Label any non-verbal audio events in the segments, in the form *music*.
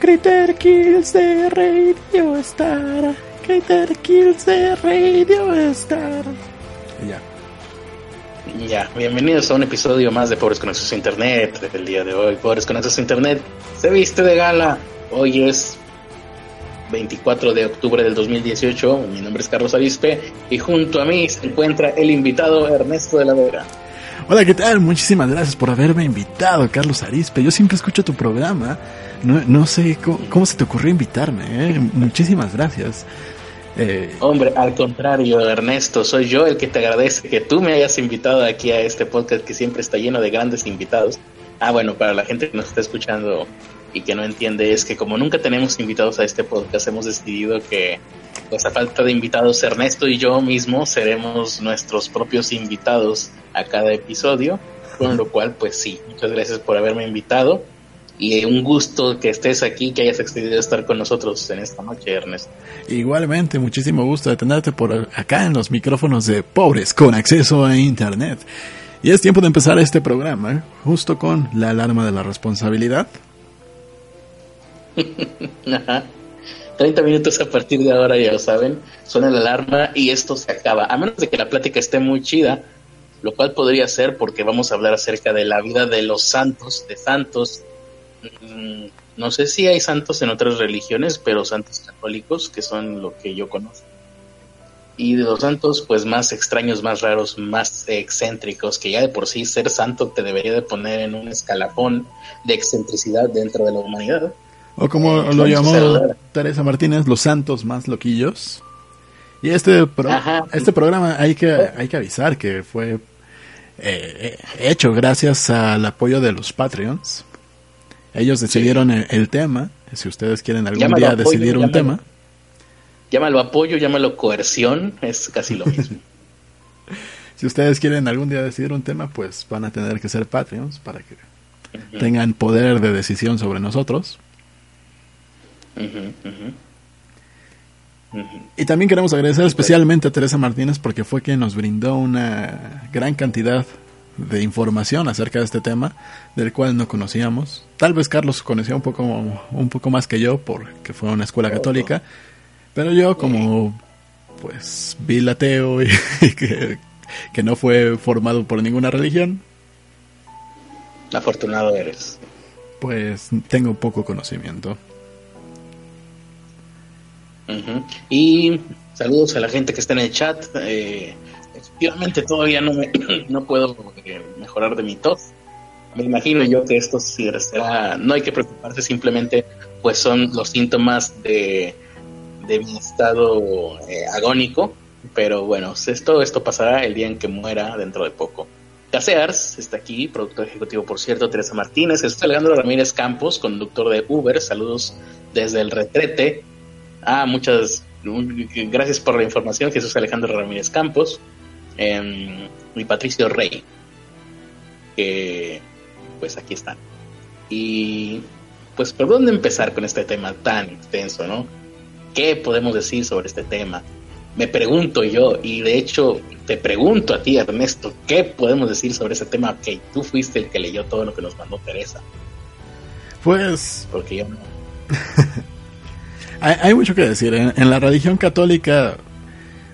Critter Kills de Radio Star. Critter Kills de Radio Star. ya. Ya, bienvenidos a un episodio más de Pobres con Acceso a Internet. El día de hoy, Pobres con Acceso a Internet se viste de gala. Hoy es 24 de octubre del 2018. Mi nombre es Carlos Avispe y junto a mí se encuentra el invitado Ernesto de la Vega. Hola, ¿qué tal? Muchísimas gracias por haberme invitado, Carlos Arispe. Yo siempre escucho tu programa. No, no sé cómo, se te ocurrió invitarme. ¿eh? Muchísimas gracias. Eh... Hombre, al contrario, Ernesto, soy yo el que te agradece que tú me hayas invitado aquí a este podcast que siempre está lleno de grandes invitados. Ah, bueno, para la gente que nos está escuchando y que no entiende es que como nunca tenemos invitados a este podcast, hemos decidido que, pues a falta de invitados, Ernesto y yo mismo seremos nuestros propios invitados a cada episodio, con lo cual, pues sí, muchas gracias por haberme invitado y un gusto que estés aquí, que hayas accedido a estar con nosotros en esta noche, Ernesto. Igualmente, muchísimo gusto de tenerte por acá en los micrófonos de Pobres con acceso a Internet. Y es tiempo de empezar este programa, justo con la alarma de la responsabilidad. *laughs* Ajá. 30 minutos a partir de ahora, ya lo saben, suena la alarma y esto se acaba. A menos de que la plática esté muy chida, lo cual podría ser porque vamos a hablar acerca de la vida de los santos, de santos. No sé si hay santos en otras religiones, pero santos católicos, que son lo que yo conozco. Y de los santos, pues más extraños, más raros, más excéntricos, que ya de por sí ser santo te debería de poner en un escalafón de excentricidad dentro de la humanidad. O como lo llamó Teresa Martínez, los santos más loquillos. Y este, pro este programa hay que, hay que avisar que fue eh, hecho gracias al apoyo de los Patreons. Ellos decidieron el, el, tema. Si ustedes quieren algún llámalo día apoyo, decidir un llámalo, tema. Llámalo apoyo, llámalo coerción, es casi lo mismo. *laughs* *laughs* si ustedes quieren algún día decidir un tema, pues van a tener que ser Patreons para que uh -huh. tengan poder de decisión sobre nosotros. Uh -huh, uh -huh. Y también queremos agradecer especialmente a Teresa Martínez porque fue quien nos brindó una gran cantidad de información acerca de este tema del cual no conocíamos. Tal vez Carlos conocía un poco un poco más que yo porque fue a una escuela católica, pero yo como pues vi ateo y, *laughs* y que, que no fue formado por ninguna religión. Afortunado eres. Pues tengo poco conocimiento. Uh -huh. Y saludos a la gente que está en el chat. Eh, efectivamente, todavía no, me, *clears throat* no puedo eh, mejorar de mi tos. Me imagino yo que esto será. No hay que preocuparse, simplemente, pues son los síntomas de, de mi estado eh, agónico. Pero bueno, esto pasará el día en que muera dentro de poco. Casears está aquí, productor ejecutivo, por cierto, Teresa Martínez, Jesús Alejandro Ramírez Campos, conductor de Uber, saludos desde el retrete, Ah, muchas gracias por la información, Jesús Alejandro Ramírez Campos eh, y Patricio Rey, que pues aquí están. Y pues por dónde empezar con este tema tan extenso, ¿no? ¿Qué podemos decir sobre este tema? Me pregunto yo, y de hecho te pregunto a ti, Ernesto, ¿qué podemos decir sobre ese tema? Que tú fuiste el que leyó todo lo que nos mandó Teresa. Pues... Porque yo no. *laughs* hay, hay, mucho que decir. En, en, la religión católica,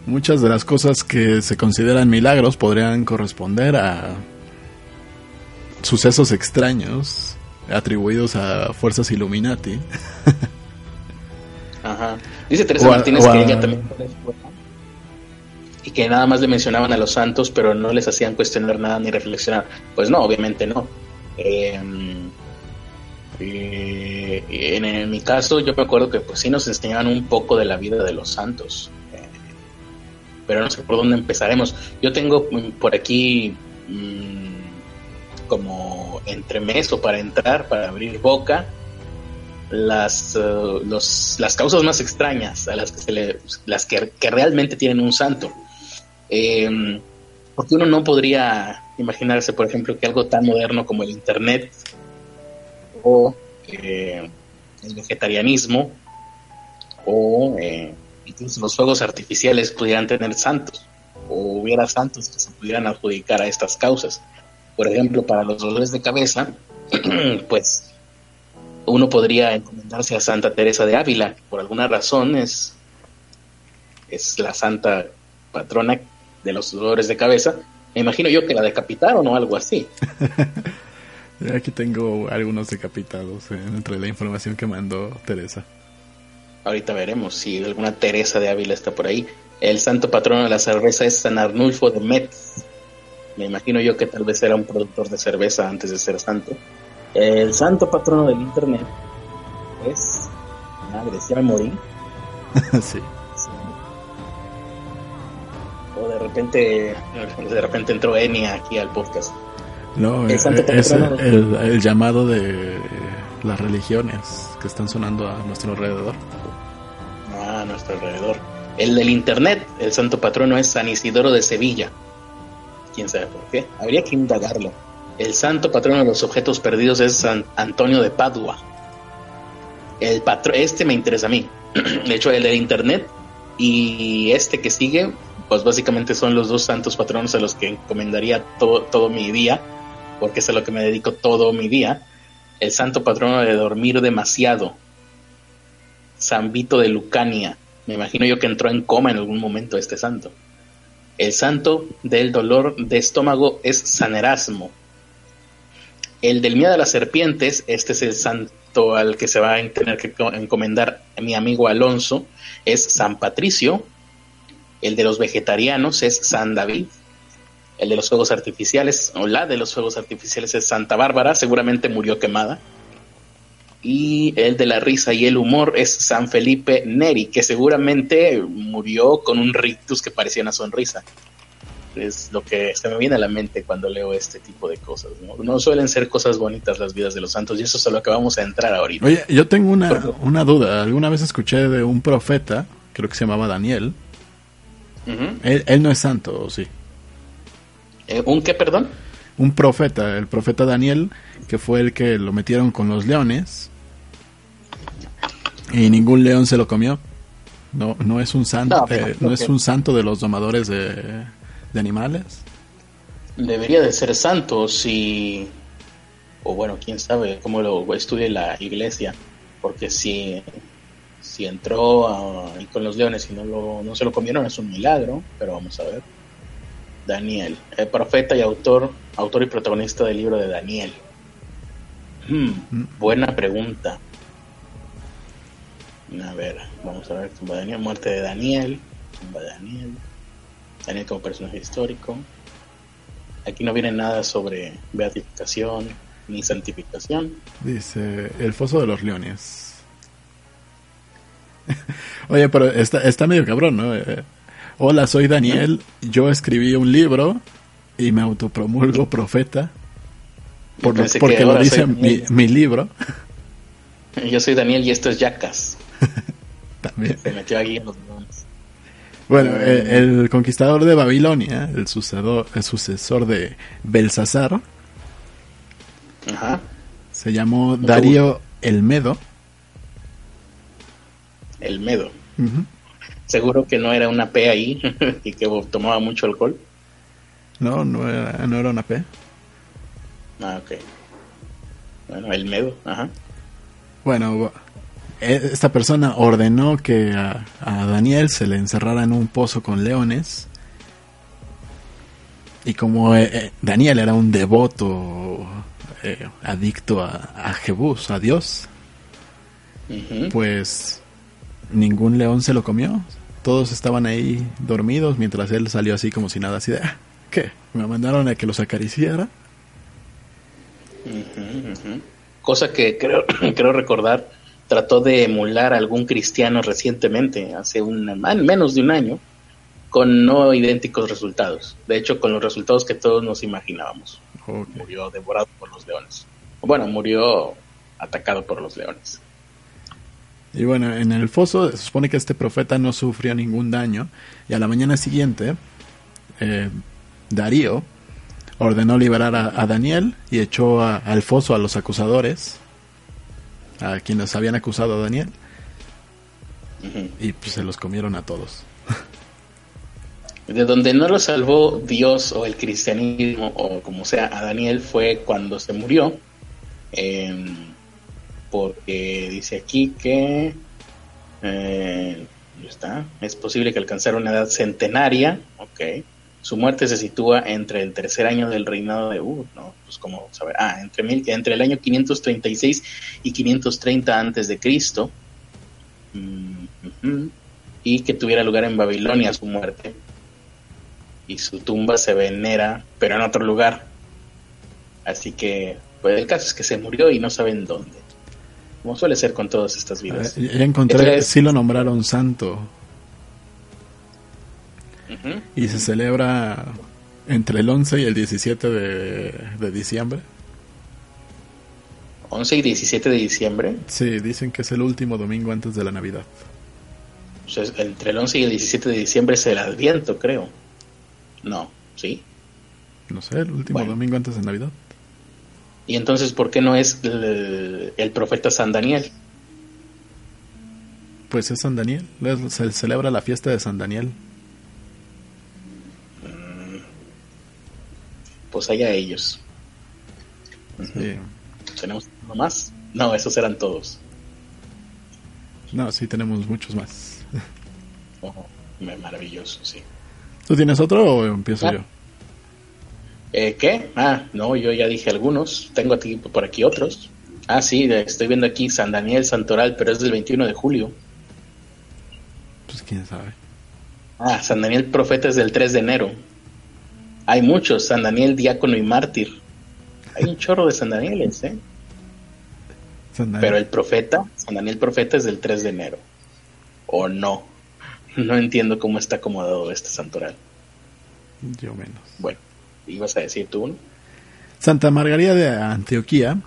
muchas de las cosas que se consideran milagros podrían corresponder a sucesos extraños atribuidos a fuerzas Illuminati. *laughs* Ajá. Dice Teresa Martínez a, que ella también y que nada más le mencionaban a los santos, pero no les hacían cuestionar nada ni reflexionar. Pues no, obviamente no. Eh, eh, en, en, mi caso, yo me acuerdo que pues sí nos enseñaban un poco de la vida de los santos, pero no sé por dónde empezaremos. Yo tengo por aquí mmm, como entremés o para entrar, para abrir boca, las, uh, los, las causas más extrañas a las que, se le, las que, que realmente tienen un santo. Eh, porque uno no podría imaginarse, por ejemplo, que algo tan moderno como el Internet o eh, el vegetarianismo o eh, incluso los fuegos artificiales pudieran tener santos o hubiera santos que se pudieran adjudicar a estas causas. Por ejemplo, para los dolores de cabeza, *clears throat* pues uno podría encomendarse a Santa Teresa de Ávila, por alguna razón es, es la santa patrona de los dolores de cabeza. Me imagino yo que la decapitaron o algo así. *laughs* Aquí tengo algunos decapitados eh, entre la información que mandó Teresa. Ahorita veremos si alguna Teresa de Ávila está por ahí. El santo patrono de la cerveza es San Arnulfo de Metz. Me imagino yo que tal vez era un productor de cerveza antes de ser santo. El santo patrono del internet es. Madre, ¿ya me morí? sí. O de repente, de repente entró Enia aquí al podcast. No, es, el, llamado de las religiones que están sonando a nuestro alrededor. Nuestro alrededor. El del internet, el santo patrono es San Isidoro de Sevilla. Quién sabe por qué. Habría que indagarlo. El santo patrono de los objetos perdidos es San Antonio de Padua. El patro este me interesa a mí. *clears throat* De hecho, el del internet y este que sigue, pues básicamente son los dos santos patronos a los que encomendaría todo, todo mi día, porque es a lo que me dedico todo mi día. El santo patrono de dormir demasiado. San Vito de Lucania. Me imagino yo que entró en coma en algún momento este santo. El santo del dolor de estómago es San Erasmo. El del miedo a las serpientes, este es el santo al que se va a tener que encomendar mi amigo Alonso, es San Patricio. El de los vegetarianos es San David. El de los fuegos artificiales, o la de los fuegos artificiales es Santa Bárbara, seguramente murió quemada. Y el de la risa y el humor es San Felipe Neri, que seguramente murió con un rictus que parecía una sonrisa es lo que se me viene a la mente cuando leo este tipo de cosas. No, suelen ser cosas bonitas las vidas de los santos y eso es a lo que vamos a entrar ahorita. Oye, yo tengo una, duda. Alguna vez escuché de un profeta, creo que se llamaba Daniel. él, no es santo, ¿o sí? Eh, ¿Un qué, perdón? Un profeta, el profeta Daniel, que fue el que lo metieron con los leones y ningún león se lo comió. No, no es un santo, no, eh, no es un santo de los domadores de, de animales? Debería de ser santo si, o bueno, quién sabe cómo lo estudie la iglesia, porque si, si entró con los leones y no, lo, no se lo comieron es un milagro, pero vamos a ver. Daniel, el profeta y autor, autor y protagonista del libro de Daniel. Hmm, mm. buena pregunta. A ver, vamos a ver, Daniel, muerte de Daniel, tumba de Daniel. Daniel como personaje histórico. Aquí no viene nada sobre beatificación ni santificación. Dice el foso de los leones. *laughs* Oye, pero está, está medio cabrón, ¿no? Hola, soy Daniel. Yo escribí un libro y me autopromulgo profeta. Por porque lo dice mi, mi, libro. *laughs* Yo soy Daniel y esto es Yacas. *laughs* También. Se metió aquí en los bueno, eh, el, conquistador de Babilonia, el sucesor, el sucesor de Belsasar, se llamó Darío el Medo. El Medo. Seguro que no era una P ahí *laughs* y que tomaba mucho alcohol. No, no era, no era una P. Ah, ok. Bueno, el Medo, ajá. Bueno, eh, esta persona ordenó que a, Daniel se le encerrara en un pozo con leones. Y como eh, eh, Daniel era un devoto adicto a, a, Jebus, a Dios, pues ningún león se lo comió. Todos estaban ahí dormidos mientras él salió así como si nada, así de, ah, ¿qué? Me mandaron a que los acariciara. Cosa que creo, *clears throat* creo recordar trató de emular a algún cristiano recientemente, hace un, menos de un año, con no idénticos resultados. De hecho, con los resultados que todos nos imaginábamos. Murió devorado por los leones. Bueno, murió atacado por los leones. Y bueno, en el foso se supone que este profeta no sufrió ningún daño y a la mañana siguiente eh, Darío ordenó liberar a, Daniel y echó al foso a los acusadores a quienes habían acusado a Daniel. Y pues se los comieron a todos. De donde no lo salvó Dios o el cristianismo o como sea a Daniel fue cuando se murió. Porque dice aquí que eh, está, es posible que alcanzara una edad centenaria, ok. Su muerte se sitúa entre el tercer año del reinado de Ur, ¿no? Pues como saber, ah, entre, mil, entre el año 536 y 530 antes de Cristo, mm, y que tuviera lugar en Babilonia su muerte, y su tumba se venera, pero en otro lugar. Así que, pues el caso es que se murió y no saben dónde. Como suele ser con todas estas vidas. ya encontré, sí lo nombraron santo. Y se celebra entre el 11 y el 17 de, de diciembre. 11 y 17 de diciembre. Sí, dicen que es el último domingo antes de la Navidad. entre el 11 y el 17 de diciembre es el Adviento, creo. No, ¿sí? No sé, el último domingo antes de Navidad. ¿Y entonces por qué no es el, profeta San Daniel? Pues es San Daniel, se celebra la fiesta de San Daniel. Mm, pues allá ellos. ¿Tenemos uno más? No, esos eran todos. No, sí, tenemos muchos más. *laughs* Oh, maravilloso, sí. ¿Tú tienes otro o empiezo ah. yo? Eh, ¿Qué? Ah, no, yo ya dije algunos. Tengo aquí, por aquí otros. Ah, sí, estoy viendo aquí San Daniel Santoral, pero es del 21 de julio. Pues quién sabe. Ah, San Daniel Profeta es del 3 de enero. Hay muchos, San Daniel Diácono y Mártir. Hay un chorro de San Danieles, ¿eh? Pero el profeta, San Daniel Profeta es del 3 de enero. ¿O no? *laughs* No entiendo cómo está acomodado este santoral. Yo menos. Bueno, ibas a decir tú. Santa Margarita de Antioquía,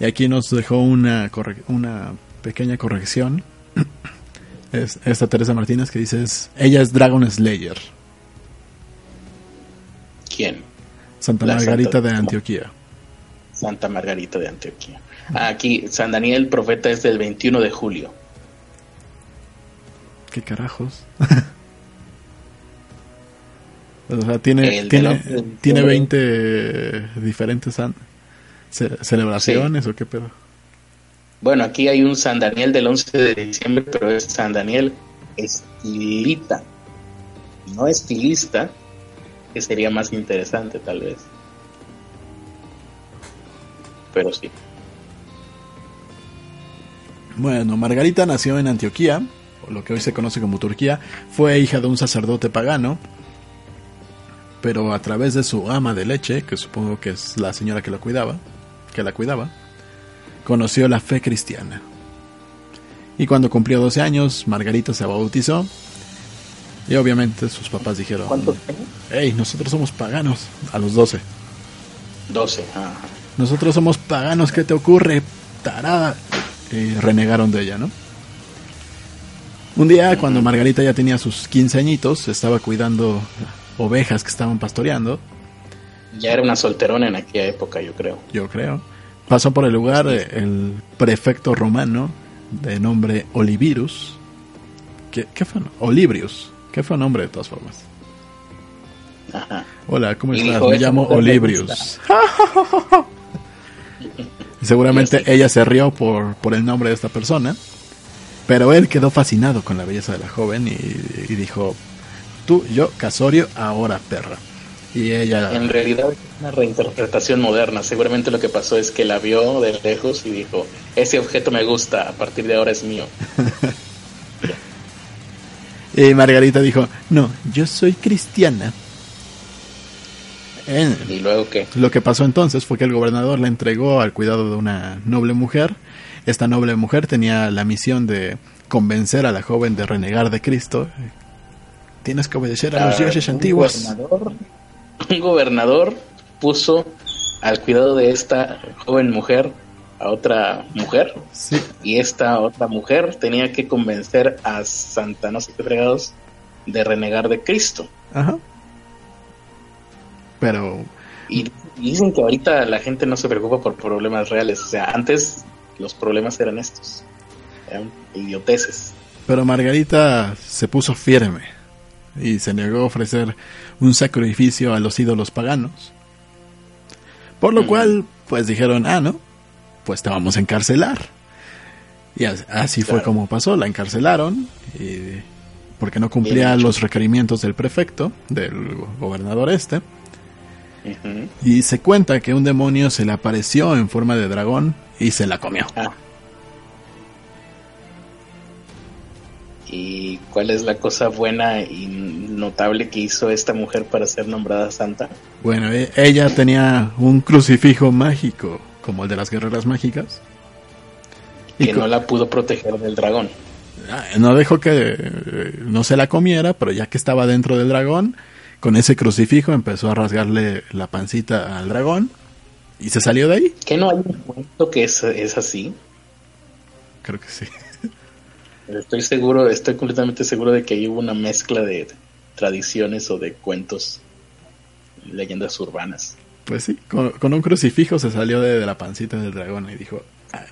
y aquí nos dejó una, una pequeña corrección. *clears throat* es esta Teresa Martínez que dice, ella es Dragon Slayer. ¿Quién? Santa Margarita de Antioquía. Santa Margarita de Antioquía. aquí, San Daniel, profeta, es del 21 de julio. ¿Qué carajos? *laughs* o sea, tiene, tiene, tiene 20 diferentes celebraciones o qué pedo. Bueno, aquí hay un San Daniel del 11 de diciembre, pero es San Daniel estilita. No estilista, que sería más interesante tal vez. Pero sí. Bueno, Margarita nació en Antioquía, lo que hoy se conoce como Turquía, fue hija de un sacerdote pagano, pero a través de su ama de leche, que supongo que es la señora que la cuidaba, que la cuidaba, conoció la fe cristiana. Y cuando cumplió 12 años, Margarita se bautizó. Y obviamente sus papás dijeron, ¿cuántos Hey, nosotros somos paganos. A los 12. 12, Nosotros somos paganos, ¿qué te ocurre? Tarada. Y renegaron de ella, ¿no? Un día, cuando Margarita ya tenía sus 15 añitos, estaba cuidando ovejas que estaban pastoreando. Ya era una solterona en aquella época, yo creo. Yo creo. Pasó por el lugar el prefecto romano de nombre Olivirus. ¿Qué, qué fue? Olibrius. ¿Qué fue nombre de todas formas? Ajá. Hola, ¿cómo estás? Me llamo Olibrius. *laughs* Seguramente ella se rió por, por el nombre de esta persona. Pero él quedó fascinado con la belleza de la joven y, dijo, tú, yo, Casorio, ahora perra. Y ella... En realidad es una reinterpretación moderna. Seguramente lo que pasó es que la vio de lejos y dijo, ese objeto me gusta, a partir de ahora es mío. *laughs* y Margarita dijo, no, yo soy cristiana. ¿Y luego qué? Lo que pasó entonces fue que el gobernador la entregó al cuidado de una noble mujer esta noble mujer tenía la misión de convencer a la joven de renegar de Cristo. Tienes que obedecer a los ah, dioses antiguos. un gobernador puso al cuidado de esta joven mujer a otra mujer y esta otra mujer tenía que convencer a Santa no sé qué fregados de renegar de Cristo. Ajá. Pero y dicen que ahorita la gente no se preocupa por problemas reales, o sea, antes los problemas eran estos. Eran idioteces. Pero Margarita se puso firme y se negó a ofrecer un sacrificio a los ídolos paganos. Por lo cual, pues dijeron, ah, no, pues te vamos a encarcelar. Y así fue como pasó, la encarcelaron porque no cumplía los requerimientos del prefecto, del gobernador este. Y se cuenta que un demonio se le apareció en forma de dragón y se la comió. Ah. ¿Y cuál es la cosa buena y notable que hizo esta mujer para ser nombrada santa? Bueno, e-, ella tenía un crucifijo mágico, como el de las guerreras mágicas. Que no la pudo proteger del dragón. Ah, no dejó que eh, no se la comiera, pero ya que estaba dentro del dragón, con ese crucifijo empezó a rasgarle la pancita al dragón y se salió de ahí. ¿Que no hay un cuento que es, es así? Creo que sí. Estoy seguro, estoy completamente seguro de que hay una mezcla de tradiciones o de cuentos, leyendas urbanas. Pues sí, con, un crucifijo se salió de, la pancita del dragón y dijo: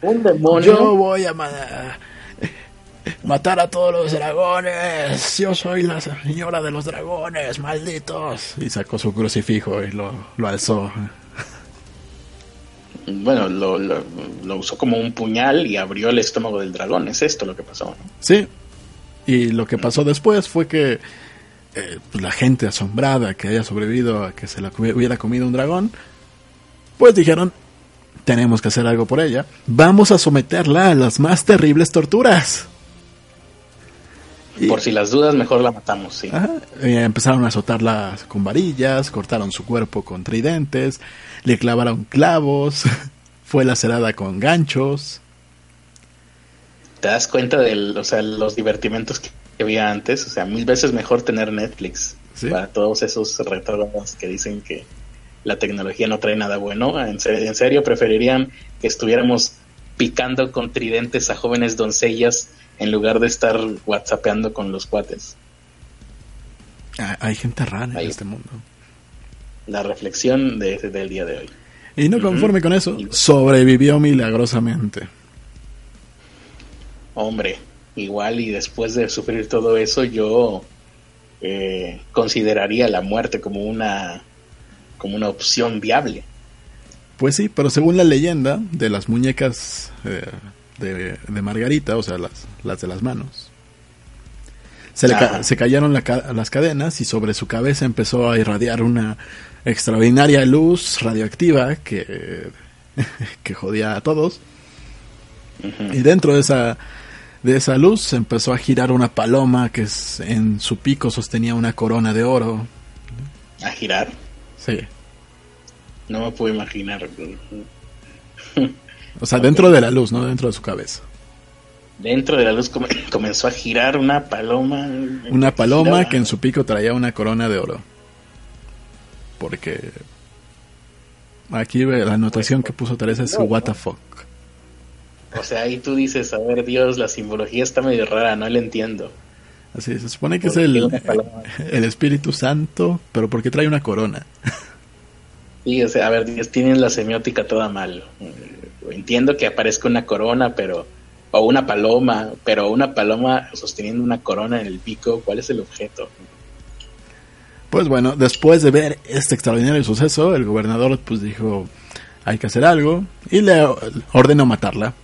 Un demonio. Yo voy a *laughs* matar a todos los dragones. Yo soy la señora de los dragones, malditos. Y sacó su crucifijo y lo, lo alzó bueno, lo, lo, usó como un puñal y abrió el estómago del dragón. Es esto lo que pasó. ¿no? Sí. Y lo que pasó después fue que eh, pues, la gente asombrada que haya sobrevivido a que se la hubiera comido un dragón, pues dijeron, tenemos que hacer algo por ella. Vamos a someterla a las más terribles torturas. Por si las dudas, mejor la matamos, sí. empezaron a azotarla con varillas, cortaron su cuerpo con tridentes, le clavaron clavos, *laughs* fue lacerada con ganchos. ¿Te das cuenta de o sea, los divertimentos que había antes? O sea, mil veces mejor tener Netflix para todos esos retrógrados que dicen que la tecnología no trae nada bueno. ¿En serio, ¿En serio preferirían que estuviéramos picando con tridentes a jóvenes doncellas en lugar de estar whatsappeando con los cuates? Ah, hay gente rara en este mundo la reflexión de, del día de hoy. Y no conforme con eso, sobrevivió milagrosamente. Hombre, igual y después de sufrir todo eso, yo eh, consideraría la muerte como una, como una opción viable. Pues sí, pero según la leyenda de las muñecas eh, de, Margarita, o sea, las, las de las manos, se, le se cayeron las cadenas y sobre su cabeza empezó a irradiar una extraordinaria luz radioactiva que, *laughs* que jodía a todos. Y dentro de esa, de esa luz empezó a girar una paloma que en su pico sostenía una corona de oro. ¿A girar? Sí. No me puedo imaginar. *laughs* o sea, dentro de la luz, no dentro de su cabeza. Dentro de la luz *clears throat* comenzó a girar una paloma. Una paloma que en su pico traía una corona de oro porque aquí la anotación que puso Teresa es what the fuck. O sea, ahí tú dices, a ver, Dios, la simbología está medio rara, no la entiendo. Así se supone que es el, *laughs* el Espíritu Santo, pero porque trae una corona. Sí, o sea, a ver, tienen la semiótica toda mal. Entiendo que aparezca una corona, pero o una paloma, pero una paloma sosteniendo una corona en el pico, ¿cuál es el objeto? Pues bueno, después de ver este extraordinario suceso, el gobernador pues dijo, hay que hacer algo y le ordenó matarla.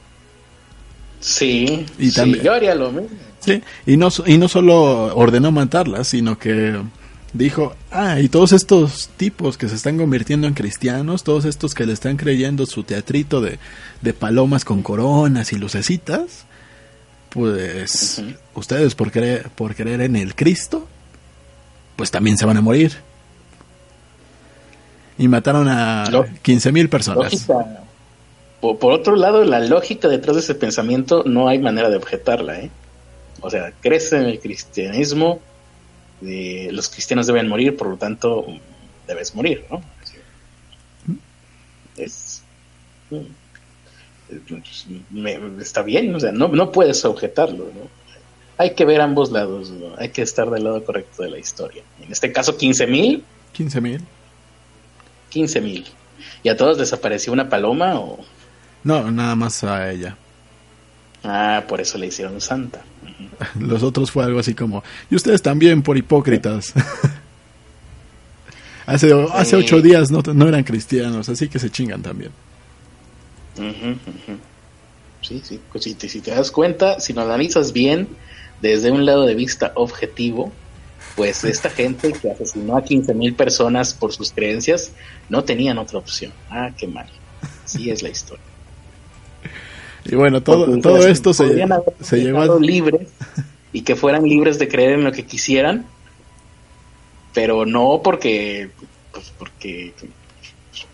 Sí, y también, yo haría lo mismo. Sí, y no, y no solo ordenó matarla, sino que dijo, ah, y todos estos tipos que se están convirtiendo en cristianos, todos estos que le están creyendo su teatrito de, de palomas con coronas y lucecitas, pues ustedes por querer, por creer en el Cristo, pues también se van a morir. Y mataron a 15.000 personas. Por, otro lado, la lógica detrás de ese pensamiento no hay manera de objetarla. ¿eh? O sea, crece en el cristianismo, los cristianos deben morir, por lo tanto, debes morir, ¿no? Es, está bien, o sea, no, no puedes objetarlo, ¿no? hay que ver ambos lados, hay que estar del lado correcto de la historia. En este caso, 15 mil. 15 mil. 15 mil. ¿Y a todos desapareció una paloma o...? No, nada más a ella. Ah, por eso le hicieron santa. *laughs* Los otros fue algo así como, y ustedes también por hipócritas. *laughs* hace, hace ocho días no, no, eran cristianos, así que se chingan también. sí, sí. Pues si, te, si te das cuenta, si lo analizas bien, desde un lado de vista objetivo, pues *laughs* esta gente que asesinó a 15 mil personas por sus creencias no tenían otra opción. Ah, qué mal. Sí es la historia. Y bueno, todo, todo esto se, se dejado a... libres y que fueran libres de creer en lo que quisieran, pero no porque pues porque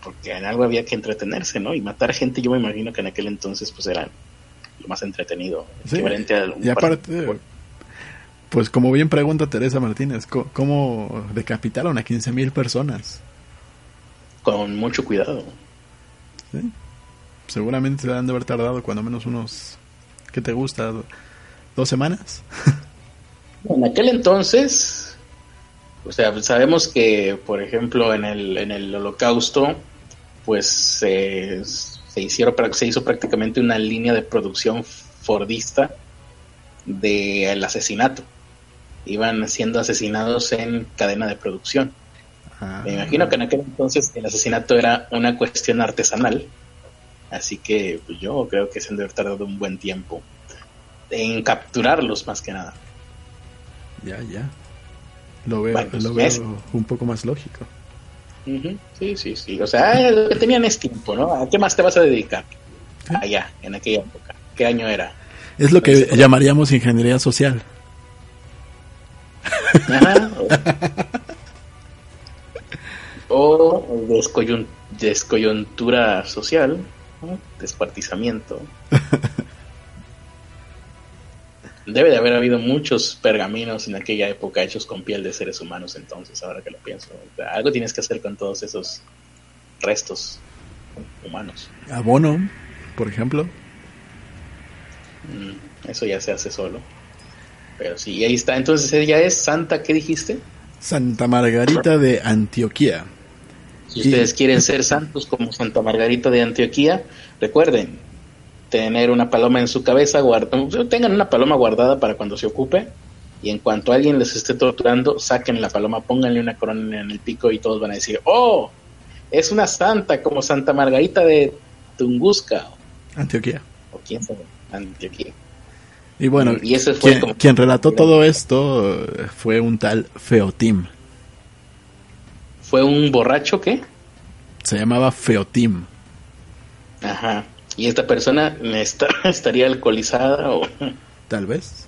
porque en algo había que entretenerse, ¿no? Y matar gente, yo me imagino que en aquel entonces pues era lo más entretenido, Sí, equivalente a y aparte, pues como bien pregunta Teresa Martínez, ¿cómo decapitaron a 15 mil personas? con mucho cuidado. ¿Sí? Seguramente se han de haber tardado cuando menos unos, ¿qué te gusta? ¿Dos semanas? *laughs* En aquel entonces, o sea, sabemos que, por ejemplo, en el, en el holocausto, pues se se, hicieron, se hizo prácticamente una línea de producción fordista del asesinato. Iban siendo asesinados en cadena de producción. Ah, Me imagino que en aquel entonces el asesinato era una cuestión artesanal. Así que pues, yo creo que se han de haber tardado un buen tiempo en capturarlos más que nada. Ya, ya. Lo veo, Bueno, pues, lo veo un poco más lógico. Sí, sí, sí. O sea, lo que tenían es tiempo, ¿no? ¿A qué más te vas a dedicar? Sí. Allá, en aquella época. ¿Qué año era? Es lo que Entonces- llamaríamos ingeniería social. Ajá. O, o descoyun- descoyuntura social. Descuartizamiento. *laughs* Debe de haber habido muchos pergaminos en aquella época hechos con piel de seres humanos entonces, ahora que lo pienso. O sea, algo tienes que hacer con todos esos restos humanos. Abono, por ejemplo. Mm, Eso ya se hace solo. Pero sí, ahí está. Entonces ella es Santa, ¿qué dijiste? Santa Margarita de Antioquía. Si ustedes quieren ser santos como Santa Margarita de Antioquía, recuerden tener una paloma en su cabeza, tengan una paloma guardada para cuando se ocupe y en cuanto alguien les esté torturando, saquen la paloma, pónganle una corona en el pico y todos van a decir, oh, es una santa como Santa Margarita de Tunguska Antioquía. o quién sabe, Antioquía. Y bueno, Y ese fue quien, como- quien relató todo esto eh, fue un tal Feotim. ¿Fue un borracho qué? Se llamaba Feotim. Ajá. Y esta persona está- *laughs* estaría alcoholizada o Tal vez.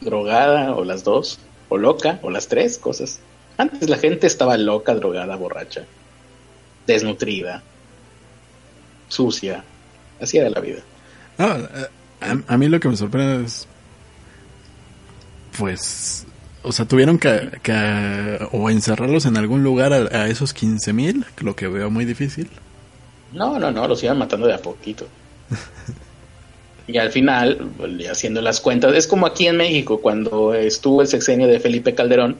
drogada o las dos, o loca, o las tres cosas. Antes la gente estaba loca, drogada, borracha, desnutrida, sucia. Así era la vida. Ah, eh, a, a mí lo que me sorprende es. Pues. O sea, tuvieron que, que o encerrarlos en algún lugar a, a esos 15 mil, lo que veo muy difícil. No, no, no, los iban matando de a poquito. Y al final, haciendo las cuentas, es como aquí en México, cuando estuvo el sexenio de Felipe Calderón,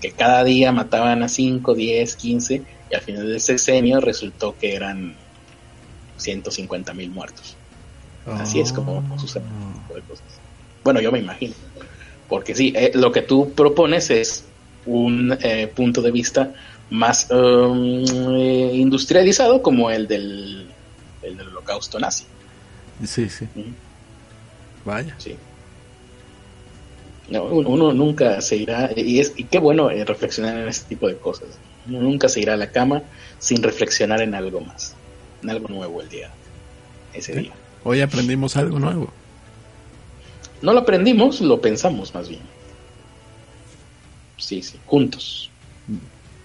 que cada día mataban a 5, 10, 15, y al final del sexenio resultó que eran 150 mil muertos. Así es como Oh. sucede ese tipo de cosas. Bueno, yo me imagino. Porque sí, eh, lo que tú propones es un eh, punto de vista más um, eh, industrializado como el del, el del holocausto nazi. Sí, sí. Vaya. Sí. No, uno, uno nunca se irá, y, es, y qué bueno eh, reflexionar en este tipo de cosas. Uno nunca se irá a la cama sin reflexionar en algo más, en algo nuevo el día, ese Sí. día. Hoy aprendimos algo nuevo. No lo aprendimos, lo pensamos más bien. Sí, sí, juntos.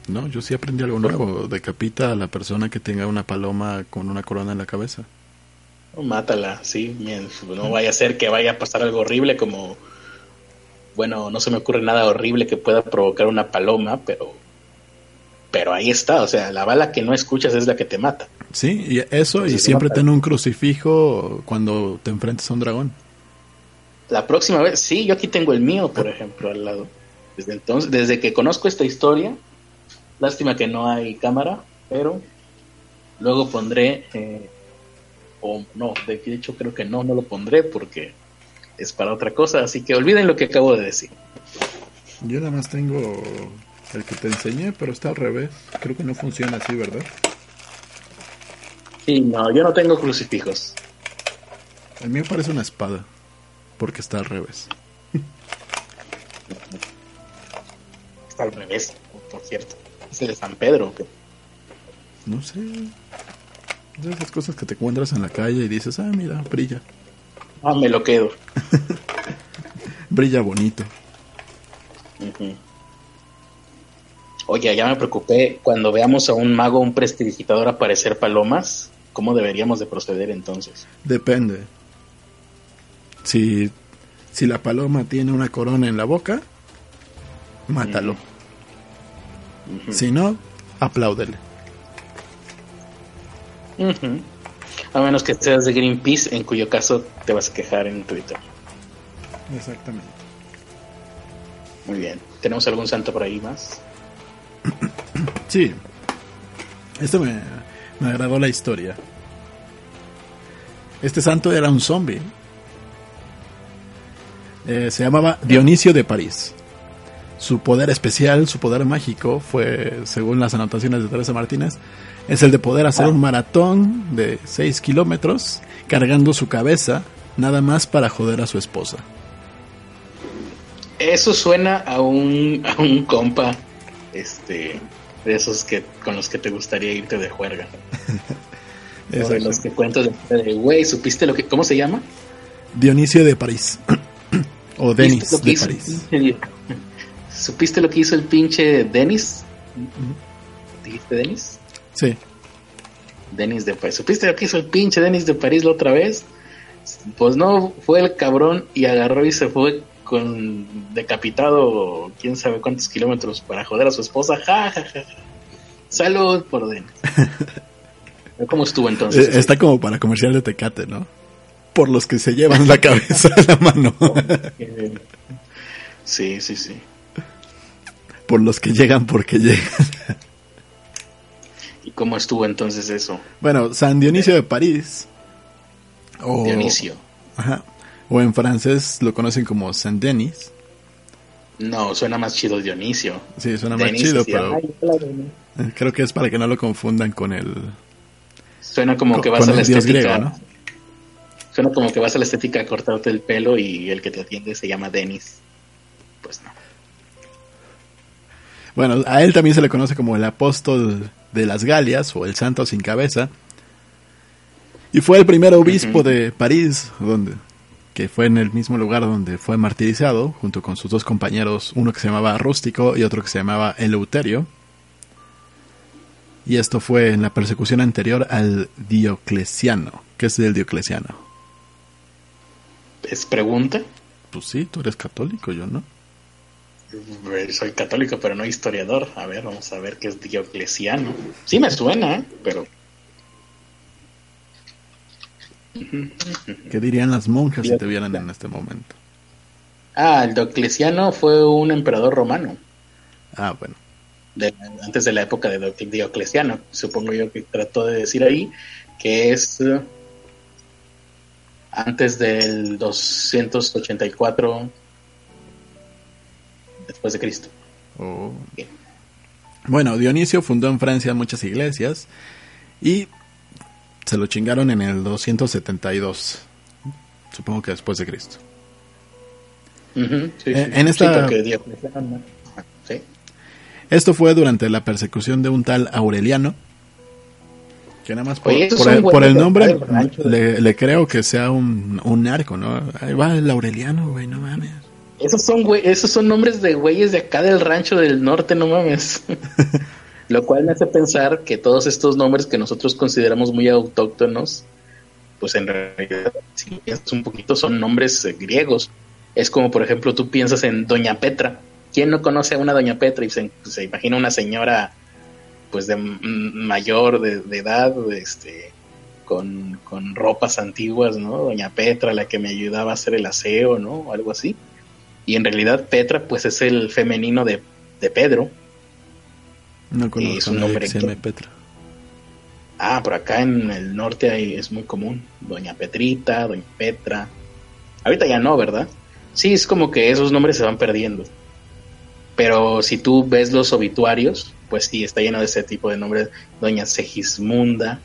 No, yo sí aprendí algo nuevo. Decapita a la persona que tenga una paloma con una corona en la cabeza. Mátala, sí. bien, No vaya a ser que vaya a pasar algo horrible como... Bueno, no se me ocurre nada horrible que pueda provocar una paloma, pero... Pero ahí está, o sea, la bala que no escuchas es la que te mata. Sí, y eso, y siempre ten un crucifijo cuando te enfrentes a un dragón. La próxima vez, sí, yo aquí tengo el mío, por ejemplo, al lado. Desde entonces, desde que conozco esta historia, lástima que no hay cámara, pero luego pondré, eh, o no, de hecho creo que no, no lo pondré porque es para otra cosa, así que olviden lo que acabo de decir. Yo nada más tengo el que te enseñé, pero está al revés. Creo que no funciona así, ¿verdad? Sí, no, yo no tengo crucifijos. El mío parece una espada, porque está al revés. Está al revés, por cierto. Es el de San Pedro. ¿o qué? No sé. De esas cosas que te encuentras en la calle y dices, ah, mira, brilla. Ah, me lo quedo. *laughs* Brilla bonito. Oye, ya me preocupé. Cuando veamos a un mago, un prestidigitador aparecer palomas, ¿cómo deberíamos de proceder entonces? Depende. Si, si la paloma tiene una corona en la boca, mátalo. Si no, apláudele. A menos que seas de Greenpeace, en cuyo caso te vas a quejar en Twitter. Exactamente. Muy bien. ¿Tenemos algún santo por ahí más? *clears throat* Sí. Esto me, me agradó la historia. Este santo era un zombie. Eh, se llamaba Dionisio de París. Su poder especial, su poder mágico, fue, según las anotaciones de Teresa Martínez, es el de poder hacer un maratón de 6 kilómetros cargando su cabeza, nada más para joder a su esposa. Eso suena a un, a un compa, este, de esos que con los que te gustaría irte de juerga. *laughs* O de los que cuentas de, de, güey, ¿supiste lo que, cómo se llama? Dionisio de París. O Denis ¿Supiste lo que de hizo París. pinche- *laughs* ¿Supiste lo que hizo el pinche Denis? ¿Dijiste Denis? Sí. Denis de París. ¿Supiste lo que hizo el pinche Denis de París la otra vez? Pues no, fue el cabrón y agarró y se fue con decapitado quién sabe cuántos kilómetros para joder a su esposa. Ja, ja, ja. ja. Salud por Denis. *laughs* ¿Cómo estuvo entonces? Eh, Está como para comercial de Tecate, ¿no? Por los que se llevan la cabeza a la mano. Sí, sí, sí. Por los que llegan porque llegan. ¿Y cómo estuvo entonces eso? Bueno, San Dionisio de París. O, Dionisio. Ajá. O en francés lo conocen como Saint Denis. No, suena más chido Dionisio. Sí, suena más chido, pero creo que es para que no lo confundan con el, Suena como que con, vas a el la dios estética. griego, ¿no? Suena como que vas a la estética a cortarte el pelo y el que te atiende se llama Denis. Pues no. Bueno, a él también se le conoce como el apóstol de las Galias o el santo sin cabeza. Y fue el primer obispo de París, donde que fue en el mismo lugar donde fue martirizado, junto con sus dos compañeros, uno que se llamaba Rústico y otro que se llamaba Eleuterio. Y esto fue en la persecución anterior al Diocleciano. ¿Qué es el Diocleciano? ¿Es pregunta? Pues sí, tú eres católico, yo no. Eh, Soy católico, pero no historiador. A ver, vamos a ver qué es Diocleciano. Sí me suena, ¿eh? pero... ¿Qué dirían las monjas si te vieran en este momento? Ah, el Diocleciano fue un emperador romano. Ah, bueno. de- antes de la época de Dio- Diocleciano, supongo yo que trató de decir ahí, que es antes del 284 después de Cristo. Oh. Bueno, Dionisio fundó en Francia muchas iglesias y se lo chingaron en el 272, supongo que después de Cristo. Sí, Eh, sí, en sí, esta- sí. Esto fue durante la persecución de un tal Aureliano, que nada más por, Oye, por el, por el nombre le, le creo que sea un, un narco, ¿no? Ahí va el Aureliano, güey, no mames. Esos son güey, esos son nombres de güeyes de acá del rancho del norte, no mames. *laughs* Lo cual me hace pensar que todos estos nombres que nosotros consideramos muy autóctonos, pues en realidad, si piensas un poquito, son nombres eh, griegos. Es como, por ejemplo, tú piensas en Doña Petra. ¿Quién no conoce a una Doña Petra y se, se imagina una señora, pues de mayor de, de edad, este, con, con ropas antiguas, ¿no? Doña Petra, la que me ayudaba a hacer el aseo, ¿no? O algo así. Y en realidad Petra, pues es el femenino de, de Pedro. No es conozco a un nadie nombre que se Petra. Ah, por acá en el norte hay, es muy común. Doña Petrita, Doña Petra. Ahorita ya no, ¿verdad? Sí, es como que esos nombres se van perdiendo. Pero si tú ves los obituarios, pues sí, está lleno de ese tipo de nombres. Doña Segismunda.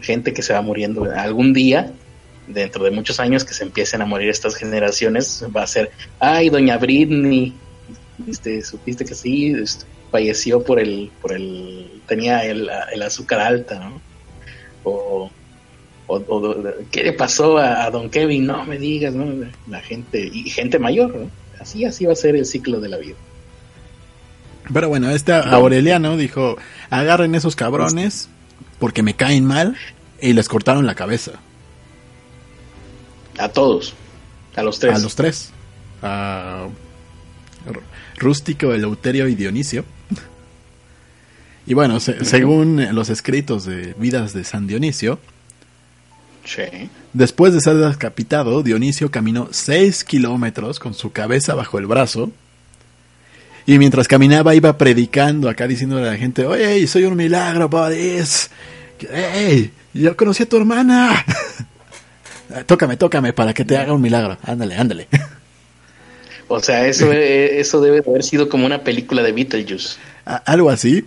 Gente que se va muriendo. Algún día dentro de muchos años que se empiecen a morir estas generaciones, va a ser, ay, doña Britney, este, supiste que sí, este, falleció por el, por el, tenía el, azúcar alta, ¿no? O, ¿qué le pasó a, don Kevin? No me digas, ¿no? La gente, y gente mayor, ¿no? Así, así va a ser el ciclo de la vida. Pero bueno, este Aureliano dijo, agarren esos cabrones porque me caen mal y les cortaron la cabeza. A todos, a los tres. A los tres. A Rústico, Eleuterio y Dionisio. Y bueno, según los escritos de Vidas de San Dionisio, después de ser decapitado, Dionisio caminó seis kilómetros con su cabeza bajo el brazo. Y mientras caminaba iba predicando acá diciéndole a la gente, oye, soy un milagro, buddies. ¡Ey! Yo conocí a tu hermana. *laughs* tócame, tócame para que te haga un milagro. Ándale, ándale. *laughs* O sea, eso, eh, eso debe haber sido como una película de Beetlejuice. Algo así.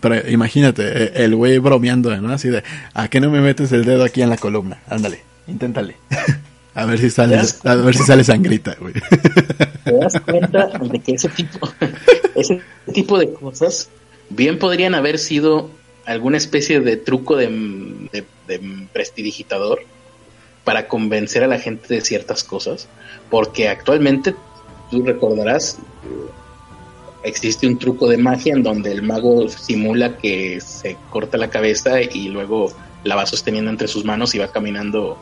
Pero imagínate, eh, el güey bromeando, ¿no? Así de, ¿a qué no me metes el dedo aquí en la columna? Ándale, inténtale. *laughs* a ver si sale, a ver si sale sangrita, güey. *laughs* ¿Te das cuenta de que ese tipo, *laughs* ese tipo de cosas bien podrían haber sido alguna especie de truco de, de, de prestidigitador para convencer a la gente de ciertas cosas? Porque actualmente tú recordarás, existe un truco de magia en donde el mago simula que se corta la cabeza y luego la va sosteniendo entre sus manos y va caminando,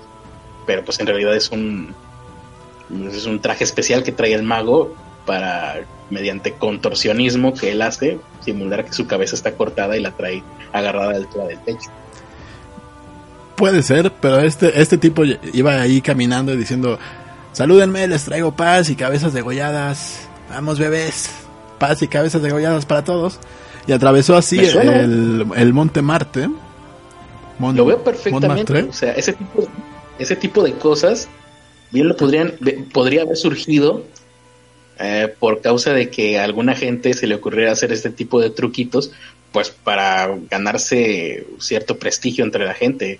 pero pues en realidad es un es un traje especial que trae el mago para mediante contorsionismo que él hace simular que su cabeza está cortada y la trae agarrada a la altura del pecho. Puede ser, pero este este tipo iba ahí caminando y diciendo Salúdenme, les traigo paz y cabezas degolladas. Vamos, bebés. Paz y cabezas degolladas para todos. Y atravesó así el, el, Monte Marte. lo veo perfectamente. O sea, ese tipo, ese tipo de cosas bien lo podrían podría haber surgido eh, por causa de que a alguna gente se le ocurriera hacer este tipo de truquitos, pues para ganarse cierto prestigio entre la gente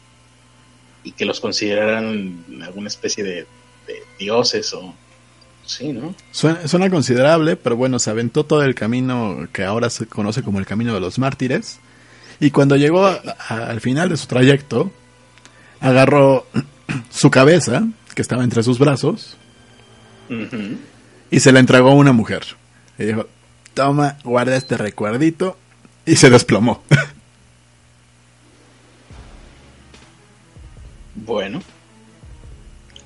y que los consideraran alguna especie de dioses o... Sí, ¿no? Suena, considerable, pero bueno, se aventó todo el camino que ahora se conoce como el camino de los mártires. Y cuando llegó al final de su trayecto, agarró *clears throat* su cabeza, que estaba entre sus brazos, y se la entregó a una mujer. Y dijo, toma, guarda este recuerdito, y se desplomó. *laughs* bueno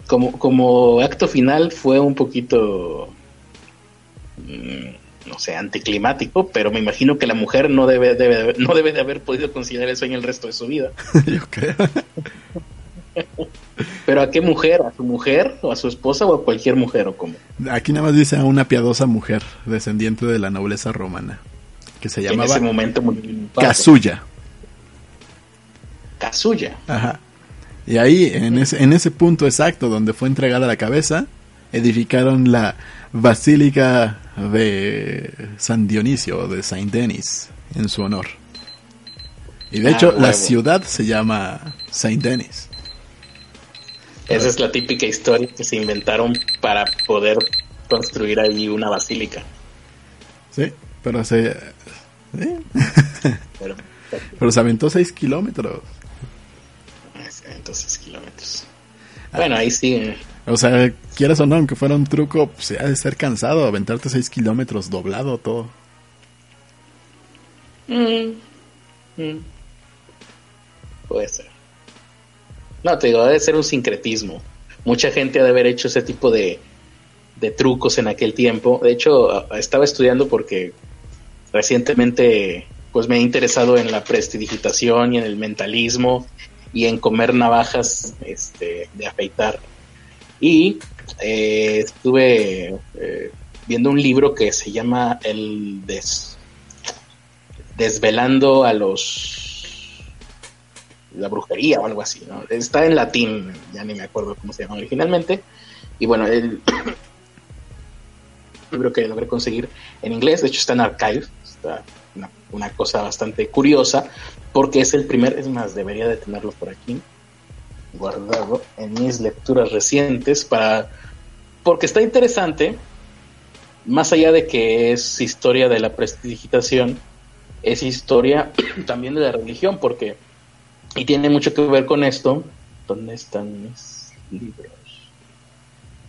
como, como acto final fue un poquito, mm, no sé, anticlimático, pero me imagino que la mujer no debe, debe, no debe de haber podido considerar eso en el resto de su vida. *laughs* Yo creo. ¿Pero a qué mujer? ¿A su mujer? ¿O a su esposa? ¿O a cualquier mujer? ¿O cómo? Aquí nada más dice a una piadosa mujer, descendiente de la nobleza romana, que se llamaba... En ese momento Casulla. Casulla. Ajá. Y ahí, en ese, en ese punto exacto donde fue entregada la cabeza, edificaron la Basílica de San Dionisio, de Saint Denis, en su honor. Y de ah, hecho, la ciudad se llama Saint Denis. Esa es la típica historia que se inventaron para poder construir ahí una basílica. Sí, pero se... *laughs* Pero, pero se aventó 6 kilómetros. 6 kilómetros. Bueno, ahí sí. O sea, quieras o no, aunque fuera un truco, pues ha de ser cansado aventarte 6 kilómetros doblado todo. Mm, mm. Puede ser. No, te digo, debe ser un sincretismo. Mucha gente ha de haber hecho ese tipo de, de trucos en aquel tiempo. De hecho, estaba estudiando porque recientemente pues me he interesado en la prestidigitación y en el mentalismo y en comer navajas este, de afeitar. Y eh, estuve eh, viendo un libro que se llama El Desvelando a los la brujería o algo así, ¿no? Está en latín, ya ni me acuerdo cómo se llama originalmente. Y bueno, el *coughs* libro que logré conseguir en inglés, de hecho está en Archive, está una, cosa bastante curiosa, porque es el primer, es más, debería de tenerlo por aquí. guardado en mis lecturas recientes para porque está interesante, más allá de que es historia de la prestidigitación, es historia *coughs* también de la religión, porque y tiene mucho que ver con esto. ¿Dónde están mis libros?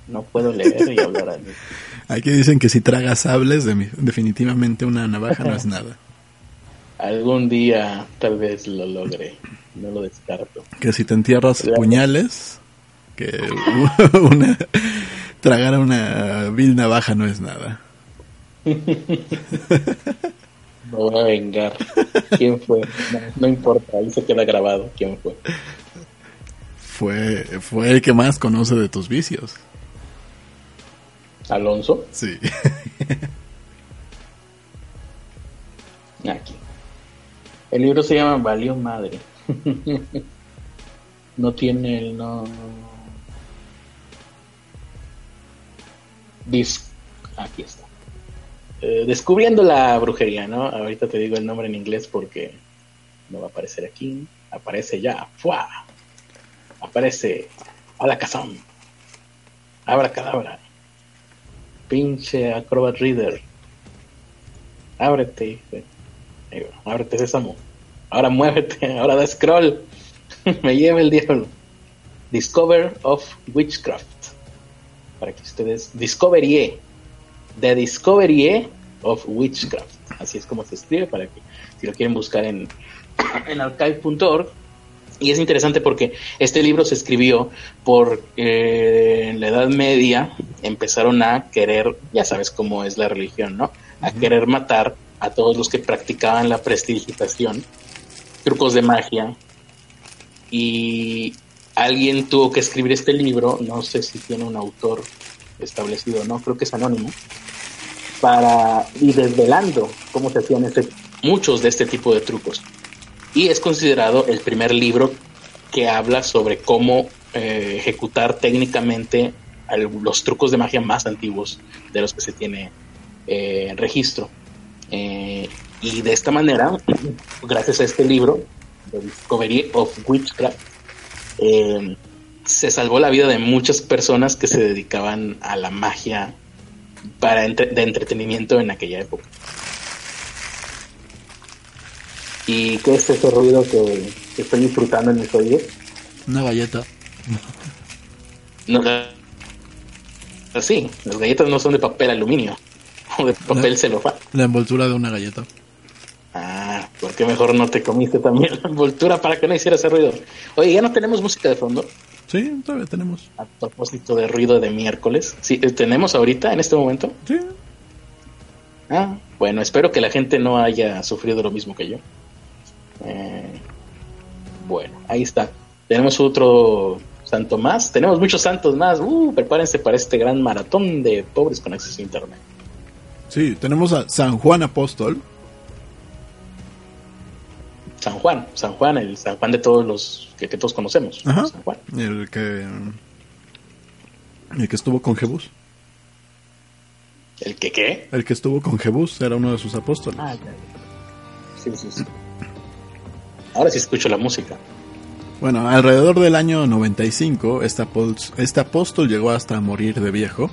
No puedo leer y hablar a mí. *laughs* Aquí dicen que si tragas sables, de- definitivamente una navaja no es *laughs* nada. Algún día tal vez lo logre, no lo descarto. Que si te entierras puñales, que *laughs* una tragar una vil navaja no es nada. Me voy a vengar. ¿Quién fue? No, no importa, ahí se queda grabado quién fue. Fue, fue el que más conoce de tus vicios. Alonso, Sí. *laughs* aquí. El libro se llama Valió Madre. *laughs* no tiene el no. Dis- Aquí está. Eh, descubriendo la brujería, ¿no? Ahorita te digo el nombre en inglés porque no va a aparecer aquí. Aparece ya. ¡Fua! Aparece. A la cazón. Abra cadabra. Pinche Acrobat Reader. Ábrete, Ábrete, sésamo. Ahora muévete, ahora da scroll. *laughs* Me lleva el diablo. Discover of Witchcraft. Para que ustedes. Discovery. The Discovery of Witchcraft. Así es como se escribe para que si lo quieren buscar en, *coughs* en archive.org. Y es interesante porque este libro se escribió porque en la Edad Media empezaron a querer, ya sabes cómo es la religión, ¿no? A querer matar a todos los que practicaban la prestidigitación, trucos de magia. Y alguien tuvo que escribir este libro, no sé si tiene un autor establecido no, creo que es anónimo, para ir desvelando cómo se hacían este, muchos de este tipo de trucos. Y es considerado el primer libro que habla sobre cómo eh, ejecutar técnicamente los trucos de magia más antiguos de los que se tiene eh, registro. Eh, y de esta manera, gracias a este libro, The Discovery of Witchcraft, eh, se salvó la vida de muchas personas que se dedicaban a la magia para entre- de entretenimiento en aquella época. ¿Y qué es ese ruido que, que estoy disfrutando en mis oídos? Una galleta. No, sí, las galletas no son de papel aluminio o de papel No. celofán. La envoltura de una galleta. Ah, ¿por qué mejor no te comiste también la envoltura para que no hiciera ese ruido? Oye, ¿ya no tenemos música de fondo? Sí, todavía tenemos. A propósito de ruido de miércoles. Sí, eh, ¿tenemos ahorita, en este momento? Sí. Ah, bueno, espero que la gente no haya sufrido lo mismo que yo. Eh, bueno, ahí está. Tenemos otro santo más. Tenemos muchos santos más. Uh, prepárense para este gran maratón de pobres con acceso a internet. Sí, tenemos a San Juan Apóstol. San Juan, San Juan, el San Juan de todos los que, que todos conocemos. Ajá. San Juan. El que. El que estuvo con Jebús. ¿El que qué? El que estuvo con Jebús era uno de sus apóstoles. Ah. Sí, sí, sí. Ahora sí escucho la música. Bueno, alrededor del año 95, este, após- este apóstol llegó hasta morir de viejo.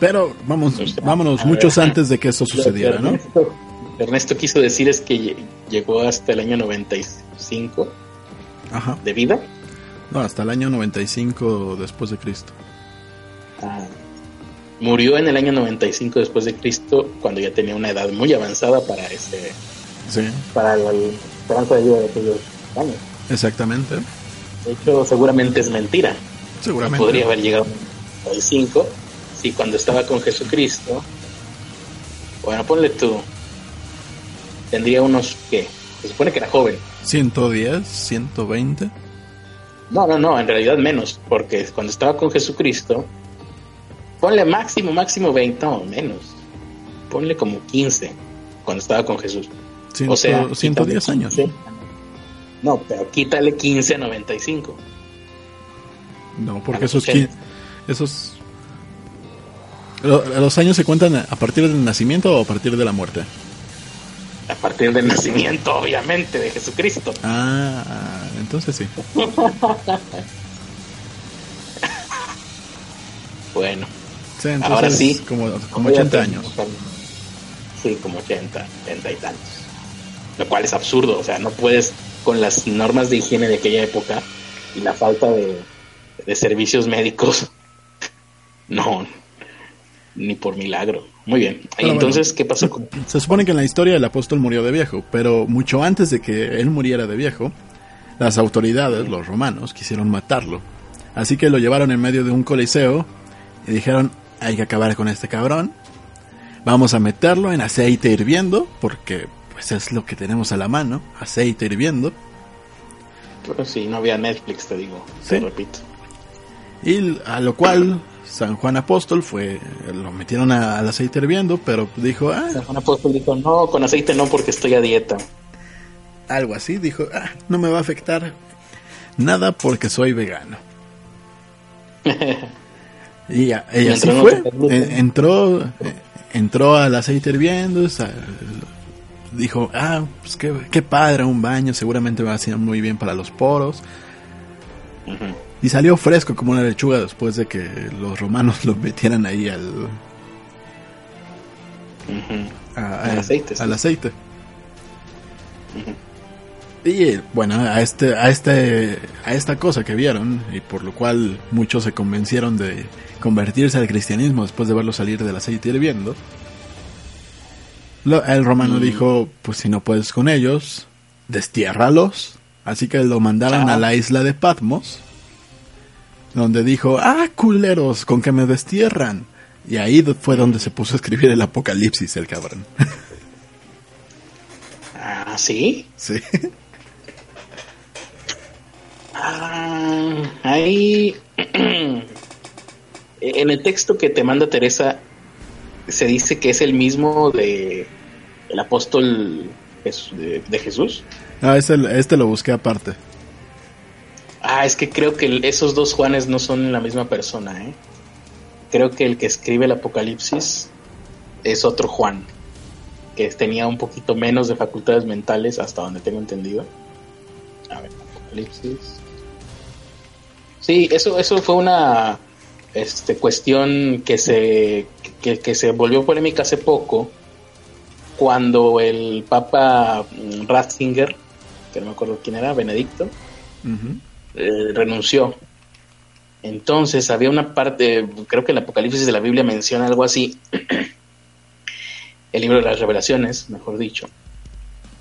Pero vamos, vámonos muchos antes de que eso sucediera, ¿no? Ernesto, quiso decir es que lle- llegó hasta el año 95 Ajá. de vida. No, hasta el año 95 después de Cristo. Ah, murió en el año 95 después de Cristo cuando ya tenía una edad muy avanzada para ese Sí, para la esperanza de vida de aquellos años. exactamente. De hecho, seguramente es mentira. Seguramente. Podría haber llegado en el 5 si cuando estaba con Jesucristo, bueno, ponle tú, tendría unos, ¿qué? Se supone que era joven. 110, 120. No, no, no, en realidad menos, porque cuando estaba con Jesucristo, ponle máximo, máximo 20, no, menos. Ponle como 15 cuando estaba con Jesús. Ciento- o sea, 110 quítale años. 15. No, pero quítale 15 a 95. No, porque esos, 80. qui- esos lo- los años se cuentan a partir del nacimiento o a partir de la muerte. A partir del nacimiento, obviamente, de Jesucristo. Ah, entonces sí. *laughs* bueno. Sí, entonces Ahora sí. Como, como 80 años. Sí, como 80, 80 y tantos. Lo cual es absurdo, o sea, no puedes con las normas de higiene de aquella época y la falta de, de servicios médicos. *laughs* No, ni por milagro. Muy bien. Pero entonces, bueno. ¿qué pasó con *laughs* Se supone que en la historia el apóstol murió de viejo, pero mucho antes de que él muriera de viejo, las autoridades, los romanos, quisieron matarlo. Así que lo llevaron en medio de un coliseo y dijeron, hay que acabar con este cabrón. Vamos a meterlo en aceite hirviendo, porque pues es lo que tenemos a la mano, aceite hirviendo. Pero si no había Netflix, te digo, Sí. te repito. Y a lo cual San Juan Apóstol fue, lo metieron a- al aceite hirviendo, pero dijo, ah, San Juan Apóstol dijo, no, con aceite no porque estoy a dieta. algo así, dijo, ah, no me va a afectar nada porque soy vegano. y ya- *laughs* ella Y en fue, entró, eh, entró al aceite hirviendo, dijo, ah, pues qué, qué padre un baño, seguramente va a ser muy bien para los poros. Y salió fresco como una lechuga después de que los romanos *laughs* lo metieran ahí al, a- a- aceite, sí. al aceite. Y bueno, a este, a este, a esta cosa que vieron y por lo cual muchos se convencieron de convertirse al cristianismo después de verlo salir del aceite hirviendo. Lo- el romano Mm. dijo, pues si no puedes con ellos, destiérralos. Así que lo mandaron a la isla de Patmos, donde dijo, ah, culeros, con que me destierran. Y ahí fue donde se puso a escribir el Apocalipsis, el cabrón. *laughs* Ah, ¿sí? sí. *laughs* Ah, ahí... *clears throat* en el texto que te manda Teresa se dice que es el mismo de el apóstol de, de Jesús. Ah, este, este lo busqué aparte. Ah, es que creo que esos dos Juanes no son la misma persona, ¿eh? Creo que el que escribe el Apocalipsis es otro Juan, que tenía un poquito menos de facultades mentales, hasta donde tengo entendido. A ver, Apocalipsis. Sí, eso, eso fue una este, cuestión que se, que, se volvió polémica hace poco, cuando el Papa mm, Ratzinger, que no me acuerdo quién era, Benedicto. Eh, renunció. Entonces había una parte, creo que el Apocalipsis de la Biblia menciona algo así, *clears throat* el libro de las revelaciones, mejor dicho.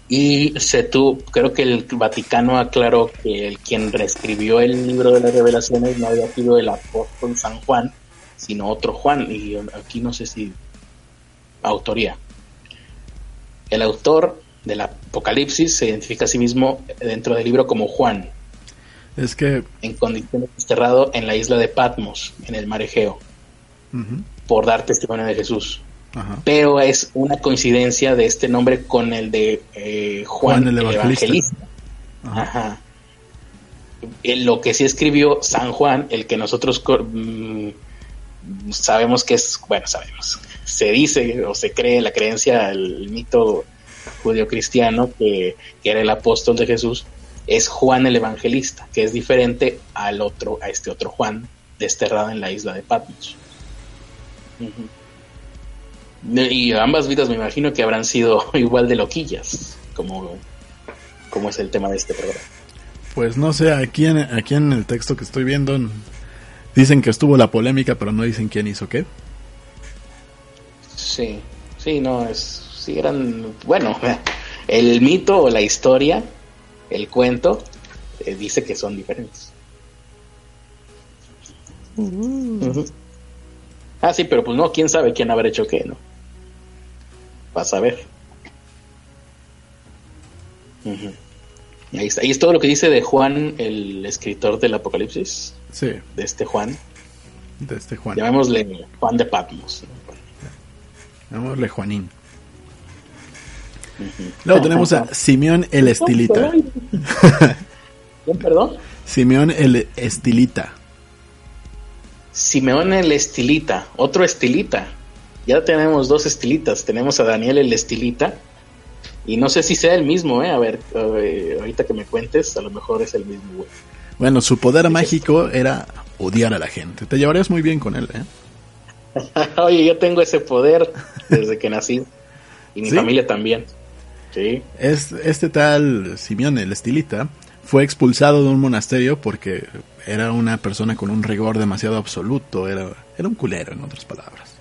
Y se tuvo, creo que el Vaticano aclaró que el quien reescribió el libro de las revelaciones no había sido el apóstol San Juan, sino otro Juan. Y aquí no sé si autoría. El autor del Apocalipsis se identifica a sí mismo dentro del libro como Juan, Es que en condiciones desterrado en la isla de Patmos, en el mar Egeo, por dar testimonio de Jesús. Ajá. Pero es una coincidencia de este nombre con el de eh, Juan, Juan el el Evangelista. Evangelista. Ajá. Ajá. En lo que sí escribió San Juan, el que nosotros mm, sabemos que es, bueno, sabemos, se dice o se cree la creencia, el, mito judío-cristiano que, que era el apóstol de Jesús, es Juan el Evangelista, que es diferente al otro, a este otro Juan desterrado en la isla de Patmos. Y ambas vidas me imagino que habrán sido *laughs* igual de loquillas, como, como es el tema de este programa. Pues no sé, aquí en, aquí en el texto que estoy viendo dicen que estuvo la polémica, pero no dicen quién hizo qué. Sí, sí, no, es, sí eran, bueno, *laughs* el mito o la historia, el cuento, eh, dice que son diferentes. Ujú. Ah, sí, pero pues no, quién sabe quién habrá hecho qué, ¿no? Vas a ver. Ujú. Ahí está. Y es todo lo que dice de Juan, el escritor del Apocalipsis, Sí, de este Juan. de este Juan. Llamémosle Juan de Patmos. ¿no? Llamémosle Juanín. Luego tenemos a Simeón el Estilita. ¿Quién, perdón? Simeón el Estilita. Simeón el Estilita, otro Estilita. Ya tenemos dos Estilitas. Tenemos a Daniel el Estilita Y no sé si sea el mismo, ¿eh? A ver, ahorita que me cuentes, a lo mejor es el mismo, güey. Bueno, su poder mágico era odiar a la gente. Te llevarías muy bien con él, ¿eh? *laughs* Oye, yo tengo ese poder desde que nací. Y mi familia también. Sí. este tal Simeón, el estilita, fue expulsado de un monasterio porque era una persona con un rigor demasiado absoluto. Era, era un culero, en otras palabras.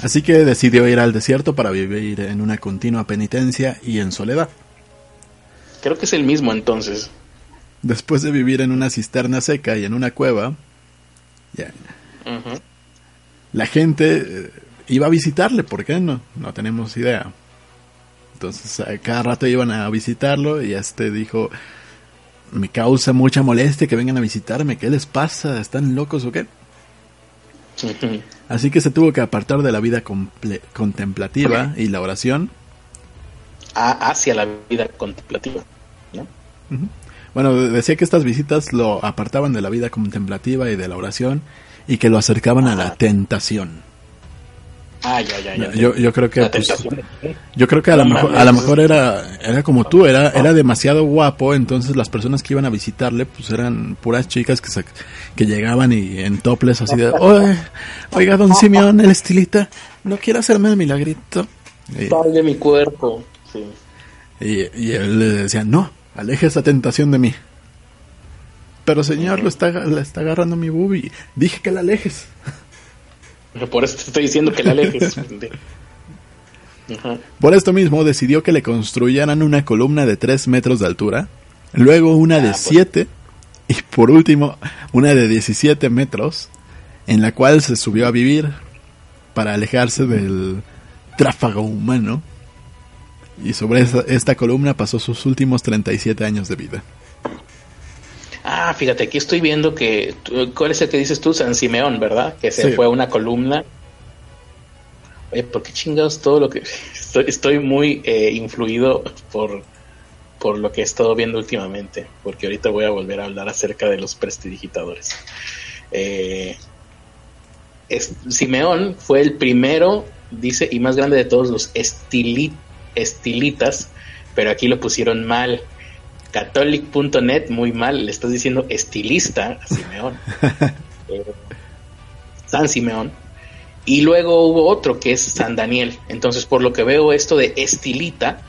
Así que decidió ir al desierto para vivir en una continua penitencia y en soledad. Creo que es el mismo entonces. Después de vivir en una cisterna seca y en una cueva, la gente eh, iba a visitarle, ¿por qué no? No tenemos idea. Entonces cada rato iban a visitarlo y este dijo, me causa mucha molestia que vengan a visitarme, ¿qué les pasa? ¿Están locos o qué? *laughs* Así que se tuvo que apartar de la vida contemplativa y la oración. hacia la vida contemplativa. Bueno, decía que estas visitas lo apartaban de la vida contemplativa y de la oración y que lo acercaban a la tentación. Ah, ya, ya, ya. Yo, yo creo que pues, yo creo que a lo mejor a lo mejor era era como tú, era era demasiado guapo, entonces las personas que iban a visitarle pues eran puras chicas que que llegaban y en toples así de, "Oiga, don Simeón, el estilita, ¿no quiere hacerme el milagrito?" De mi cuerpo. Sí. Y, y él le decía, "No, aleje esa tentación de mí." Pero señor, lo está, le está agarrando mi bubi. Dije que la alejes. Por eso te estoy diciendo que la alejes. *laughs* Por esto mismo decidió que le construyeran una columna de 3 metros de altura, luego una de 7 ah, y por último una de 17 metros, en la cual se subió a vivir para alejarse del tráfago humano. Y sobre esta columna pasó sus últimos 37 años de vida. Ah, fíjate, aquí estoy viendo que. ¿Cuál es el que dices tú? San Simeón, ¿verdad? Que se fue a una columna. Oye, ¿por qué chingados todo lo que. *laughs* Estoy, muy eh, influido por, por lo que he estado viendo últimamente. Porque ahorita voy a volver a hablar acerca de los prestidigitadores. Eh, Simeón fue el primero, dice, y más grande de todos los estilitas, pero aquí lo pusieron mal Catholic.net, muy mal, le estás diciendo estilista a Simeón. *laughs* Eh, San Simeón. Y luego hubo otro que es San Daniel. Entonces, por lo que veo, esto de estilita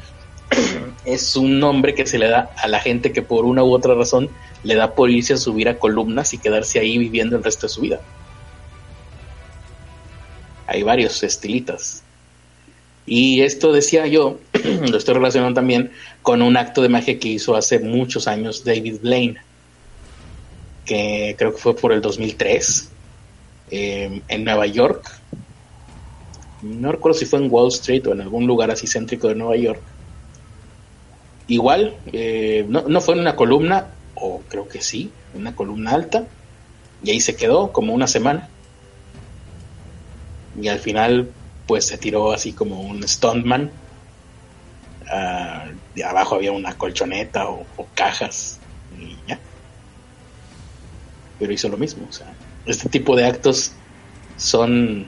*clears throat* es un nombre que se le da a la gente que por una u otra razón le da por irse a subir a columnas y quedarse ahí viviendo el resto de su vida. Hay varios estilitas. Y esto decía yo, lo estoy relacionando también con un acto de magia que hizo hace muchos años David Blaine, que creo que fue por el 2003, eh, en Nueva York. No recuerdo si fue en Wall Street o en algún lugar así céntrico de Nueva York. Igual, eh, no, no fue en una columna, o creo que sí, una columna alta, y ahí se quedó como una semana. Y al final pues se tiró así como un stuntman. De abajo había una colchoneta o, cajas y ya. Pero hizo lo mismo. O sea, este tipo de actos son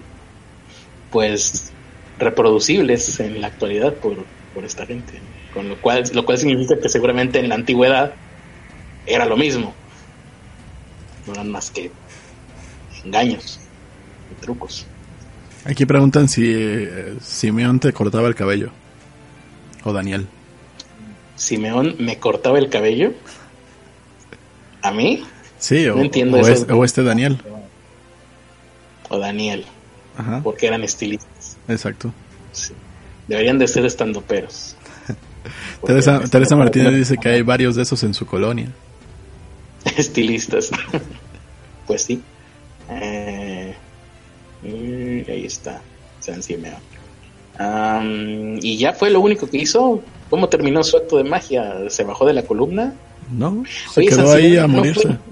pues reproducibles en la actualidad por, por esta gente. Con lo cual, lo cual significa que seguramente en la antigüedad era lo mismo. No eran más que engaños y trucos. Aquí preguntan si eh, Simeón te cortaba el cabello. O Daniel. ¿Simeón me cortaba el cabello? ¿A mí? Sí, o, entiendo o, este Daniel. O Daniel. Ajá. Porque eran estilistas. Exacto. Deberían de ser estandoperos. *laughs* Teresa, Teresa Martínez dice que hay varios de esos en su colonia. *laughs* Estilistas. *laughs* pues sí. Eh, y ahí está, San Simeón. Y ya fue lo único que hizo. ¿Cómo terminó su acto de magia? ¿Se bajó de la columna? No, se quedó ahí a morirse. *clears throat*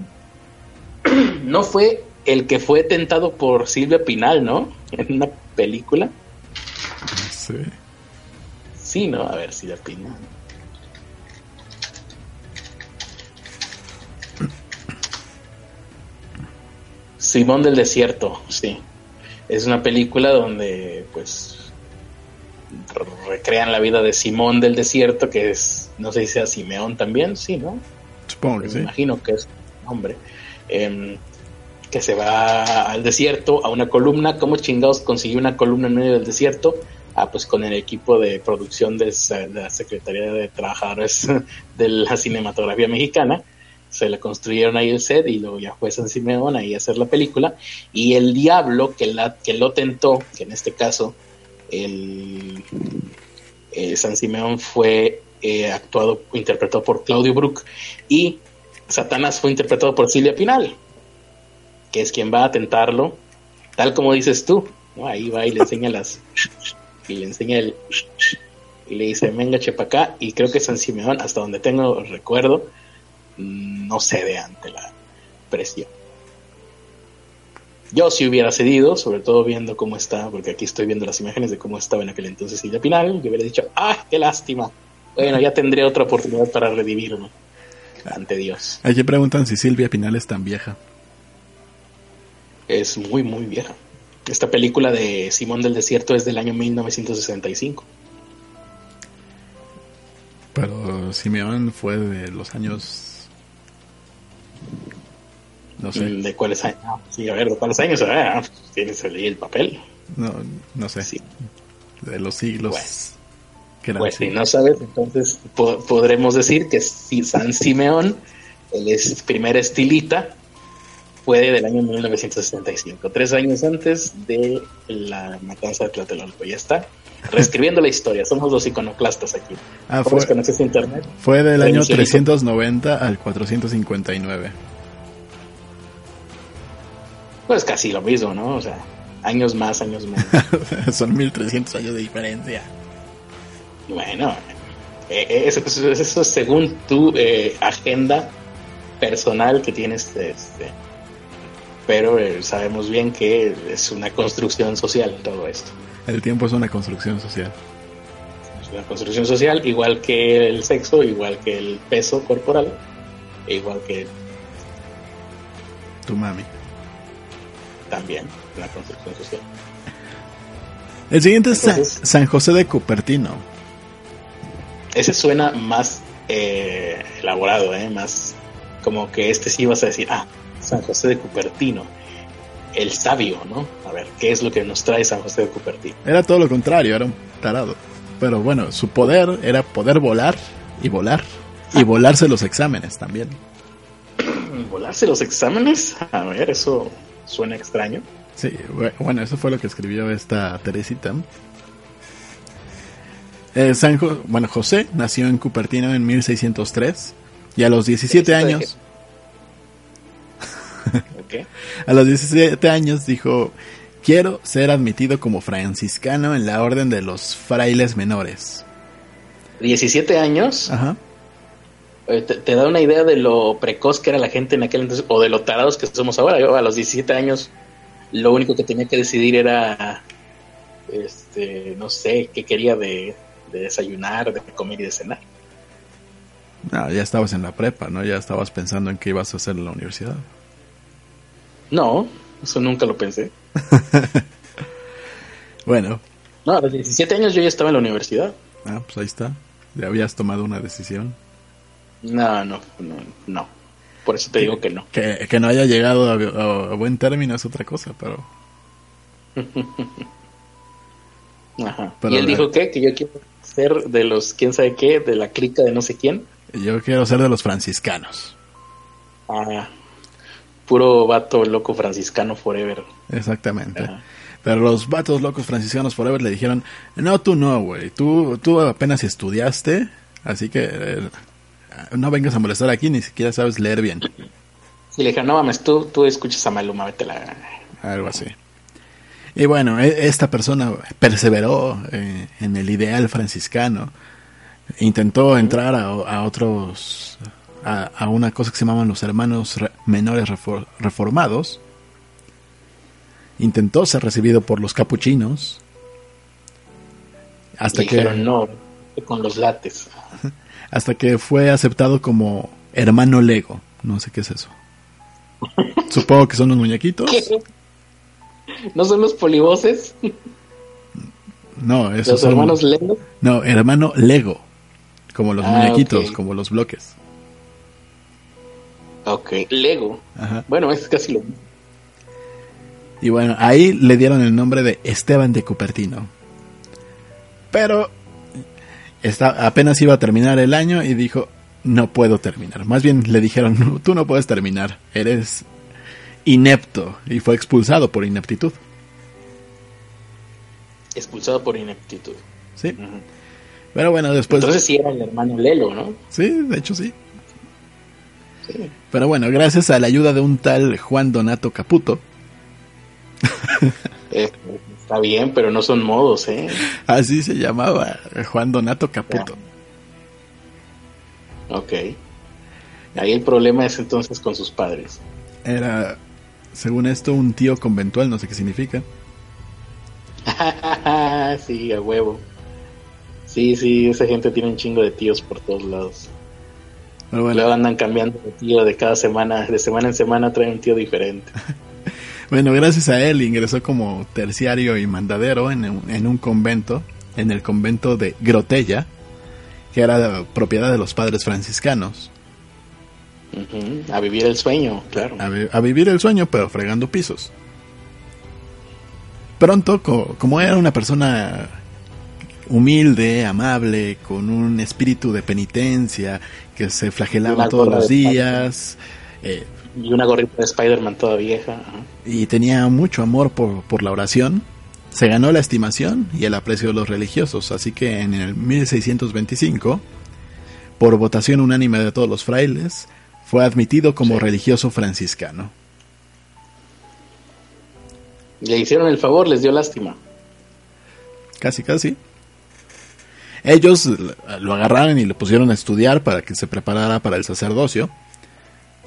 No fue, el que fue tentado por Silvia Pinal, ¿no? *laughs* En una película. Sí. Sí, ¿no? A ver, Silvia Pinal. Simón del Desierto, sí. Es una película donde, pues, recrean la vida de Simón del desierto, que es, no sé si sea Simeón también, sí, ¿no? Supongo que Me sí. imagino que es un hombre. em, que se va al desierto a una columna. ¿Cómo chingados consiguió una columna en medio del desierto? Ah, pues con el equipo de producción de la Secretaría de Trabajadores *laughs* de la Cinematografía Mexicana. Se le construyeron ahí el set y luego ya fue San Simeón ahí a hacer la película. Y el diablo que, la, que lo tentó, que en este caso el, eh, San Simeón fue eh, actuado, interpretado por Claudio Brook y Satanás fue interpretado por Silvia Pinal, que es quien va a tentarlo, tal como dices tú. Ahí va y le enseña las y le enseña el y le dice, venga, chepa acá, y creo que San Simeón, hasta donde tengo recuerdo, no cede ante la presión. Yo si hubiera cedido, sobre todo viendo cómo está, porque aquí estoy viendo las imágenes de cómo estaba en aquel entonces Silvia Pinal, yo hubiera dicho, ¡ah, qué lástima! Bueno, ya tendré otra oportunidad para redimirme ante Dios. Aquí preguntan si Silvia Pinal es tan vieja. Es muy, muy vieja. Esta película de Simón del Desierto es del año 1965. Pero Simeón fue de los años. No sé. ¿De cuáles años? Ah, sí, a ver, ¿de cuáles años? Ah, tienes ahí el papel. No, no sé. Sí. De los siglos. Pues, Pues si no sabes, entonces po- podremos decir que si San Simeón, el es- primer estilita, fue del año 1965, tres años antes de la matanza de Tlatelolco. Ya está. Reescribiendo la historia, somos los iconoclastas aquí. Ah, ¿Cómo fue, internet? fue del año Revisionista. 390 al 459. Pues casi lo mismo, ¿no? O sea, años más, años menos. *laughs* Son 1300 años de diferencia. Bueno, eh, eh, eso, eso- eso es según tu eh, agenda personal que tienes. Este, pero eh, sabemos bien que es una construcción social todo esto. El tiempo es una construcción social. Es una construcción social igual que el sexo, igual que el peso corporal, e igual que Tu mami. También una construcción social. El siguiente es San José de Cupertino. Ese suena más eh, elaborado, ¿eh? más como que este sí vas a decir, ah, San José de Cupertino, el sabio, ¿no? A ver, ¿qué es lo que nos trae San José de Cupertino? Era todo lo contrario, era un tarado. Pero bueno, su poder era poder volar y volar. Y volarse los exámenes también. ¿Volarse los exámenes? A ver, eso suena extraño. Sí, bu- bueno, eso fue lo que escribió esta Teresita. Eh, San Jo- bueno, José nació en Cupertino en 1603 y a los 17 Teresita de años, ¿Ok? *laughs* a los 17 años dijo, quiero ser admitido como franciscano en la orden de los frailes menores. 17 años, Ajá. Eh, te, te da una idea de lo precoz que era la gente en aquel entonces, o de lo tarados que somos ahora. Yo a los 17 años, lo único que tenía que decidir era, este, no sé, qué quería de, de desayunar, de comer y de cenar. No, ya estabas en la prepa, ¿no? Ya estabas pensando en qué ibas a hacer en la universidad. No, eso nunca lo pensé. *laughs* Bueno, No, a los 17 años yo ya estaba en la universidad. ah, pues ahí está. Ya habías tomado una decisión. No, no, no, no. Por eso te digo que no. Que, que no haya llegado a, a- buen término es otra cosa, pero... *laughs* Ajá. Pero y él la- dijo que, que yo quiero ser de los quién sabe qué, de la clica de no sé quién. Yo quiero ser de los franciscanos. Ah, puro vato loco franciscano forever. Exactamente. Ajá. Pero los vatos locos franciscanos forever le dijeron, no, tú no, güey. Tú, tú apenas estudiaste, así que eh, no vengas a molestar aquí, ni siquiera sabes leer bien. Y le dijeron, no mames, tú, tú escuchas a Maluma, vete la... Algo así. Y bueno, e- esta persona perseveró eh, en el ideal franciscano. Intentó entrar a, a otros, a, a una cosa que se llamaban los hermanos re- menores refor- reformados. Intentó ser recibido por los capuchinos. Hasta Le que, dijeron, no, con los lates. Hasta que fue aceptado como hermano Lego. No sé qué es eso. *laughs* Supongo que son los muñequitos. ¿Qué? ¿No son los polivoces? No, esos ¿Los son- hermanos Lego? No, hermano Lego. Como los Ah, muñequitos, como los bloques. Ok, Lego. Ajá. Bueno, es casi lo mismo. Y bueno, ahí le dieron el nombre de Esteban de Cupertino. Pero está, apenas iba a terminar el año y dijo, no puedo terminar. Más bien le dijeron, "No, tú no puedes terminar, eres inepto. Y fue expulsado por ineptitud. Expulsado por ineptitud. Sí. Pero bueno, después... Entonces sí era el hermano Lelo, ¿no? Sí, de hecho sí. Sí. Pero bueno, gracias a la ayuda de un tal Juan Donato Caputo, Eh, está bien, pero no son modos, ¿eh? así se llamaba Juan Donato Caputo. Ok. Ahí el problema es entonces con sus padres. Era, según esto, un tío conventual, no sé qué significa. *laughs* sí, a huevo. Sí, sí, esa gente tiene un chingo de tíos por todos lados. Bueno, Luego andan cambiando de tío de cada semana, de semana en semana trae un tío diferente. *laughs* bueno, gracias a él ingresó como terciario y mandadero en un, en un convento, en el convento de Grotella, que era propiedad de los padres franciscanos. A vivir el sueño, claro. a, vi- a vivir el sueño, pero fregando pisos. Pronto, co- como era una persona humilde, amable, con un espíritu de penitencia, que se flagelaba todos los días, eh, Y una gorrita de Spider-Man toda vieja. ajá. y tenía mucho amor por, por la oración, se ganó la estimación y el aprecio de los religiosos. Así que en el 1625, por votación unánime de todos los frailes, fue admitido como Sí. religioso franciscano. Le hicieron el favor, les dio lástima. Casi, casi. Ellos lo agarraron y le pusieron a estudiar para que se preparara para el sacerdocio.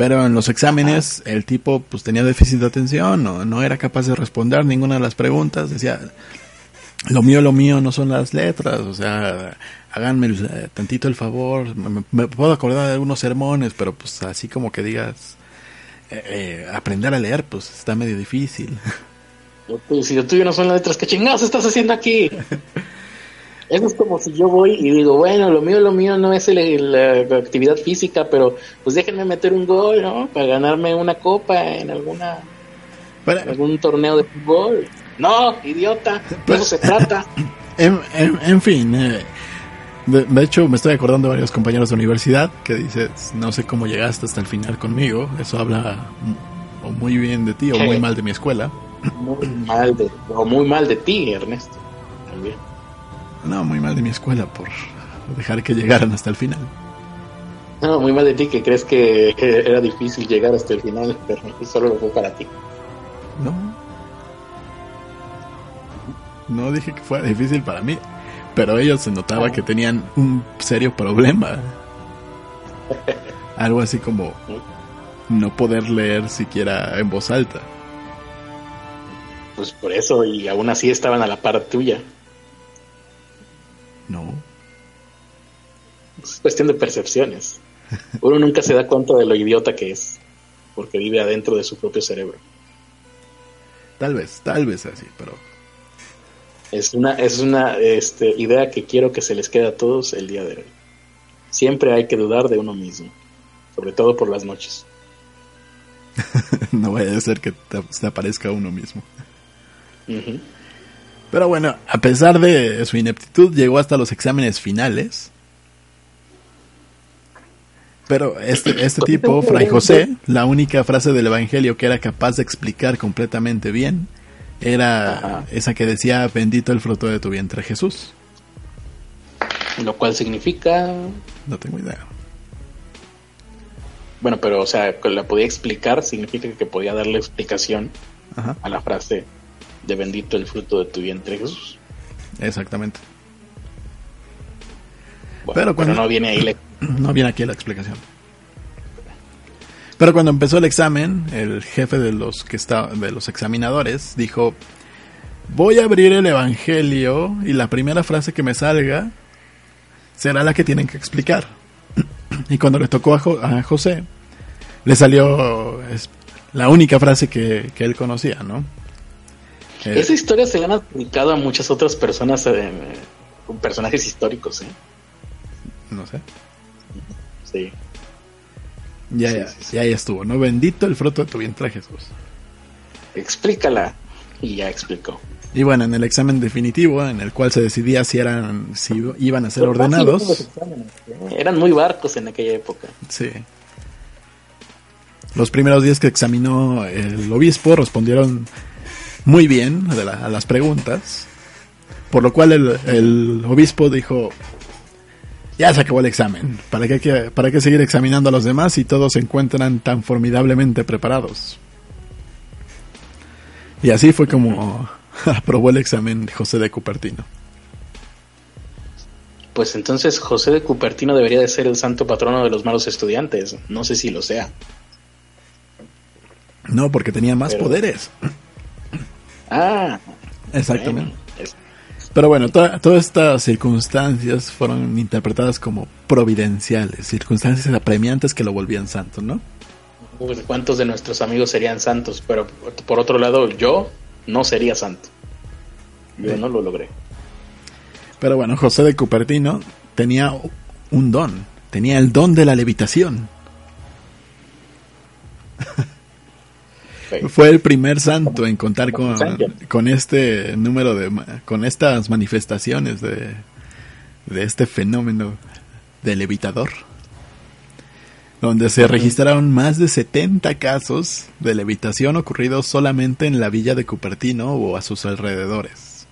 Pero en los exámenes el tipo pues tenía déficit de atención, no, no era capaz de responder ninguna de las preguntas. Decía, lo mío, lo mío no son las letras, o sea, háganme el- eh, tantito el favor. Me, me puedo acordar de algunos sermones, pero pues así como que digas, eh, eh, aprender a leer pues está medio difícil. Lo- Si lo tuyo no son las letras, ¿qué chingados estás haciendo aquí? *laughs* Eso es como si yo voy y digo, bueno, lo mío, lo mío no es el- la actividad física, pero pues déjenme meter un gol, ¿no? Para ganarme una copa en alguna en algún torneo de fútbol. No, idiota, de eso se trata. *laughs* En, en- en fin, eh, de, de hecho me estoy acordando de varios compañeros de universidad que dices, no sé cómo llegaste hasta el final conmigo, eso habla o muy bien de ti o muy mal de mi escuela. Muy mal de, o muy mal de ti, Ernesto. También. No, muy mal de mi escuela por dejar que llegaran hasta el final. No, muy mal de ti que crees que era difícil llegar hasta el final, pero solo lo fue para ti. No. No dije que fuera difícil para mí, pero ellos se notaba que tenían un serio problema. *laughs* Algo así como no poder leer siquiera en voz alta. Pues por eso, y aún así estaban a la par tuya. No. Es cuestión de percepciones. Uno nunca se da cuenta de lo idiota que es, porque vive adentro de su propio cerebro. Tal vez, tal vez así, pero Es una, es una este, idea que quiero que se les quede a todos el día de hoy. Siempre hay que dudar de uno mismo, sobre todo por las noches. *laughs* no vaya a ser que te, se aparezca uno mismo. Pero bueno, a pesar de su ineptitud, llegó hasta los exámenes finales. Pero este, este tipo, *laughs* Fray José, la única frase del Evangelio que era capaz de explicar completamente bien era Ajá. esa que decía, bendito el fruto de tu vientre Jesús. Lo cual significa, No tengo idea. bueno, pero o sea, que la podía explicar, significa que podía darle explicación Ajá, a la frase de bendito el fruto de tu vientre Jesús. exactamente. Bueno, Pero pero, cuando- no viene ahí la *clears throat* No viene aquí la explicación. Pero cuando empezó el examen, el jefe de los que está, de los examinadores dijo: Voy a abrir el evangelio y la primera frase que me salga será la que tienen que explicar. *clears throat* Y cuando le tocó a, Jo- a José, le salió es, la única frase que, que él conocía, ¿no? Eh, Esa historia se le han aplicado a muchas otras personas, eh, con personajes históricos, ¿eh? no sé. Sí. Ya, Sí, ya, sí, sí. ya, ya estuvo, ¿no? Bendito el fruto de tu vientre, Jesús. Explícala. Y ya explicó. Y bueno, en el examen definitivo, en el cual se decidía si eran, si iban a ser Pero ordenados. ¿eh? Eran muy barcos en aquella época. Sí. Los primeros días que examinó el obispo respondieron muy bien de la- a las preguntas, por lo cual el, el obispo dijo, ya se acabó el examen, ¿para qué, ¿para qué seguir examinando a los demás si todos se encuentran tan formidablemente preparados? Y así fue como *laughs* aprobó el examen José de Cupertino. Pues entonces José de Cupertino debería de ser el santo patrono de los malos estudiantes. No sé si lo sea. No, porque tenía más Pero- poderes. Ah, Exactamente. bueno, Pero bueno, to- todas estas circunstancias fueron interpretadas como providenciales, circunstancias apremiantes que lo volvían santo, ¿no? pues, ¿Cuántos de nuestros amigos serían santos? Pero por otro lado, yo no sería santo. Yo no lo logré. Pero bueno, José de Cupertino tenía un don, tenía el don de la levitación. *laughs* Fue el primer santo en contar con, con este número de, con estas manifestaciones de, de este fenómeno del levitador. Donde se registraron más de 70 casos de levitación ocurridos solamente en la villa de Cupertino o a sus alrededores.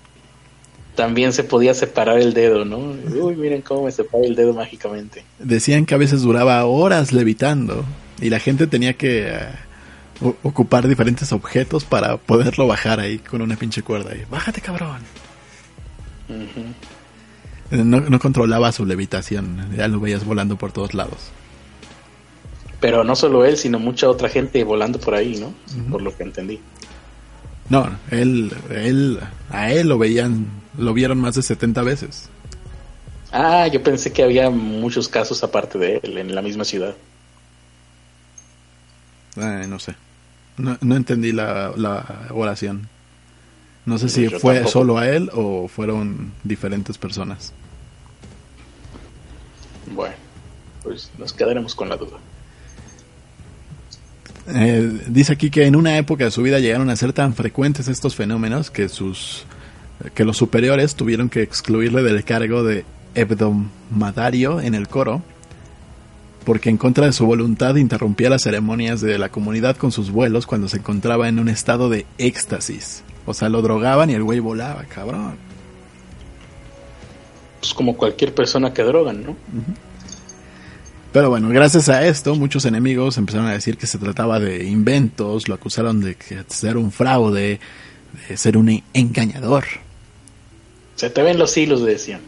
También se podía separar el dedo, ¿no? Uy, miren cómo me separa el dedo mágicamente. Decían que a veces duraba horas levitando y la gente tenía que ocupar diferentes objetos para poderlo bajar ahí con una pinche cuerda. Y, Bájate, cabrón. No, no controlaba su levitación, ya lo veías volando por todos lados. Pero no solo él, sino mucha otra gente volando por ahí, ¿no? Por lo que entendí. No, él, él, a él lo veían, lo vieron más de 70 veces. Ah, yo pensé que había muchos casos aparte de él en la misma ciudad. Ay, no sé. No, no entendí la, la oración. No sé si Yo fue tampoco. solo a él o fueron diferentes personas. Bueno, pues nos quedaremos con la duda. Eh, dice aquí que en una época de su vida llegaron a ser tan frecuentes estos fenómenos que sus que los superiores tuvieron que excluirle del cargo de hebdomadario en el coro porque en contra de su voluntad interrumpía las ceremonias de la comunidad con sus vuelos cuando se encontraba en un estado de éxtasis. O sea, lo drogaban y el güey volaba, cabrón. Pues como cualquier persona que drogan, ¿no? Pero bueno, gracias a esto, muchos enemigos empezaron a decir que se trataba de inventos, lo acusaron de ser un fraude, de ser un engañador. Se te ven los hilos, decían.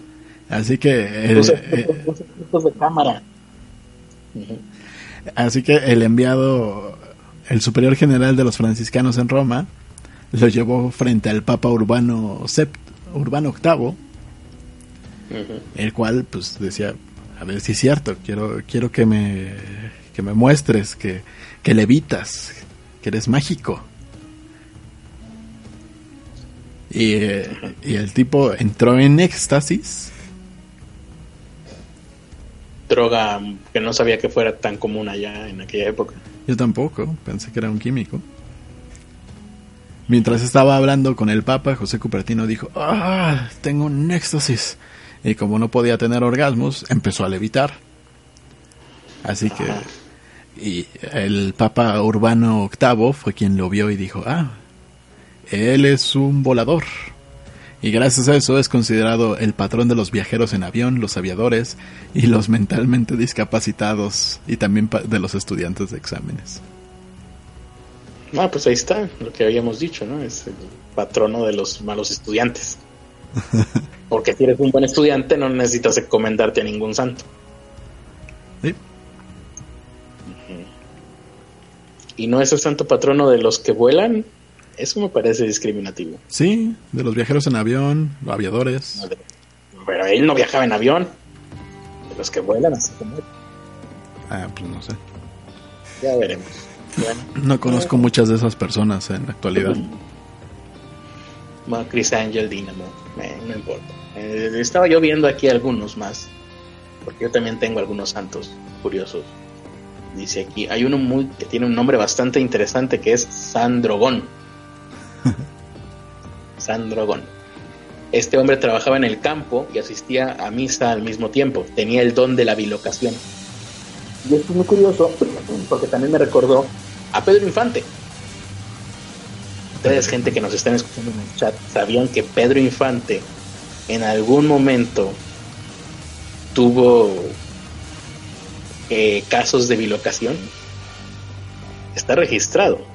Así que eh, efectos de cámara. Así que el enviado, el superior general de los franciscanos en Roma, lo llevó frente al Papa Urbano Sept, Urbano VIII, el cual pues decía, a ver si es cierto, quiero, quiero que me, que me muestres que, que levitas, que eres mágico. Y, eh, y el tipo entró en éxtasis Droga que no sabía que fuera tan común allá en aquella época. Yo tampoco, pensé que era un químico. Mientras estaba hablando con el Papa, José Cupertino dijo, ¡Ah! Tengo un éxtasis. Y como no podía tener orgasmos, empezó a levitar. Así que... Y el Papa Urbano VIII fue quien lo vio y dijo, ¡Ah! Él es un volador. Y gracias a eso es considerado el patrón de los viajeros en avión, los aviadores y los mentalmente discapacitados y también de los estudiantes de exámenes. Ah, pues ahí está, lo que habíamos dicho, ¿no? Es el patrono de los malos estudiantes. *laughs* Porque si eres un buen estudiante no necesitas encomendarte a ningún santo. Sí. Y no es el santo patrono de los que vuelan, eso me parece discriminativo. Sí, de los viajeros en avión, aviadores. Pero él no viajaba en avión. De los que vuelan, así como él. Ah, pues no sé. Ya veremos. Bueno, No conozco muchas de esas personas en la actualidad. *laughs* Bueno, Chris Angel, Dynamo, eh, no importa. Eh, estaba yo viendo aquí algunos más, porque yo también tengo algunos santos curiosos. Dice aquí, hay uno muy que tiene un nombre bastante interesante que es Sandrogón. *laughs* Sandrogón. Este hombre trabajaba en el campo y asistía a misa al mismo tiempo. Tenía el don de la bilocación. Y esto es muy curioso porque también me recordó a Pedro Infante. Ustedes, gente que nos están escuchando en el chat, ¿sabían que Pedro Infante en algún momento tuvo eh, casos de bilocación? Está registrado.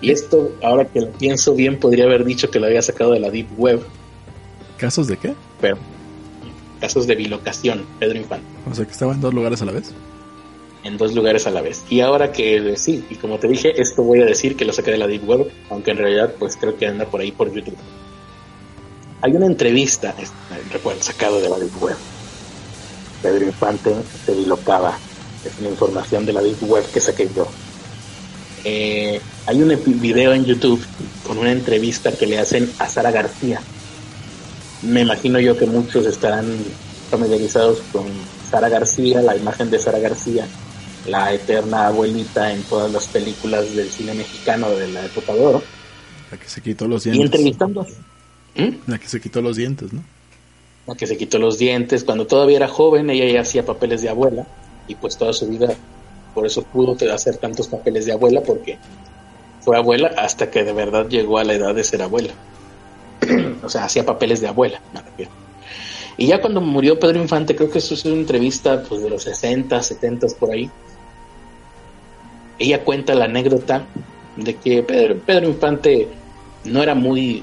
Y esto, ahora que lo pienso bien, podría haber dicho que lo había sacado de la Deep Web ¿Casos de qué? Pero, casos de bilocación, Pedro Infante. O sea, que estaba en dos lugares a la vez. En dos lugares a la vez. Y ahora que sí, y como te dije, esto voy a decir que lo saqué de la Deep Web, aunque en realidad pues creo que anda por ahí por YouTube. Hay una entrevista, recuerdo, sacado de la Deep Web. Pedro Infante se bilocaba. Es una información de la Deep Web que saqué yo. Eh, hay un video en YouTube con una entrevista que le hacen a Sara García me imagino yo que muchos estarán familiarizados con Sara García, la imagen de Sara García, la eterna abuelita en todas las películas del cine mexicano de la época de oro. La que se quitó los dientes. Y entrevistando. ¿Mm? La que se quitó los dientes, ¿no? La que se quitó los dientes. Cuando todavía era joven, ella ya hacía papeles de abuela. Y pues toda su vida, por eso pudo hacer tantos papeles de abuela, porque fue abuela hasta que de verdad llegó a la edad de ser abuela. *clears throat* o sea, hacía papeles de abuela. Y ya cuando murió Pedro Infante, creo que eso es una entrevista pues, de los 60, 70 por ahí. Ella cuenta la anécdota de que Pedro, Infante no era muy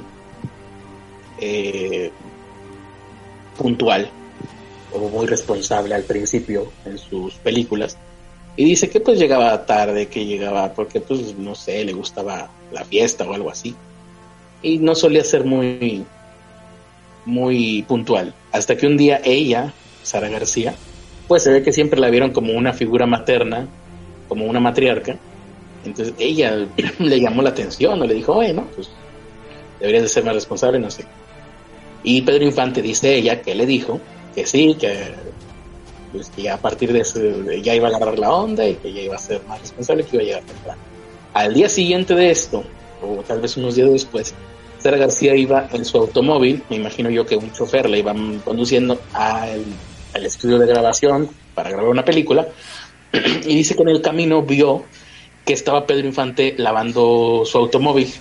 eh, puntual o muy responsable al principio en sus películas. Y dice que pues llegaba tarde, que llegaba porque pues no sé, le gustaba la fiesta o algo así y no solía ser muy, muy puntual. Hasta que un día ella, Sara García, pues se ve que siempre la vieron como una figura materna, como una matriarca. Entonces ella *clears throat* le llamó la atención, o le dijo, bueno, pues deberías de ser más responsable, no sé. Y Pedro Infante dice ella que le dijo que sí, que, pues, que a partir de eso ya iba a agarrar la onda y que ya iba a ser más responsable, que iba a llegar temprano. Al día siguiente de esto, o tal vez unos días después, Sara García iba en su automóvil, me imagino yo que un chofer le iba conduciendo al, estudio de grabación para grabar una película, *clears throat* y dice que en el camino vio que estaba Pedro Infante lavando su automóvil.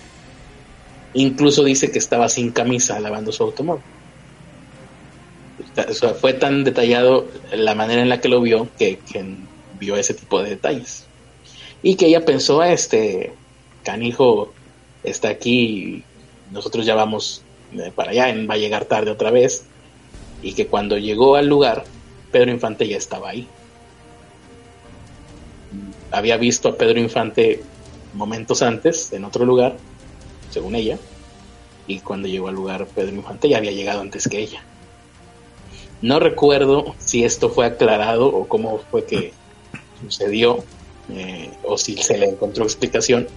Incluso dice que estaba sin camisa lavando su automóvil. Fue tan detallado la manera en la que lo vio que, que vio ese tipo de detalles. Y que ella pensó, a este canijo está aquí, nosotros ya vamos eh, para allá, va a llegar tarde otra vez, y que cuando llegó al lugar, Pedro Infante ya estaba ahí. Había visto a Pedro Infante momentos antes, en otro lugar, según ella, y cuando llegó al lugar, Pedro Infante ya había llegado antes que ella. No recuerdo si esto fue aclarado o cómo fue que sucedió, eh, o si se le encontró explicación,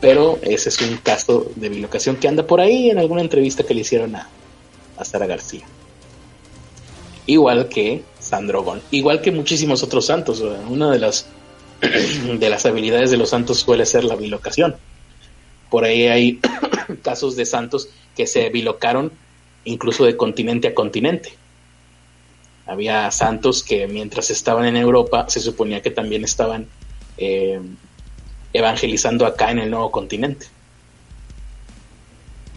pero ese es un caso de bilocación que anda por ahí en alguna entrevista que le hicieron a, Sara García. Igual que Sandro igual que muchísimos otros santos. Una de las, *clears throat* de las habilidades de los santos suele ser la bilocación. Por ahí hay *clears throat* casos de santos que se bilocaron incluso de continente a continente. Había santos que mientras estaban en Europa se suponía que también estaban eh, evangelizando acá en el nuevo continente.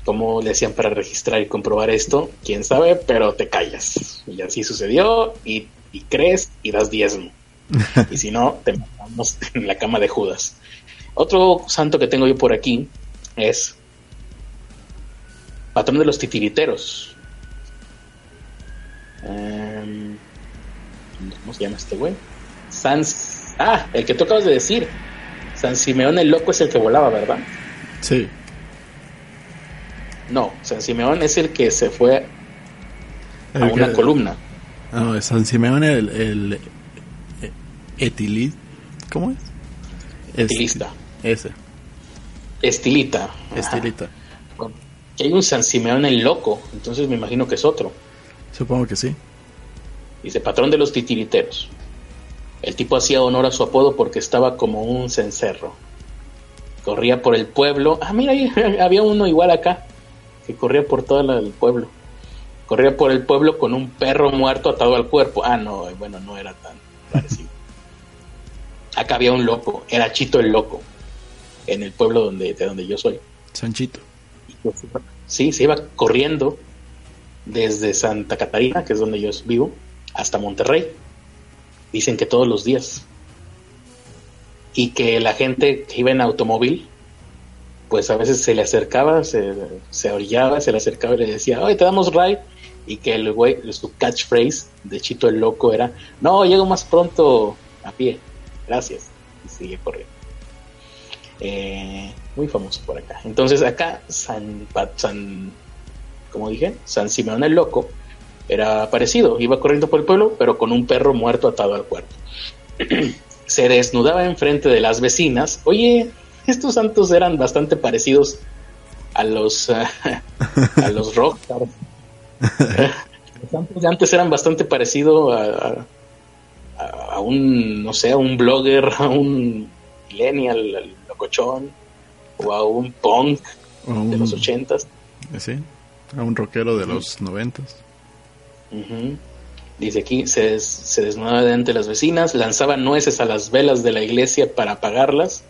¿Cómo le hacían para registrar y comprobar esto? Quién sabe, pero te callas. Y así sucedió, y, crees y das diezmo. *laughs* y si no, te matamos en la cama de Judas. Otro santo que tengo yo por aquí es patrón de los titiriteros. Em, ¿Cómo se llama este güey? Sans. Ah, el que tú acabas de decir. San Simeón el loco es el que volaba, ¿verdad? Sí. No, San Simeón es el que se fue a una columna. No, San Simeón el, el, etilit, ¿cómo es? Estilista. Ese. Estilita. Estilita. hay un San Simeón el loco, entonces me imagino que es otro. Supongo que sí. Dice, patrón de los titiriteros. El tipo hacía honor a su apodo porque estaba como un cencerro. Corría por el pueblo. Ah, mira, ahí *laughs* había uno igual acá, que corría por todo el pueblo. Corría por el pueblo con un perro muerto atado al cuerpo. Ah, no, bueno, no era tan parecido. *laughs* Acá había un loco, era Chito el loco, en el pueblo donde, de donde yo soy. Sanchito. Sí, se iba corriendo desde Santa Catarina, que es donde yo vivo, hasta Monterrey. Dicen que todos los días. Y que la gente que iba en automóvil, pues a veces se le acercaba, se, se orillaba, se le acercaba y le decía, oye, te damos ride. Y que el güey, su catchphrase de Chito el Loco era, no, llego más pronto a pie, gracias. Y sigue corriendo. Eh, muy famoso por acá. Entonces acá San, San como dije, San Simeón el Loco era parecido, iba corriendo por el pueblo, pero con un perro muerto atado al cuerpo. *clears throat* Se desnudaba enfrente de las vecinas. Oye, estos santos eran bastante parecidos a los *laughs* a los rockstars. *laughs* los santos de antes eran bastante parecidos a, a, un, no sé, a un blogger, a un millennial, al locochón, o a un punk de los ochentas. Sí, a un rockero de los noventas. Dice aquí, se, se desnudaba delante de las vecinas, lanzaba nueces a las velas de la iglesia para apagarlas.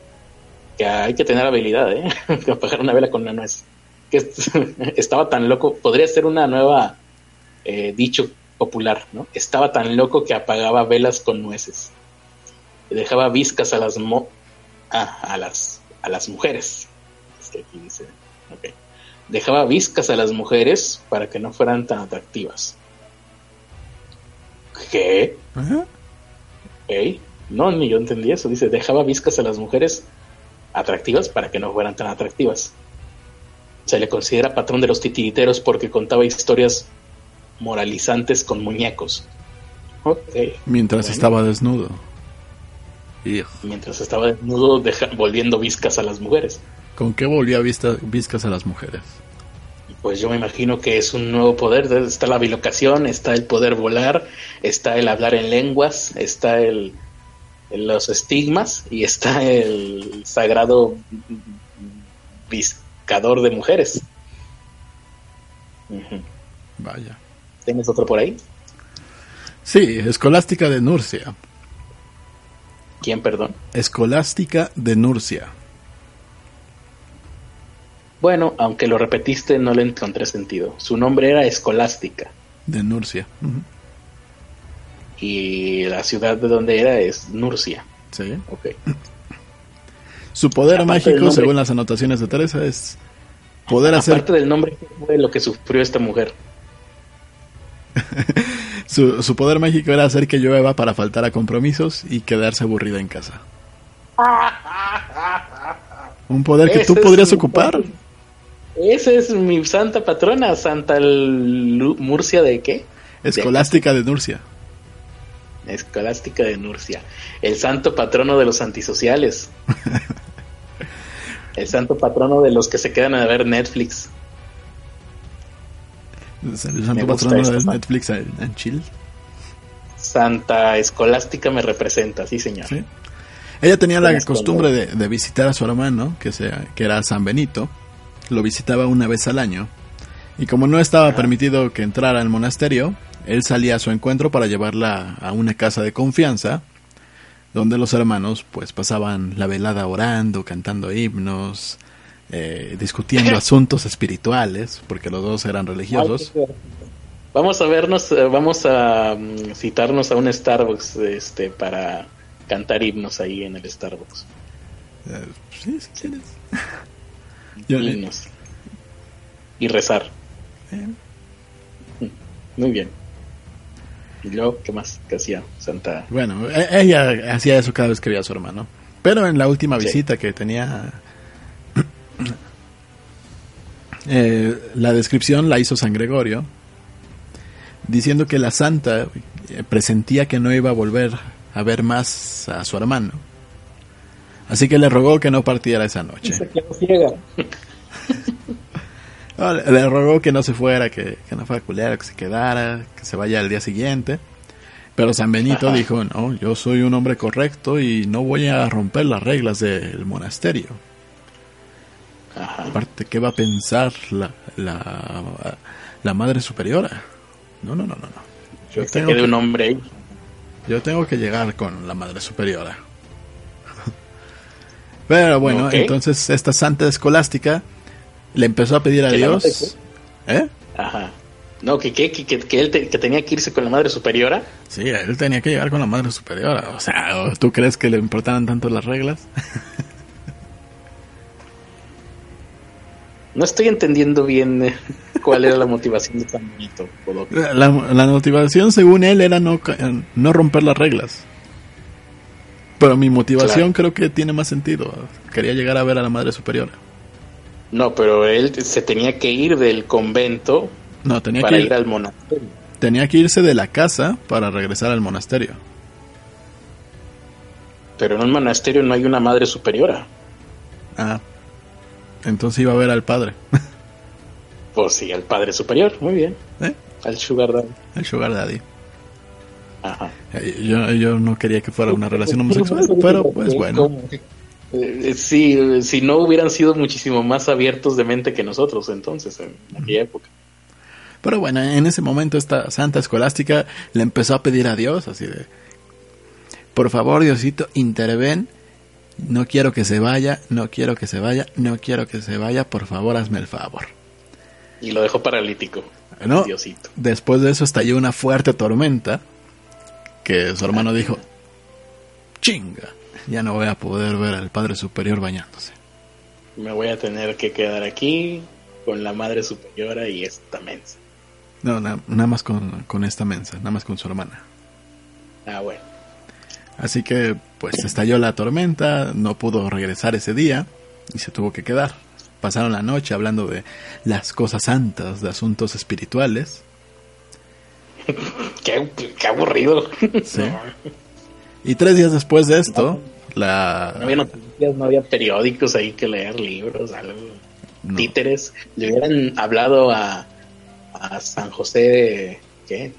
Que hay que tener habilidad, ¿eh? *laughs* apagar una vela con una nuez. Que *laughs* estaba tan loco, podría ser una nueva eh, dicho popular, ¿no? Estaba tan loco que apagaba velas con nueces. Dejaba viscas a las mo ah, a las a las mujeres. aquí dice, Dejaba viscas a las mujeres para que no fueran tan atractivas. ¿Qué? No, ni yo entendí eso. Dice, dejaba viscas a las mujeres atractivas para que no fueran tan atractivas. Se le considera patrón de los titiriteros porque contaba historias moralizantes con muñecos. Mientras estaba desnudo. Mientras estaba desnudo, volviendo viscas a las mujeres. ¿Con qué volvía vista, viscas a las mujeres? Pues yo me imagino que es un nuevo poder. Está la bilocación, está el poder volar, está el hablar en lenguas, está el, los estigmas y está el sagrado viscador de mujeres. Vaya. ¿Tienes otro por ahí? Sí, Escolástica de Nurcia. ¿Quién, perdón? Escolástica de Nurcia. Bueno, aunque lo repetiste, no le encontré sentido. Su nombre era Escolástica. De Nurcia. Y la ciudad de donde era es Nurcia. Sí. Ok. Su poder mágico, según las anotaciones de Teresa, es poder hacer. Aparte del nombre, fue lo que sufrió esta mujer? *laughs* su, poder mágico era hacer que llueva para faltar a compromisos y quedarse aburrida en casa. *laughs* Un poder que tú podrías ocupar. Esa es mi santa patrona, Santa Murcia de qué? Escolástica de Nurcia. Escolástica de Nurcia. El santo patrono de los antisociales. *laughs* El santo patrono de los que se quedan a ver Netflix. El santo patrono de Netflix en, Chile. Santa Escolástica me representa, sí señor. Ella tenía la costumbre de, visitar a su hermano, que, sea, que era San Benito. Lo visitaba una vez al año. Y como no estaba permitido que entrara al monasterio, él salía a su encuentro para llevarla a una casa de confianza, donde los hermanos pues pasaban la velada orando, cantando himnos, eh, discutiendo *laughs* asuntos espirituales, porque los dos eran religiosos. Vamos a vernos, eh, vamos a mm, citarnos a un Starbucks este, para cantar himnos ahí en el Starbucks. Eh, sí, sí, himnos. Y rezar. Muy bien. ¿Y luego qué más que hacía Santa? Bueno, e-, ella hacía eso cada vez que veía a su hermano. Pero en la última visita que tenía *clears throat* eh, la descripción la hizo San Gregorio, diciendo que la santa eh, presentía que no iba a volver a ver más a su hermano. Así que le rogó que no partiera esa noche. *laughs* No, le, le rogó que no se fuera, que, que no fuera culero, que se quedara, que se vaya al día siguiente. Pero San Benito Ajá. *laughs* dijo, no, yo soy un hombre correcto y no voy a romper las reglas del monasterio. Ajá. Aparte, ¿qué va a pensar la, la, la madre superiora? No, no, no, no, no. Yo Que tengo que, un hombre ahí. yo tengo que llegar con la madre superiora. Pero bueno, entonces esta santa escolástica le empezó a pedir a ¿Que la Dios... mate, ¿Eh? Ajá. No, que, que, que, que- él te- que tenía que irse con la madre superiora. Sí, él tenía que llegar con la madre superiora. O sea, ¿tú crees que le importaban tanto las reglas? *laughs* No estoy entendiendo bien eh, cuál era la motivación de Benito. Bodoque. La, la motivación, según él, era no, no romper las reglas. Pero mi motivación creo que tiene más sentido. Quería llegar a ver a la madre superiora. No, pero él se tenía que ir del convento No, tenía para que, ir al monasterio. tenía que irse de la casa para regresar al monasterio. Pero en un monasterio no hay una madre superiora. Ah, entonces iba a ver al padre. *laughs* Pues sí, al padre superior. Muy bien. ¿Eh? Al sugar daddy. El sugar daddy. Ajá. Eh, Yo, yo no quería que fuera una relación homosexual, *laughs* pero pues bueno. Eh, Sí, eh, si no hubieran sido muchísimo más abiertos de mente que nosotros entonces, en aquella época. Pero bueno, en ese momento esta santa escolástica le empezó a pedir a Dios, así de, por favor Diosito, interven, no quiero que se vaya, no quiero que se vaya, no quiero que se vaya, por favor hazme el favor. Y lo dejó paralítico. No, Diosito. después de eso estalló una fuerte tormenta, que su hermano dijo, chinga, ya no voy a poder ver al Padre Superior bañándose. Me voy a tener que quedar aquí con la madre superiora y esta mensa. No, na- nada más con, con esta mensa, nada más con su hermana. Ah, bueno. Así que pues estalló la tormenta, no pudo regresar ese día y se tuvo que quedar. Pasaron la noche hablando de las cosas santas, de asuntos espirituales. *laughs* Qué, qué aburrido. Sí. Y tres días después de esto, No la... había noticias, no había periódicos ahí que leer, libros, algo. no, Títeres. Le hubieran hablado a, a San José de... ¿Qué?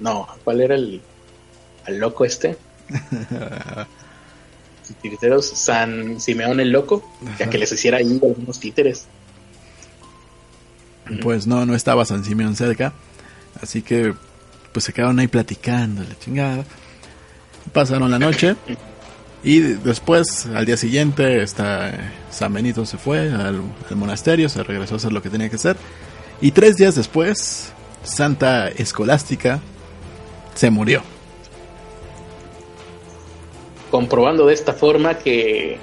No, ¿cuál era el... al loco este? *laughs* Titeros, San Simeón el Loco, ya que les hiciera ahí algunos títeres. pues no, no estaba San Simeón cerca. Así que pues se quedaron ahí platicando, la chingada. Pasaron la noche y después, al día siguiente, está, San Benito se fue al, al monasterio, se regresó a hacer lo que tenía que hacer. Y tres días después, Santa Escolástica se murió. Comprobando de esta forma que,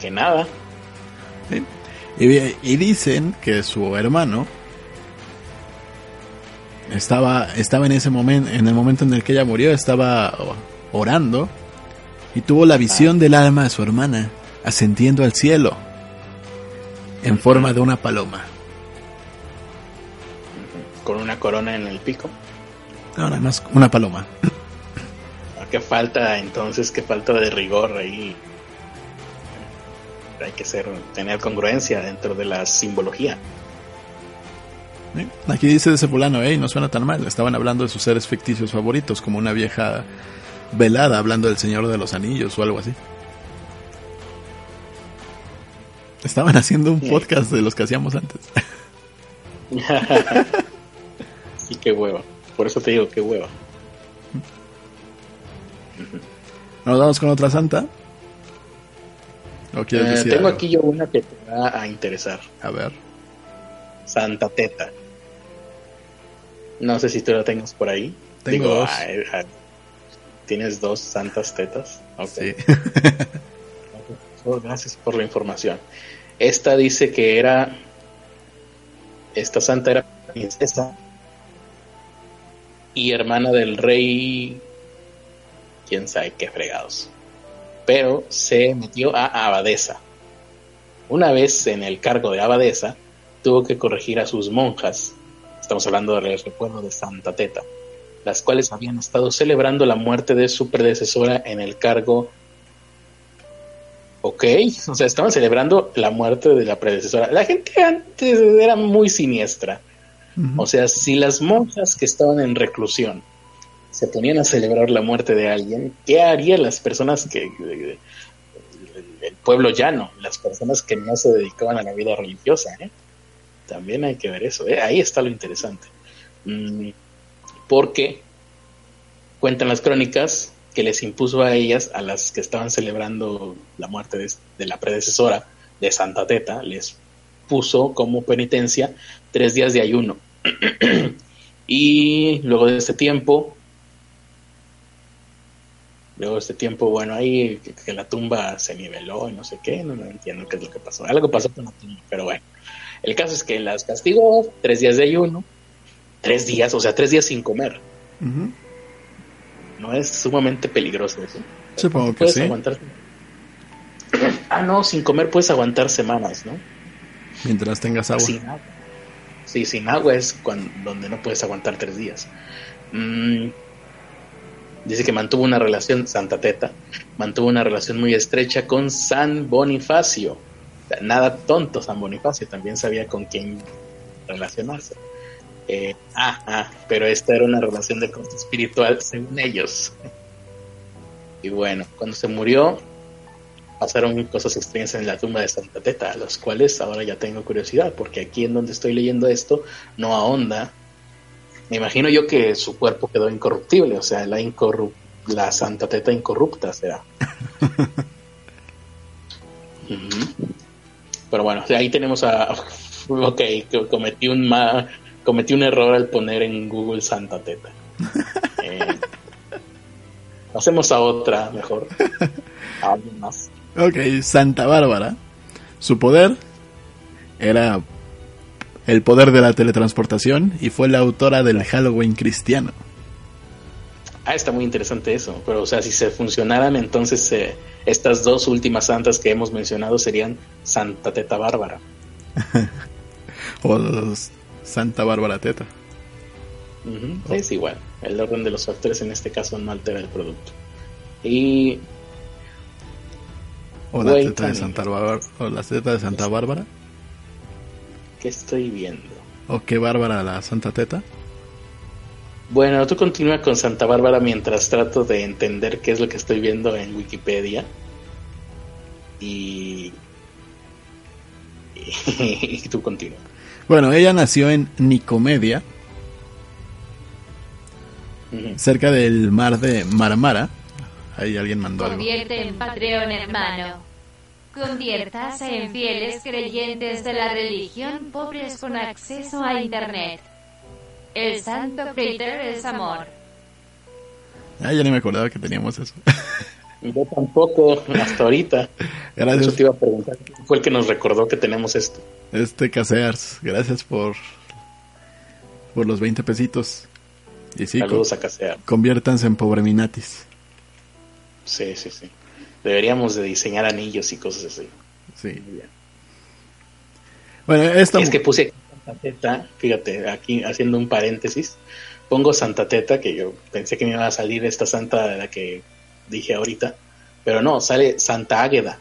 que nada, ¿sí? Y, y dicen que su hermano estaba, estaba en ese momento, en el momento en el que ella murió, estaba orando y tuvo la visión del alma de su hermana ascendiendo al cielo en forma de una paloma. con una corona en el pico. No, nada más una paloma. Ah, Qué falta entonces, qué falta de rigor ahí. Hay que ser, tener congruencia dentro de la simbología. ¿Sí? Aquí dice de ese fulano, hey, no suena tan mal. Estaban hablando de sus seres ficticios favoritos, como una vieja velada hablando del Señor de los Anillos o algo así. Estaban haciendo un Sí. podcast de los que hacíamos antes. *laughs* sí, qué hueva. Por eso te digo, qué hueva. ¿Nos vamos con otra santa? ¿O quieres Eh, decir tengo algo? aquí yo una que te va a interesar. A ver. Santa Teta. No sé si tú la tengas por ahí. Tengo dos. ay, ay, ¿Tienes dos santas tetas? Ok. Sí. *laughs* Oh, gracias por la información. Esta dice que era. Esta santa era princesa y hermana del rey. Quién sabe qué fregados. Pero se metió a abadesa. Una vez en el cargo de abadesa, tuvo que corregir a sus monjas. Estamos hablando del recuerdo de Santa Teta, las cuales habían estado celebrando la muerte de su predecesora en el cargo Ok, o sea, estaban celebrando la muerte de la predecesora. La gente antes era muy siniestra. O sea, si las monjas que estaban en reclusión se ponían a celebrar la muerte de alguien, ¿qué harían las personas que... el pueblo llano, las personas que no se dedicaban a la vida religiosa? ¿eh? También hay que ver eso. ¿eh? Ahí está lo interesante. Mm, porque cuentan las crónicas que les impuso a ellas, a las que estaban celebrando la muerte de, la predecesora de Santa Teta, les puso como penitencia tres días de ayuno. *clears throat* y luego de este tiempo, luego de este tiempo, bueno, ahí que, la tumba se niveló y no sé qué, no, entiendo qué es lo que pasó. Algo pasó con la tumba, pero bueno. El caso es que las castigó, tres días de ayuno, tres días, o sea, tres días sin comer no es sumamente peligroso eso. Supongo que sí. Aguantar... Ah, no, sin comer puedes aguantar semanas, ¿no? Mientras tengas agua. Sin agua. Sí, sin agua es cuando, donde no puedes aguantar tres días. Mm, dice que mantuvo una relación, Santa Teta, mantuvo una relación muy estrecha con San Bonifacio. Nada tonto San Bonifacio, también sabía con quién relacionarse. Eh, ah, ah, pero esta era una relación de costo espiritual según ellos. Y bueno, cuando se murió, pasaron cosas extrañas en la tumba de Santa Teta, a las cuales ahora ya tengo curiosidad, porque aquí en donde estoy leyendo esto no ahonda. Me imagino yo que su cuerpo quedó incorruptible, o sea, la, la Santa Teta incorrupta será. *laughs* Pero bueno, ahí tenemos a... *laughs* Ok, cometí un, ma cometí un error al poner en Google Santa Teta. *laughs* Eh, hacemos a otra mejor. A alguien más. Ok, Santa Bárbara. Su poder era el poder de la teletransportación y fue la autora del Halloween cristiano. Ah, está muy interesante eso. Pero, o sea, si se funcionaran, entonces eh, estas dos últimas santas que hemos mencionado serían Santa Teta Bárbara. *laughs* o los Santa Bárbara Teta. Es igual. El orden de los factores en este caso no altera el producto. Y. O la teta de Santa Bárbara. O la teta de Santa Bárbara. ¿Qué estoy viendo? ¿O qué Bárbara la Santa Teta? Bueno, tú continúa con Santa Bárbara mientras trato de entender qué es lo que estoy viendo en Wikipedia. Y. *laughs* y tú continúa. Bueno, ella nació en Nicomedia, cerca del mar de Marmara. Ahí alguien mandó algo. Convierte en Patreon, hermano. Conviértase en fieles creyentes de la religión pobres con acceso a Internet. El santo Peter es amor. Ah, ya ni me acordaba que teníamos eso. Yo tampoco, hasta ahorita. Gracias. Eso te iba a preguntar. Fue el que nos recordó que tenemos esto. Este Casears, gracias por por los 20 pesitos. Y sí, Saludos a Casears. Conviértanse en pobre minatis. Sí, sí, sí. Deberíamos de diseñar anillos y cosas así. Sí. Bueno, esto... Es que puse Santa Teta, fíjate, aquí haciendo un paréntesis, pongo Santa Teta, que yo pensé que me iba a salir esta santa de la que dije ahorita, pero no, sale Santa Águeda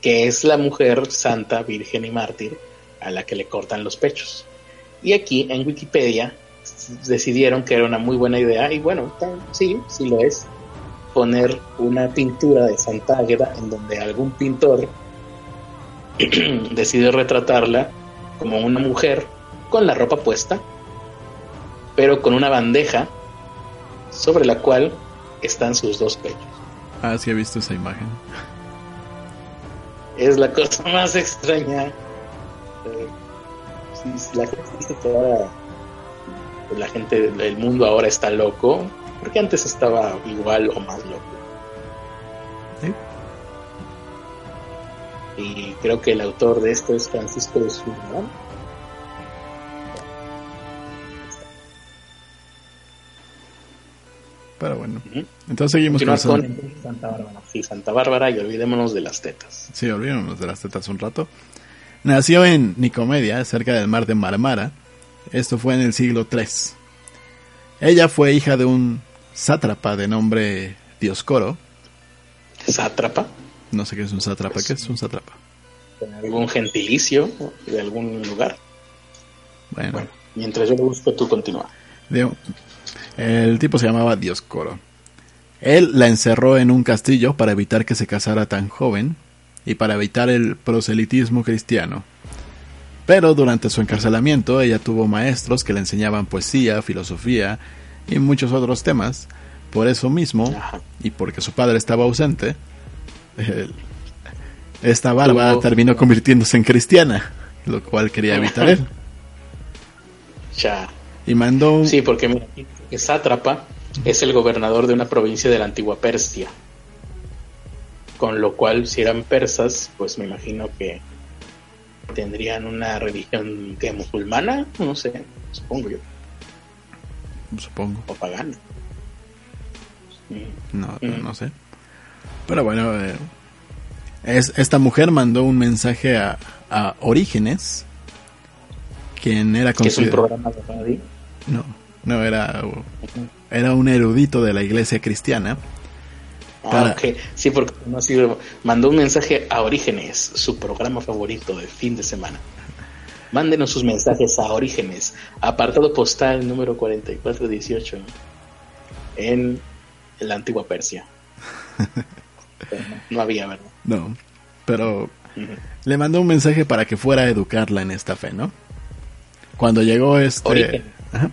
que es la mujer santa, virgen y mártir a la que le cortan los pechos. Y aquí en Wikipedia decidieron que era una muy buena idea, y bueno, sí, sí lo es, poner una pintura de Santa Águeda en donde algún pintor *clears throat* decide retratarla como una mujer con la ropa puesta, pero con una bandeja sobre la cual están sus dos pechos. Ah, sí he visto esa imagen es la cosa más extraña. Eh, la gente dice que ahora la gente del mundo ahora está loco, porque antes estaba igual o más loco. Y creo que el autor de esto es Francisco de Surman. Pero bueno. Entonces seguimos con, Santa Bárbara. Sí, Santa Bárbara y olvidémonos de las tetas. Sí, olvidémonos de las tetas un rato. Nació en Nicomedia, cerca del mar de Marmara. Esto fue en el siglo III. Ella fue hija de un sátrapa de nombre Dioscoro. ¿Sátrapa? No sé qué es un sátrapa. ¿Qué es un sátrapa? ¿Algún gentilicio de algún lugar? Bueno, Bueno, mientras yo lo busco, tú continúa. el tipo se llamaba Dioscoro. Él la encerró en un castillo para evitar que se casara tan joven y para evitar el proselitismo cristiano. Pero durante su encarcelamiento ella tuvo maestros que le enseñaban poesía, filosofía y muchos otros temas. Por eso mismo, y porque su padre estaba ausente, el- esta barba Tuvo- terminó convirtiéndose en cristiana, lo cual quería evitar él. Ya. Y mandó un... Sí, porque mira, sátrapa es el gobernador de una provincia de la antigua Persia. Con lo cual, si eran persas, pues me imagino que tendrían una religión que musulmana, no sé, supongo yo, Supongo. o pagana. No, Mm. no sé. Pero bueno, eh, es, esta mujer mandó un mensaje a, a Orígenes, quien era Que es un programa de radio. No, no era, era un erudito de la iglesia cristiana. Ah, Para- ok. Sí, porque no ha sido- mandó un mensaje a Orígenes, su programa favorito de fin de semana. Mándenos sus mensajes a Orígenes, apartado postal número 4418, en la antigua Persia. *laughs* No, había, ¿verdad? No, pero le mandó un mensaje para que fuera a educarla en esta fe, ¿no? Cuando llegó este... Ajá.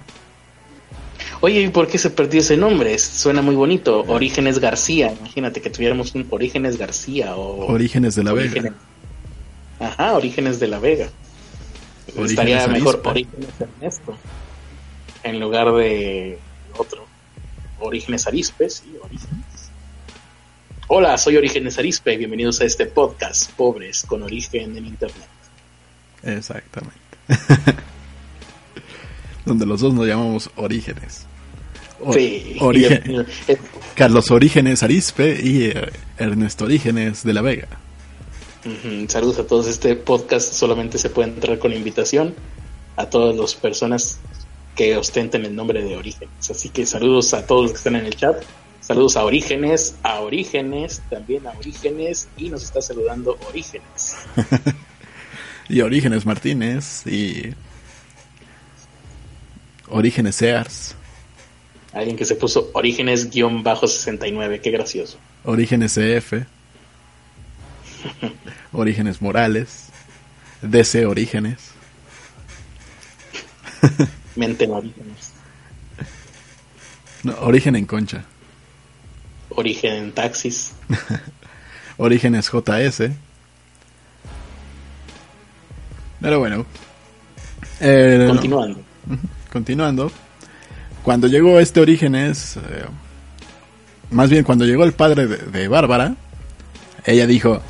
Oye, ¿y por qué se perdió ese nombre? Suena muy bonito. Orígenes García. Imagínate que tuviéramos un Orígenes García o Orígenes de la Orígenes. Vega. Ajá, Orígenes de la Vega. Orígenes Estaría mejor. Orígenes Ernesto en lugar de otro. Orígenes Arispe, sí, Orígenes. Hola, soy Orígenes Arispe. Bienvenidos a este podcast, Pobres con Origen en Internet. Exactamente. *laughs* Donde los dos nos llamamos Orígenes. O- Sí, Origen- y el- Carlos Orígenes Arispe y eh, Ernesto Orígenes de la Vega. Saludos a todos. Este podcast solamente se puede entrar con invitación a todas las personas que ostenten el nombre de Orígenes. Así que saludos a todos los que están en el chat. Saludos a Orígenes, a Orígenes, también a Orígenes y nos está saludando Orígenes. *laughs* Y Orígenes Martínez y Orígenes Sears. Alguien que se puso Orígenes-69, qué gracioso. Orígenes EF. *laughs* Orígenes Morales. DC Orígenes. Mente en Orígenes. No, Origen en Concha. Origen en Taxis. *laughs* Orígenes JS. Pero bueno. Eh, Continuando. Continuando. Cuando llegó este Orígenes, eh, más bien cuando llegó el padre de, de Bárbara, ella dijo,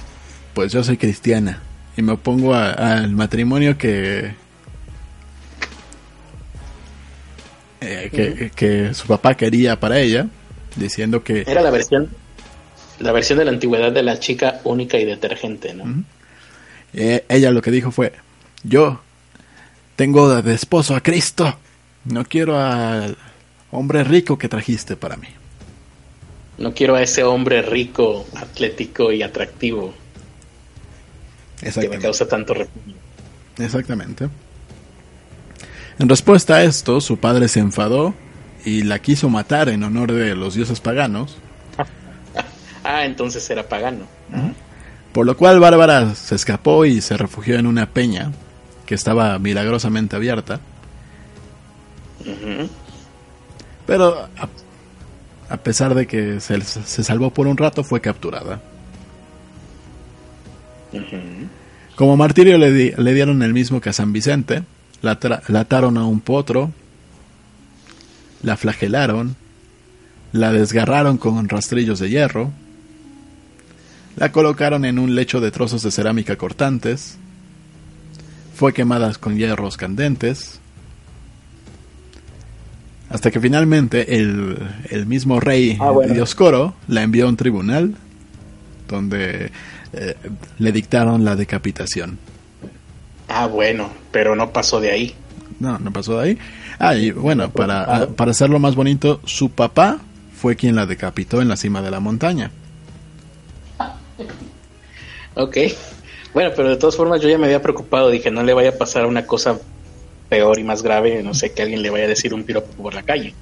pues yo soy cristiana y me opongo al matrimonio que, eh, que, que su papá quería para ella, diciendo que Era la versión la versión de la antigüedad de la chica única y detergente, ¿no? Eh, ella lo que dijo fue, yo tengo de esposo a Cristo, no quiero al hombre rico que trajiste para mí. No quiero a ese hombre rico, atlético y atractivo que me causa tanto repugno. Exactamente. En respuesta a esto, su padre se enfadó y la quiso matar en honor de los dioses paganos, *laughs* Ah, entonces era pagano. por lo cual Bárbara se escapó y se refugió en una peña que estaba milagrosamente abierta, pero a, a pesar de que se, se salvó por un rato, fue capturada. Como martirio le, di- le dieron el mismo que a San Vicente, la, la ataron a un potro, la flagelaron, la desgarraron con rastrillos de hierro, la colocaron en un lecho de trozos de cerámica cortantes, fue quemada con hierros candentes, hasta que finalmente el, el mismo rey Ah, bueno. Dioscoro la envió a un tribunal donde eh, le dictaron la decapitación. Ah, bueno, pero no pasó de ahí. No, no pasó de ahí. Ah, y bueno, para, ah, para hacerlo más bonito, su papá fue quien la decapitó en la cima de la montaña. *laughs* Ok. Bueno, pero de todas formas yo ya me había preocupado. Dije, no le vaya a pasar una cosa peor y más grave. No sé, que alguien le vaya a decir un piropo por la calle.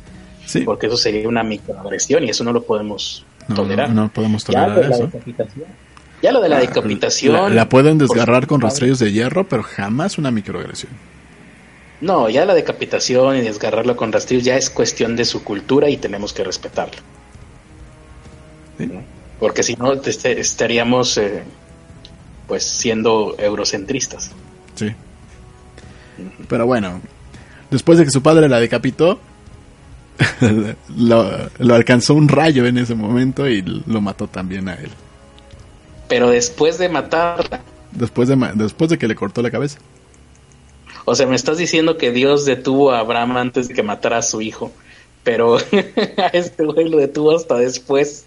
Sí. Porque eso sería una microagresión y eso no lo podemos No, tolerar. no, no podemos ya, lo tolerar de la eso. decapitación. Ya lo de la decapitación. La, la pueden desgarrar con rastrillos de hierro, pero jamás una microagresión. No, ya la decapitación y desgarrarlo con rastrillos ya es cuestión de su cultura y tenemos que respetarlo. Porque si no, este- estaríamos eh, pues siendo eurocentristas. Sí. Pero bueno, después de que su padre la decapitó, *laughs* lo, lo alcanzó un rayo en ese momento y lo mató también a él. Pero después de matarla, Después de, después de que le cortó la cabeza. O sea, me estás diciendo que Dios detuvo a Abraham antes de que matara a su hijo, pero *laughs* a este güey lo detuvo hasta después.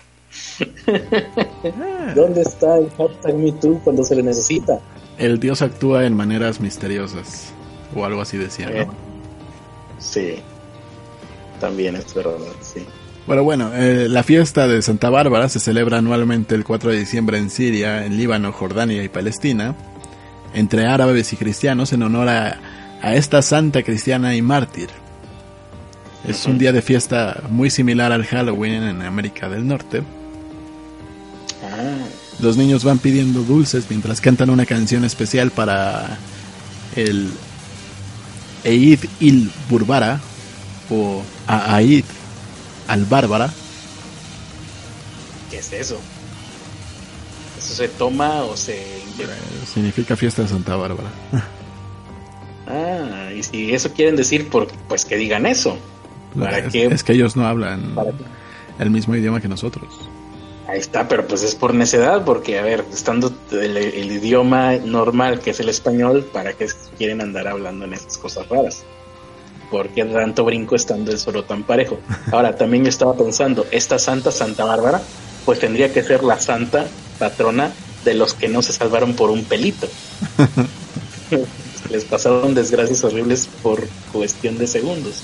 ¿Dónde está el hashtag MeToo cuando se le necesita? El dios actúa en maneras misteriosas. O algo así decía, ¿no? Eh, sí, también es verdad, sí. Bueno, bueno, eh, la fiesta de Santa Bárbara se celebra anualmente el 4 de diciembre en Siria, en Líbano, Jordania y Palestina, entre árabes y cristianos en honor a, a esta santa cristiana y mártir. Es un día de fiesta muy similar al Halloween en América del Norte. Ah, Los niños van pidiendo dulces mientras cantan una canción especial para el Eid il Burbara o Aid al Bárbara. ¿qué es eso? ¿Eso se toma o se inyecta? Significa fiesta de Santa Bárbara. Ah, y si eso quieren decir, por, pues que digan eso. ¿Para es, qué? es que ellos no hablan el mismo idioma que nosotros. Ahí está, pero pues es por necedad, porque a ver, estando el, el idioma normal que es el español, ¿para qué quieren andar hablando en esas cosas raras? ¿Por qué tanto brinco estando el solo tan parejo? Ahora, también yo estaba pensando, esta santa Santa Bárbara, pues tendría que ser la santa patrona de los que no se salvaron por un pelito. *laughs* Les pasaron desgracias horribles por cuestión de segundos.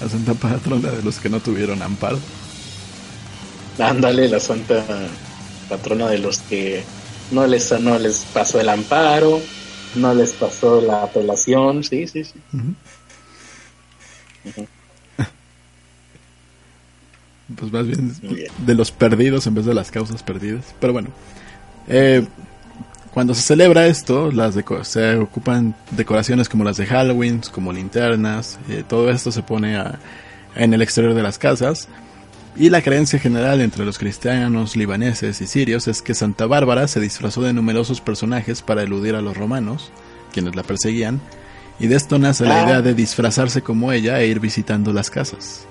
La santa patrona de los que no tuvieron amparo. Ándale, la santa patrona de los que no les, no les pasó el amparo, no les pasó la apelación, sí, sí, sí. Pues más bien de los perdidos en vez de las causas perdidas. Pero bueno, eh, cuando se celebra esto, las se ocupan decoraciones como las de Halloween, como linternas, eh, todo esto se pone a- en el exterior de las casas. Y la creencia general entre los cristianos, libaneses y sirios es que Santa Bárbara se disfrazó de numerosos personajes para eludir a los romanos, quienes la perseguían, y de esto nace la Ah. idea de disfrazarse como ella e ir visitando las casas.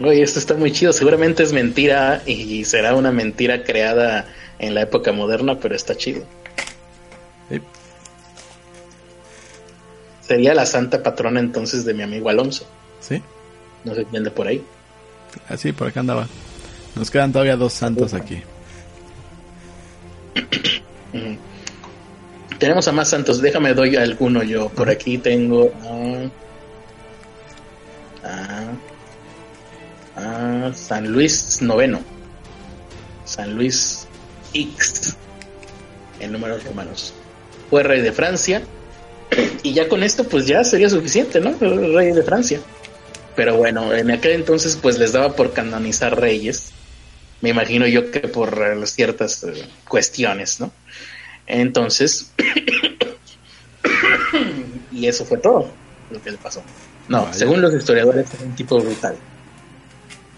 Oye, esto está muy chido, seguramente es mentira y será una mentira creada en la época moderna, pero está chido. Sí. Sería la santa patrona entonces de mi amigo Alonso, ¿Sí? no se entiende por ahí. Así, por acá andaba. Nos quedan todavía dos santos aquí. Ujú. Tenemos a más santos, déjame doy alguno yo. Por aquí tengo a, a, a San Luis noveno. San Luis X en números romanos. Fue rey de Francia y ya con esto pues ya sería suficiente, ¿no? Rey de Francia. Pero bueno, en aquel entonces pues les daba por canonizar reyes. Me imagino yo que por eh, ciertas eh, cuestiones, ¿no? Entonces, *coughs* y eso fue todo lo que le pasó. No, Vaya. según los historiadores, era un tipo brutal.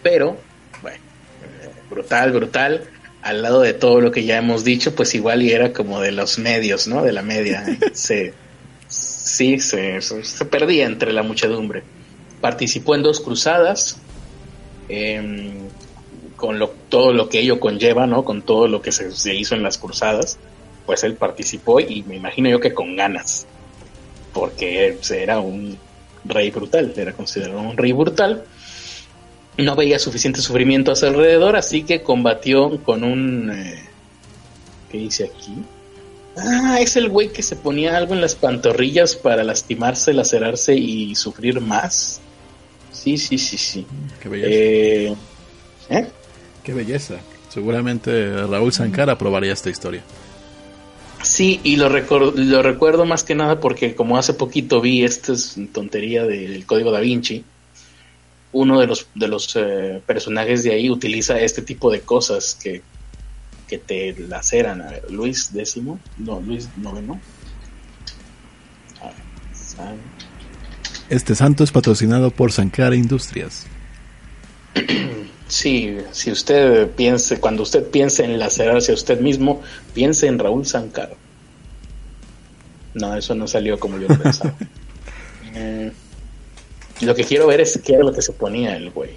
Pero, bueno, brutal, brutal. Al lado de todo lo que ya hemos dicho, pues igual y era como de los medios, ¿no? De la media. *laughs* se, sí, se, se, se perdía entre la muchedumbre. Participó en dos cruzadas, em, con lo, todo lo que ello conlleva, ¿no? Con todo lo que se, se hizo en las cruzadas pues él participó y me imagino yo que con ganas, porque era un rey brutal, era considerado un rey brutal. No veía suficiente sufrimiento a su alrededor, así que combatió con un... eh, ¿Qué dice aquí? Ah, es el güey que se ponía algo en las pantorrillas para lastimarse, lacerarse y sufrir más. Sí, sí, sí, sí. Qué belleza. Eh, ¿eh? Qué belleza. Seguramente Raúl Sankar aprobaría esta historia. Sí, y lo, lo recuerdo más que nada porque como hace poquito vi esta tontería del código da Vinci, uno de los, de los eh, personajes de ahí utiliza este tipo de cosas que, que te laceran. A ver, Luis X, no, Luis IX. Este santo es patrocinado por Sankara Industrias. Sí, si usted piense, cuando usted piense en lacerarse a usted mismo, piense en Raúl Sankara. No, eso no salió como yo *laughs* pensaba. Eh, lo que quiero ver es qué era lo que se ponía el güey.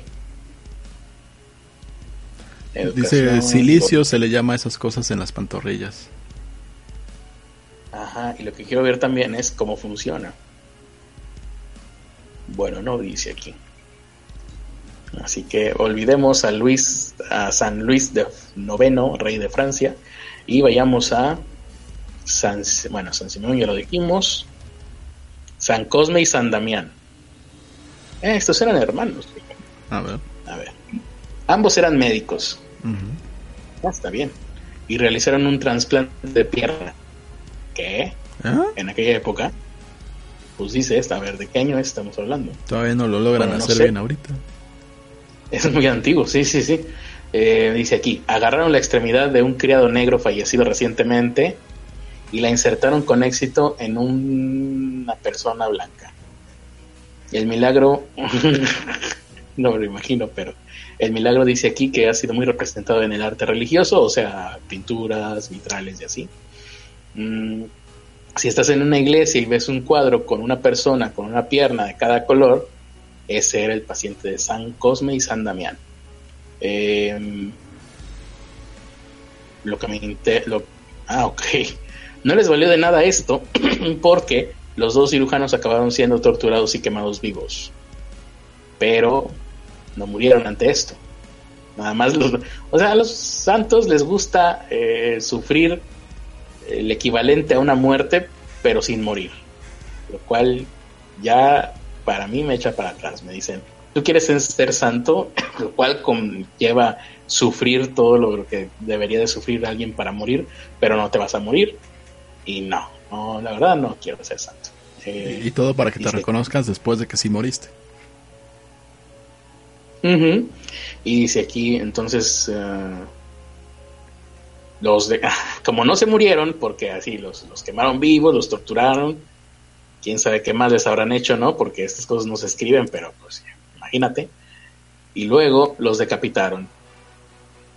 Dice silicio se le llama a esas cosas en las pantorrillas. Ajá, y lo que quiero ver también es cómo funciona. Bueno, no dice aquí. Así que olvidemos a Luis, a San Luis de noveno, rey de Francia, y vayamos a San, bueno, San Simón ya lo dijimos, San Cosme y San Damián. Eh, estos eran hermanos. A ver. A ver. Ambos eran médicos. Ah, está bien. Y realizaron un trasplante de pierna. ¿Qué? ¿Ah? En aquella época. Pues dice esta, a ver, ¿de qué año estamos hablando? Todavía no lo logran hacer bien ahorita. Es muy antiguo, sí, sí, sí. Eh, dice aquí, agarraron la extremidad de un criado negro fallecido recientemente y la insertaron con éxito en una persona blanca. El milagro, *laughs* no me lo imagino, pero el milagro dice aquí que ha sido muy representado en el arte religioso, o sea, pinturas, vitrales y así. Mm, si estás en una iglesia y ves un cuadro con una persona con una pierna de cada color, ese era el paciente de San Cosme y San Damián. Em, lo que me lo, ah, ok. *laughs* No les valió de nada esto *clears throat* porque los dos cirujanos acabaron siendo torturados y quemados vivos. Pero no murieron ante esto. Nada más los, o sea, a los santos les gusta eh, sufrir el equivalente a una muerte, pero sin morir. Lo cual ya para mí me echa para atrás. Me dicen, tú quieres ser santo, *coughs* lo cual conlleva sufrir todo lo que debería de sufrir alguien para morir, pero no te vas a morir. Y no, no la verdad no quiero ser santo. Eh, y todo para que te reconozcas después de que sí moriste. Y dice aquí, entonces, eh, los de, *laughs* como no se murieron, porque así los, los quemaron vivos, los torturaron, quién sabe qué más les habrán hecho, ¿no? Porque estas cosas no se escriben, pero pues imagínate. Y luego los decapitaron.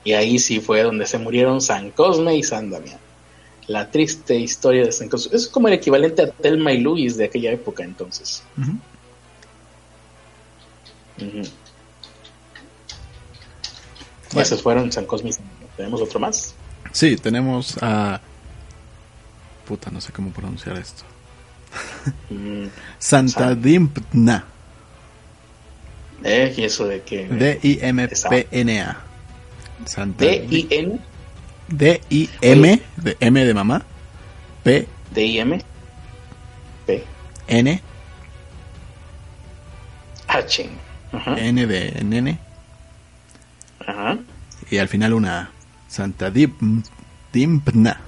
Y ahí sí fue donde se murieron San Cosme y San Damián. La triste historia de San Cosme. Es como el equivalente a Telma y Luis de aquella época entonces. Esos fueron San Cosme. ¿Tenemos otro más? Sí, tenemos a... Puta, no sé cómo pronunciar esto. Mm. *laughs* Santa Dimpna. ¿Eh? ¿Y eso de qué? D-I-M-P-N-A. Santa D-I-N. D-I-M. De M de mamá. P. D-I-M. P. N. H. N de nene. Ajá. Y al final una Santa Dimpna.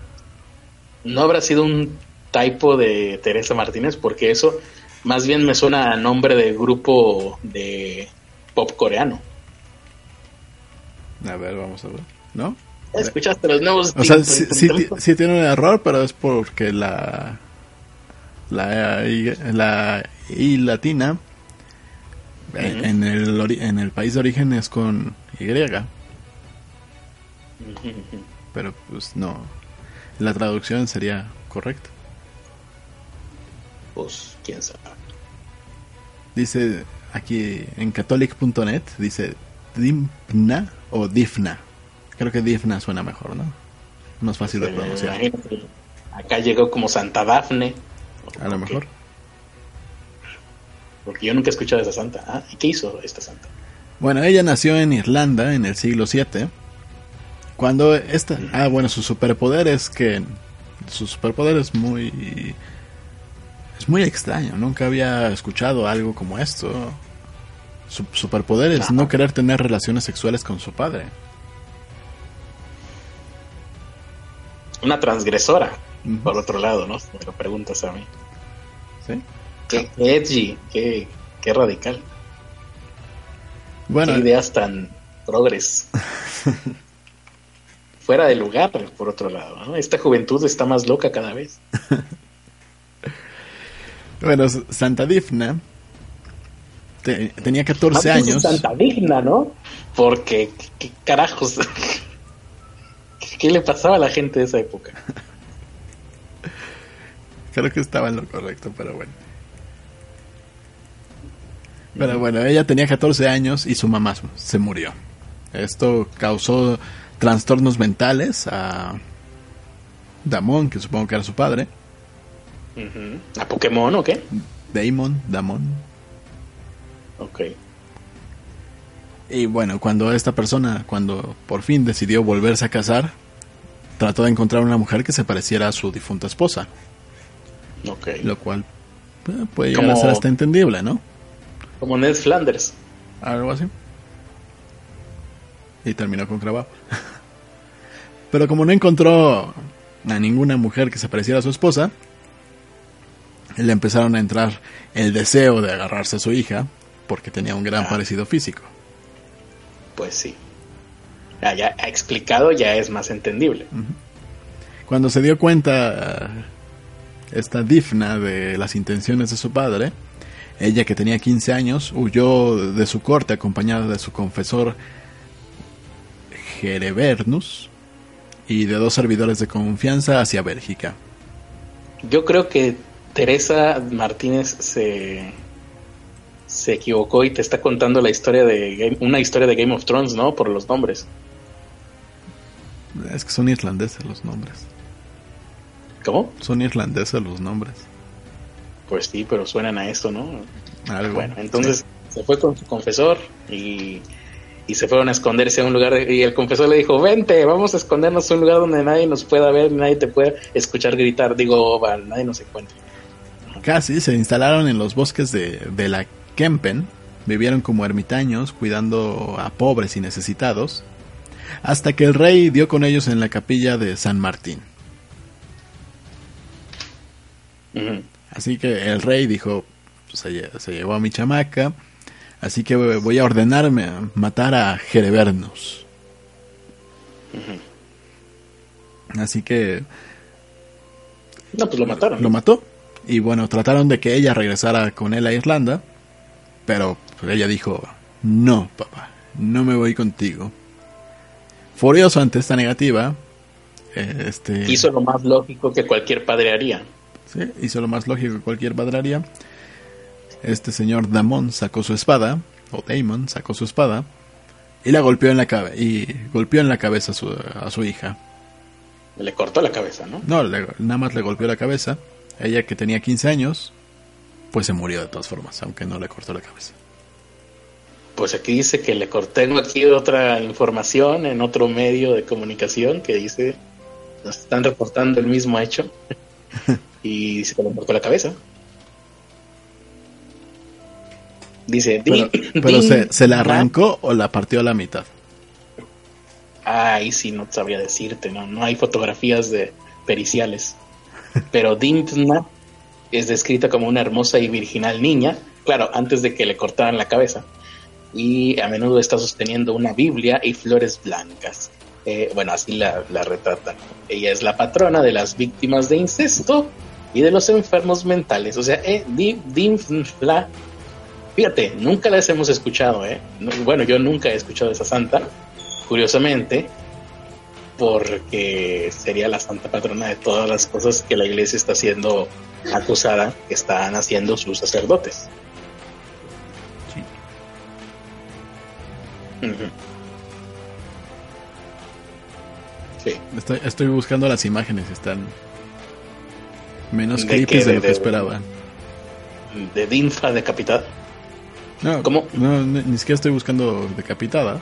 ¿No habrá sido un typo de Teresa Martínez, porque eso más bien me suena a nombre de grupo de pop coreano. A ver, vamos a ver. ¿No? ¿Escuchaste los nuevos? O sea, sí, tiene un error, pero es porque la la la I latina en, el en el país de origen es con Y. *laughs* Pero pues no. La traducción sería correcta. Pues quién sabe. Dice aquí en catholic.net, dice Dimna o Difna. Creo que Difna suena mejor, ¿no? Más fácil de pronunciar. Acá llegó como Santa Dafne. A lo mejor. Porque yo nunca he escuchado de esa santa. Ah, ¿y qué hizo esta santa? Bueno, ella nació en Irlanda en el siglo VII. Cuando esta... Ah, bueno, su superpoder es que... Su superpoder es muy es muy extraño, nunca había escuchado algo como esto. Su superpoder es no querer tener relaciones sexuales con su padre. Una transgresora, por otro lado, ¿no? Si me lo preguntas a mí. ¿Sí? Qué, qué edgy, qué, qué radical. Bueno, qué ideas tan progres. *laughs* Fuera de lugar, por otro lado, ¿no? Esta juventud está más loca cada vez. *laughs* bueno, Santa Difna te- tenía 14 Antes años. Santa digna, ¿no? Porque, ¿qué, qué carajos? ¿Qué le pasaba a la gente de esa época? *laughs* Creo que estaba en lo correcto, pero bueno. Pero bueno, ella tenía 14 años y su mamá se murió. Esto causó trastornos mentales a Damon, que supongo que era su padre. ¿A Pokémon o qué? Damon, Damon. Ok. Y bueno, cuando esta persona, cuando por fin decidió volverse a casar, trató de encontrar una mujer que se pareciera a su difunta esposa, Ok. lo cual eh, puede llegar a ser hasta entendible, ¿no? Como Ned Flanders. Algo así. Y terminó con Cravao. *laughs* Pero como no encontró a ninguna mujer que se pareciera a su esposa, le empezaron a entrar el deseo de agarrarse a su hija, porque tenía un gran Ah. parecido físico. Pues sí. Ah, ya explicado ya es más entendible. Cuando se dio cuenta eh, esta Difna de las intenciones de su padre, ella que tenía 15 años huyó de su corte acompañada de su confesor Jerebernus y de dos servidores de confianza hacia Bélgica. Yo creo que Teresa Martínez se, se equivocó y te está contando la historia de Game- una historia de Game of Thrones, ¿no? Por los nombres. Es que son irlandeses los nombres. ¿Cómo? Son irlandeses los nombres. Pues sí, pero suenan a esto, ¿no? Algo. Bueno, entonces se fue con su confesor y, y se fueron a esconderse a un lugar de- y el confesor le dijo, vente, vamos a escondernos a un lugar donde nadie nos pueda ver, nadie te pueda escuchar gritar, digo, va, nadie nos encuentre. Casi se instalaron en los bosques de, de la Kempen, vivieron como ermitaños cuidando a pobres y necesitados, hasta que el rey dio con ellos en la capilla de San Martín. Así que el rey dijo, se, lle- se llevó a mi chamaca, así que voy a ordenarme a matar a Jerebernus. Así que No, pues lo mataron. lo mató. Y bueno, trataron de que ella regresara con él a Irlanda, pero pues, ella dijo, no, papá, no me voy contigo. Furioso ante esta negativa, eh, este, Hizo lo más lógico que cualquier padre haría. sí, hizo lo más lógico que cualquier padre haría. Este señor Damon sacó su espada, o Damon sacó su espada, y la golpeó en la, cabe y golpeó en la cabeza a su, a su hija. Le cortó la cabeza, ¿no? No, le- nada más le golpeó la cabeza. Ella que tenía 15 años, pues se murió de todas formas, aunque no le cortó la cabeza. Pues aquí dice que le corté tengo aquí otra información en otro medio de comunicación que dice nos están reportando el mismo hecho *laughs* y le cortó la cabeza. Dice, Pero, "Din- pero din- se, se la na". arrancó o la partió a la mitad. Ahí sí no sabría decirte, no, no hay fotografías de periciales. Pero Dimpna es descrita como una hermosa y virginal niña, claro, antes de que le cortaran la cabeza. Y a menudo está sosteniendo una Biblia y flores blancas. Eh, bueno, así la, la retratan. Ella es la patrona de las víctimas de incesto y de los enfermos mentales. O sea, eh, Dimfla, fíjate, nunca las hemos escuchado, ¿eh? No, Bueno, yo nunca he escuchado a esa santa curiosamente, porque sería la santa patrona de todas las cosas que la iglesia está siendo acusada que están haciendo sus sacerdotes. Sí. Estoy, estoy buscando las imágenes, están menos ¿De creepy de, ¿De- lo que de- esperaba. De Dinfa decapitada. No, ¿Cómo? No, ni, siquiera estoy buscando decapitada,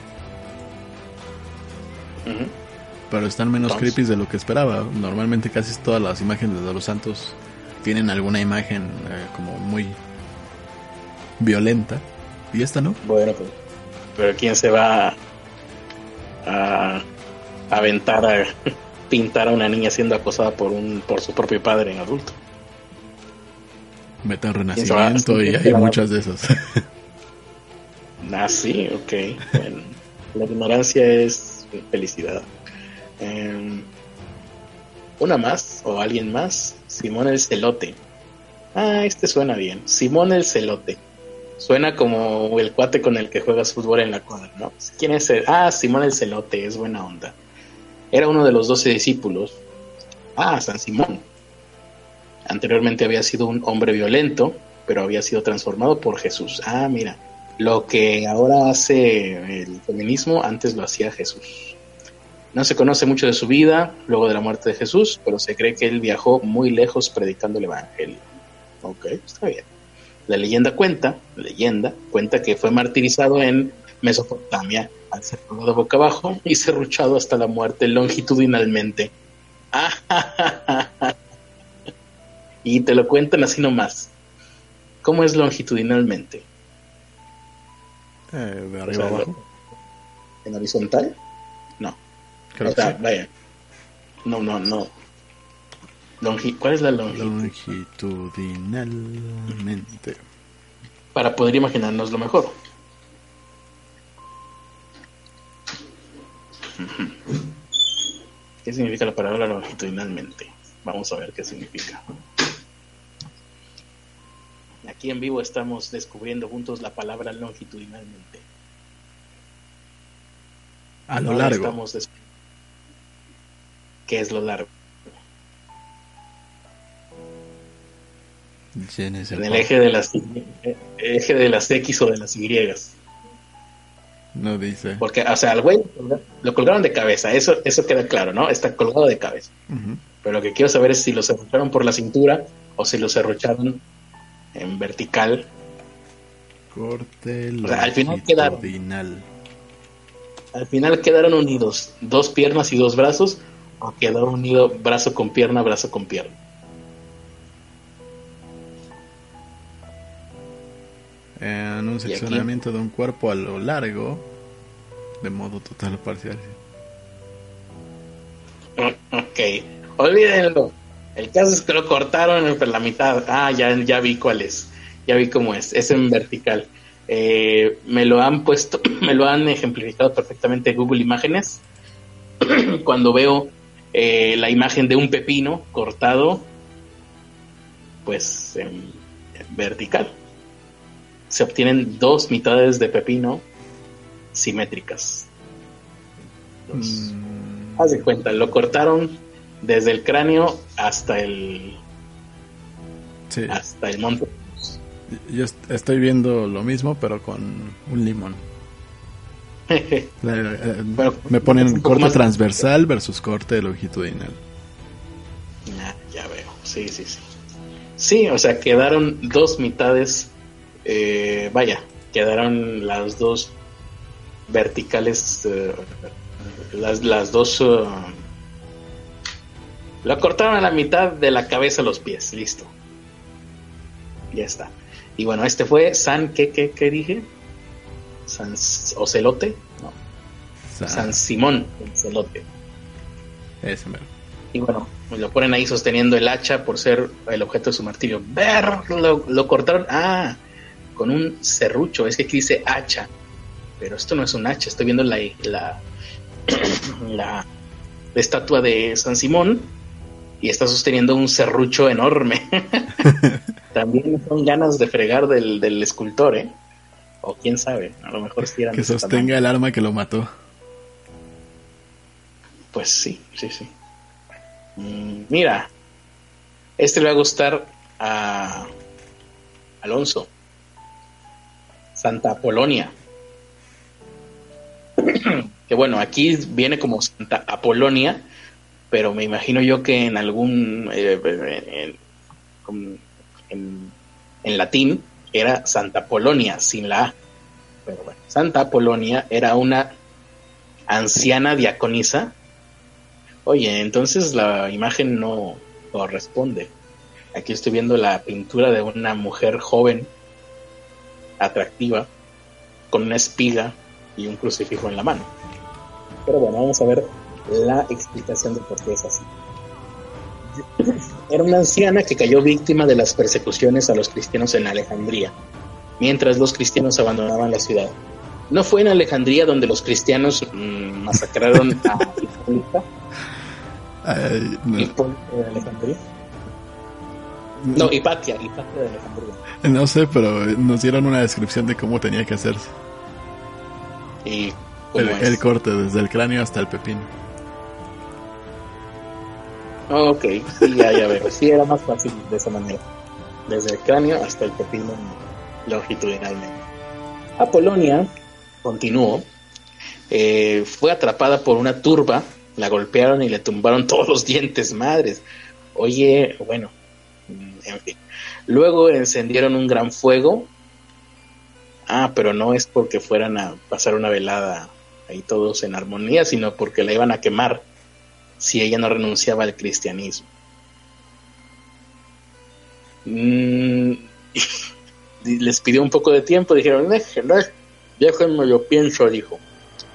pero están menos Entonces. creepy de lo que esperaba. Normalmente casi todas las imágenes de los santos tienen alguna imagen eh, como muy violenta. Y esta no. Bueno, pues, pero ¿quién se va a, a aventar a, *laughs* pintar a una niña siendo acosada por un por su propio padre en adulto. Meta Renacimiento y hay muchas de esas. *laughs* ah, sí, ok. Bueno, la ignorancia es felicidad. Em, una más, o alguien más, Simón el Celote. Ah, este suena bien. Simón el Celote. Suena como el cuate con el que juegas fútbol en la cuadra, ¿no? ¿Quién es el? Ah, Simón el Celote, es buena onda. Era uno de los doce discípulos. Ah, San Simón. Anteriormente había sido un hombre violento, pero había sido transformado por Jesús. Ah, mira, lo que ahora hace el feminismo, antes lo hacía Jesús. No se conoce mucho de su vida luego de la muerte de Jesús, pero se cree que él viajó muy lejos predicando el Evangelio. Ok, está bien. La leyenda cuenta, leyenda, cuenta que fue martirizado en Mesopotamia al ser colgado boca abajo y serruchado hasta la muerte longitudinalmente. *laughs* y te lo cuentan así nomás. ¿Cómo es longitudinalmente? Eh, de arriba abajo. ¿En horizontal? No. o sea, vaya. No, no, no. ¿Cuál es la longitud? Longitudinalmente. Para poder imaginarnos lo mejor. ¿Qué significa la palabra longitudinalmente? Vamos a ver qué significa. Aquí en vivo estamos descubriendo juntos la palabra longitudinalmente. A lo largo. ¿Qué es lo largo? En el eje de las eje de las X o de las Y. No dice. Porque, o sea, al güey lo colgaron de cabeza, eso, eso queda claro, ¿no? Está colgado de cabeza. Pero lo que quiero saber es si lo cerrucharon por la cintura o si lo cerrucharon en vertical. Corte al final quedaron. Al final quedaron unidos dos piernas y dos brazos o quedó unido brazo con pierna, brazo con pierna. En un seccionamiento de un cuerpo a lo largo de modo total o parcial. *laughs* Ok, olvídenlo. El caso es que lo cortaron por la mitad. Ah, ya, ya vi cuál es. Ya vi cómo es. Es en vertical. Eh, me lo han puesto, *clears throat* me lo han ejemplificado perfectamente Google Imágenes. *clears throat* Cuando veo eh, la imagen de un pepino cortado, pues en vertical se obtienen dos mitades de pepino simétricas. Mm. Haz de cuenta, lo cortaron desde el cráneo hasta el hasta el monte. Yo estoy viendo lo mismo, pero con un limón. *laughs* Eh, me ponen corte transversal versus corte longitudinal. Ah, ya veo, sí, sí, sí. Sí, o sea, quedaron dos mitades eh, vaya, quedaron las dos verticales, eh, las, las dos... Uh, lo cortaron a la mitad de la cabeza a los pies, listo. Ya está. Y bueno, este fue San, ¿qué, qué, qué dije? San Ocelote, no. San, Simón Ocelote. Ese Y bueno, lo ponen ahí sosteniendo el hacha por ser el objeto de su martirio. Ver, lo, lo cortaron. Ah, con un serrucho, es que aquí dice hacha, pero esto no es un hacha, estoy viendo la, la, *clears throat* la, estatua de San Simón y está sosteniendo un serrucho enorme. *laughs* También son ganas de fregar del, del escultor, ¿eh? O quién sabe, a lo mejor si Que sostenga el arma que lo mató. Pues sí, sí, sí. Mm, mira, este le va a gustar a Alonso. Santa Apolonia. *clears throat* que bueno, aquí viene como Santa Apolonia, pero me imagino yo que en algún eh, en, latín era Santa Polonia sin la A. Pero bueno, Santa Apolonia era una anciana diaconisa. Oye, entonces la imagen no corresponde. Aquí estoy viendo la pintura de una mujer joven atractiva con una espiga y un crucifijo en la mano. Pero bueno, vamos a ver la explicación de por qué es así. Era una anciana que cayó víctima de las persecuciones a los cristianos en Alejandría, mientras los cristianos abandonaban la ciudad. ¿No fue en Alejandría donde los cristianos mm, masacraron a Hipólita? Ay, no. ¿Hipólita de Alejandría? No, Hipatia, Hipatia de Alejandría. *laughs* No sé, pero nos dieron una descripción de cómo tenía que hacerse. ¿Y El, corte desde el cráneo hasta el pepino. Ok, sí, ya, ya veo. Sí, era más fácil de esa manera. Desde el cráneo hasta el pepino longitudinalmente. Apolonia, continuó, eh, fue atrapada por una turba, la golpearon y le tumbaron todos los dientes, madres. Oye, bueno, en fin. Luego encendieron un gran fuego. Ah, pero no es porque fueran a pasar una velada ahí todos en armonía, sino porque la iban a quemar si ella no renunciaba al cristianismo. Mm, *laughs* les pidió un poco de tiempo, dijeron, déjenme yo pienso, dijo,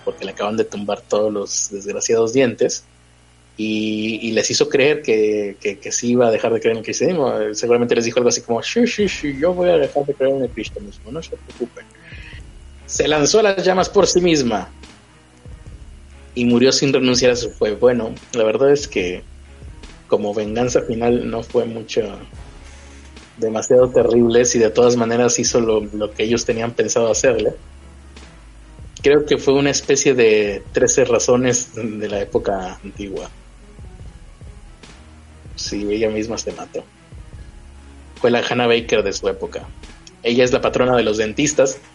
porque le acaban de tumbar todos los desgraciados dientes. Y, les hizo creer que, que, que sí iba a dejar de creer en el cristianismo. Eh, Seguramente les dijo algo así como, sí, sí, sí, yo voy a dejar de creer en el cristianismo, no se preocupen. Se lanzó a las llamas por sí misma y murió sin renunciar a su fe. Bueno, la verdad es que como venganza final no fue mucho demasiado terrible si de todas maneras hizo lo, lo que ellos tenían pensado hacerle. Creo que fue una especie de 13 razones de la época antigua. Sí, ella misma se mató. Fue la Hannah Baker de su época. Ella es la patrona de los dentistas. *laughs*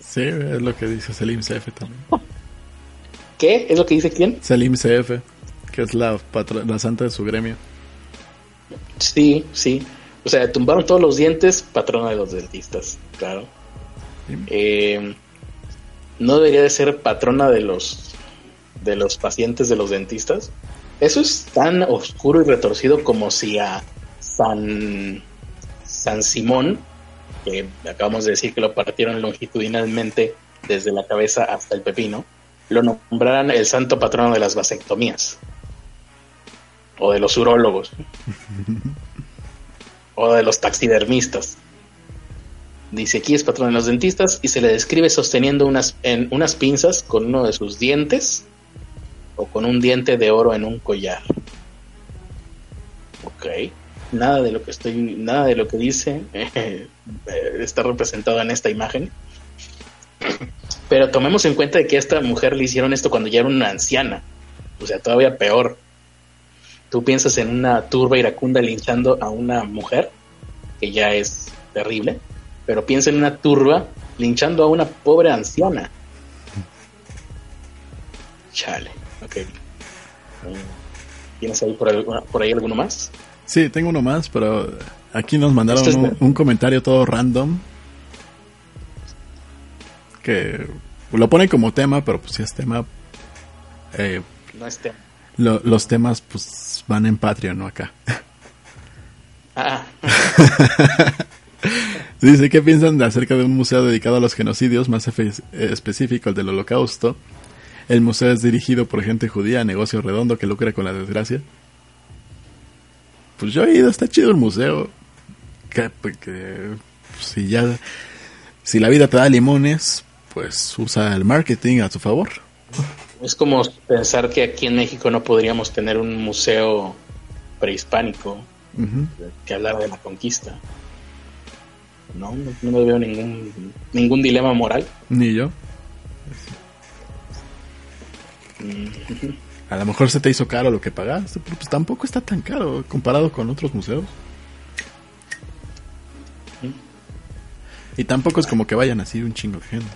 Sí, es lo que dice Selim CF también. ¿Qué? ¿Es lo que dice quién? Selim CF, que es la, la santa de su gremio. Sí, sí. O sea, tumbaron todos los dientes, patrona de los dentistas, claro. Sí. Eh, no debería de ser patrona de los de los pacientes de los dentistas. Eso es tan oscuro y retorcido como si a San San Simón, que acabamos de decir que lo partieron longitudinalmente desde la cabeza hasta el pepino, lo nombraran el santo patrono de las vasectomías o de los urólogos *laughs* o de los taxidermistas. Dice aquí es patrón de los dentistas y se le describe sosteniendo unas, unas pinzas con uno de sus dientes o con un diente de oro en un collar. Ok. Nada de lo que estoy, nada de lo que dice eh, está representado en esta imagen. Pero tomemos en cuenta de que a esta mujer le hicieron esto cuando ya era una anciana. O sea, todavía peor. Tú piensas en una turba iracunda linchando a una mujer, que ya es terrible, pero piensa en una turba linchando a una pobre anciana. Chale, ok. ¿Tienes ahí por, alguna- por ahí alguno más? Sí, tengo uno más, pero aquí nos mandaron Este es un, comentario todo random. Que lo ponen como tema, pero pues si es tema. eh, No es tema. lo- los temas pues van en Patreon, no acá. Ah, *laughs* Dice, ¿qué piensan de acerca de un museo dedicado a los genocidios, más eh, específico el del holocausto? El museo es dirigido por gente judía, negocio redondo que lucra con la desgracia. Pues yo he ido, está chido el museo. Que, pues, que, pues, si ya, si la vida te da limones, pues usa el marketing a tu favor. es como pensar que aquí en México no podríamos tener un museo prehispánico que hablar de la conquista. No, no, no le veo ningún, ningún dilema moral. Ni yo. Mm, A lo mejor se te hizo caro lo que pagaste, pero pues tampoco está tan caro comparado con otros museos. Y tampoco es como que vayan así un chingo de gente.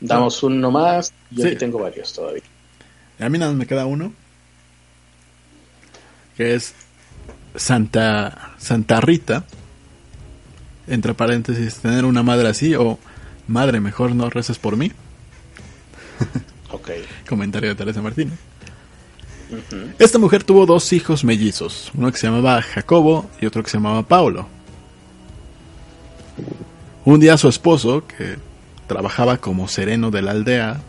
Damos uno más. Yo Sí. aquí tengo varios todavía. A mí nada más me queda uno. Que es Santa, Santa Rita. Entre paréntesis, tener una madre así o madre, mejor no reces por mí. *laughs* Ok. Comentario de Teresa Martínez. Esta mujer tuvo dos hijos mellizos, uno que se llamaba Jacobo y otro que se llamaba Paulo. Un día su esposo, que trabajaba como sereno de la aldea,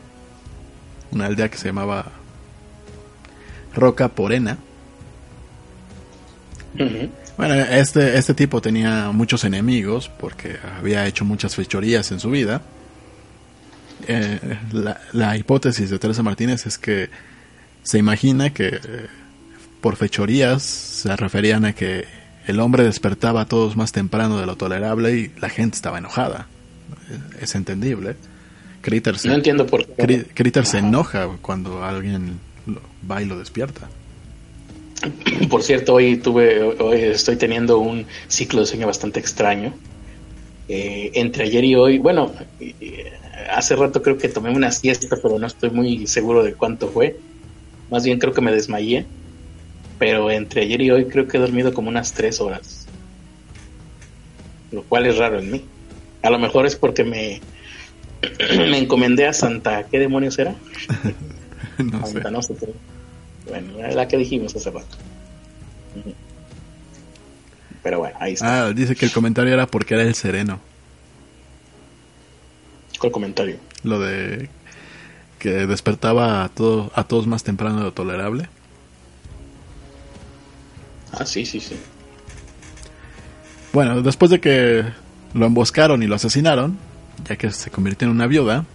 una aldea que se llamaba Roca Porena, Ujú. Bueno, este, este tipo tenía muchos enemigos porque había hecho muchas fechorías en su vida. Eh, la, la hipótesis de Teresa Martínez es que se imagina que eh, por fechorías se referían a que el hombre despertaba a todos más temprano de lo tolerable y la gente estaba enojada. Es, es entendible. Critter se, No entiendo por qué. Cri- Critter se enoja cuando alguien lo- va y lo despierta. *clears throat* Por cierto, hoy tuve, hoy estoy teniendo un ciclo de sueño bastante extraño. Eh, entre ayer y hoy, bueno, eh, hace rato creo que tomé una siesta, pero no estoy muy seguro de cuánto fue. Más bien creo que me desmayé. Pero entre ayer y hoy creo que he dormido como unas tres horas. Lo cual es raro en mí. A lo mejor es porque me, *clears throat* me encomendé a Santa. ¿Qué demonios era? *laughs* no sé. Santa, no sé. Bueno, la que dijimos hace rato. Pero bueno, ahí está. Ah, dice que el comentario era porque era el sereno. ¿Cuál comentario? Lo de que despertaba a, todo, a todos más temprano de lo tolerable. Ah, sí, sí, sí. Bueno, después de que lo emboscaron y lo asesinaron, ya que se convirtió en una viuda,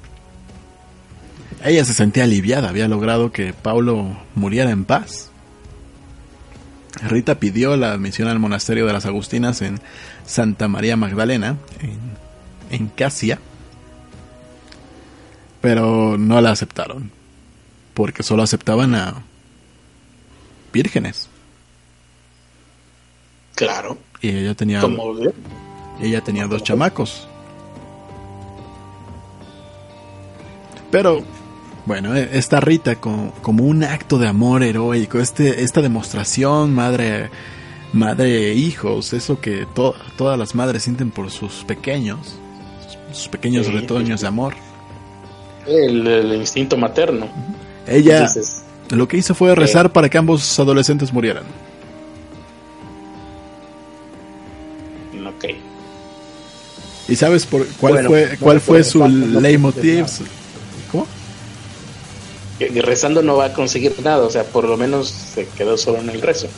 ella se sentía aliviada, había logrado que Paulo muriera en paz. Rita pidió la admisión al monasterio de las Agustinas en Santa María Magdalena, en, en Casia, pero no la aceptaron, porque solo aceptaban a vírgenes. Claro. Y ella tenía ella tenía dos chamacos. Pero, bueno, eh, esta Rita co- como, un acto de amor heroico, este, esta demostración madre, madre e hijos, eso que to- todas las madres sienten por sus pequeños, sus, pequeños Sí, retoños sí, de amor. el, el instinto materno. Ella lo que hizo fue rezar para que ambos adolescentes murieran. ok. ¿Y sabes por cuál Bueno, fue cuál fue su leitmotiv? ¿Cómo? Rezando no va a conseguir nada, o sea, por lo menos se quedó solo en el rezo.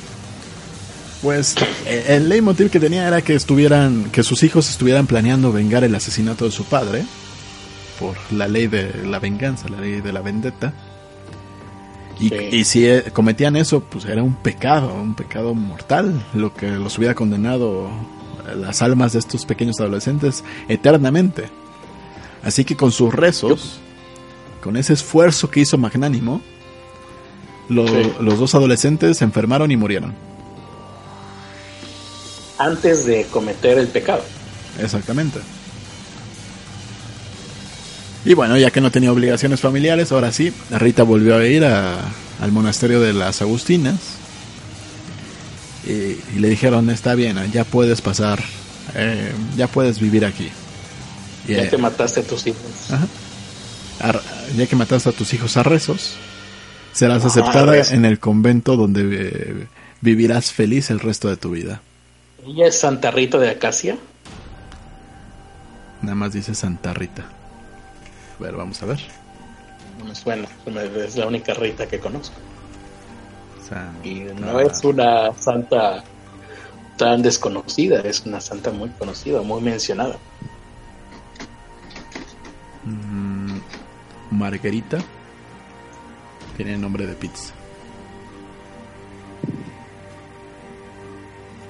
Pues eh, el leitmotiv que tenía era que estuvieran, que sus hijos estuvieran planeando vengar el asesinato de su padre por la ley de la venganza, la ley de la vendetta. Y, Sí. y si eh, cometían eso, pues era un pecado, un pecado mortal, lo que los hubiera condenado las almas de estos pequeños adolescentes eternamente. Así que con sus rezos, con ese esfuerzo que hizo magnánimo, lo- Sí. los dos adolescentes se enfermaron y murieron. Antes de cometer el pecado. Exactamente. Y bueno, ya que no tenía obligaciones familiares, ahora sí, Rita volvió a ir a- al monasterio de las Agustinas. Y, y le dijeron, está bien, ya puedes pasar, eh, ya puedes vivir aquí. Y, Ya eh, que mataste a tus hijos. ajá. Ya que mataste a tus hijos a rezos, serás Ah, aceptada en el convento donde eh, vivirás feliz el resto de tu vida. Ella es Santa Rita de Acacia. Nada más dice Santa Rita. A ver, vamos a ver. No me suena, es la única Rita que conozco. Santa- Y no es una santa tan desconocida, es una santa muy conocida, muy mencionada. Margarita. Tiene nombre de pizza.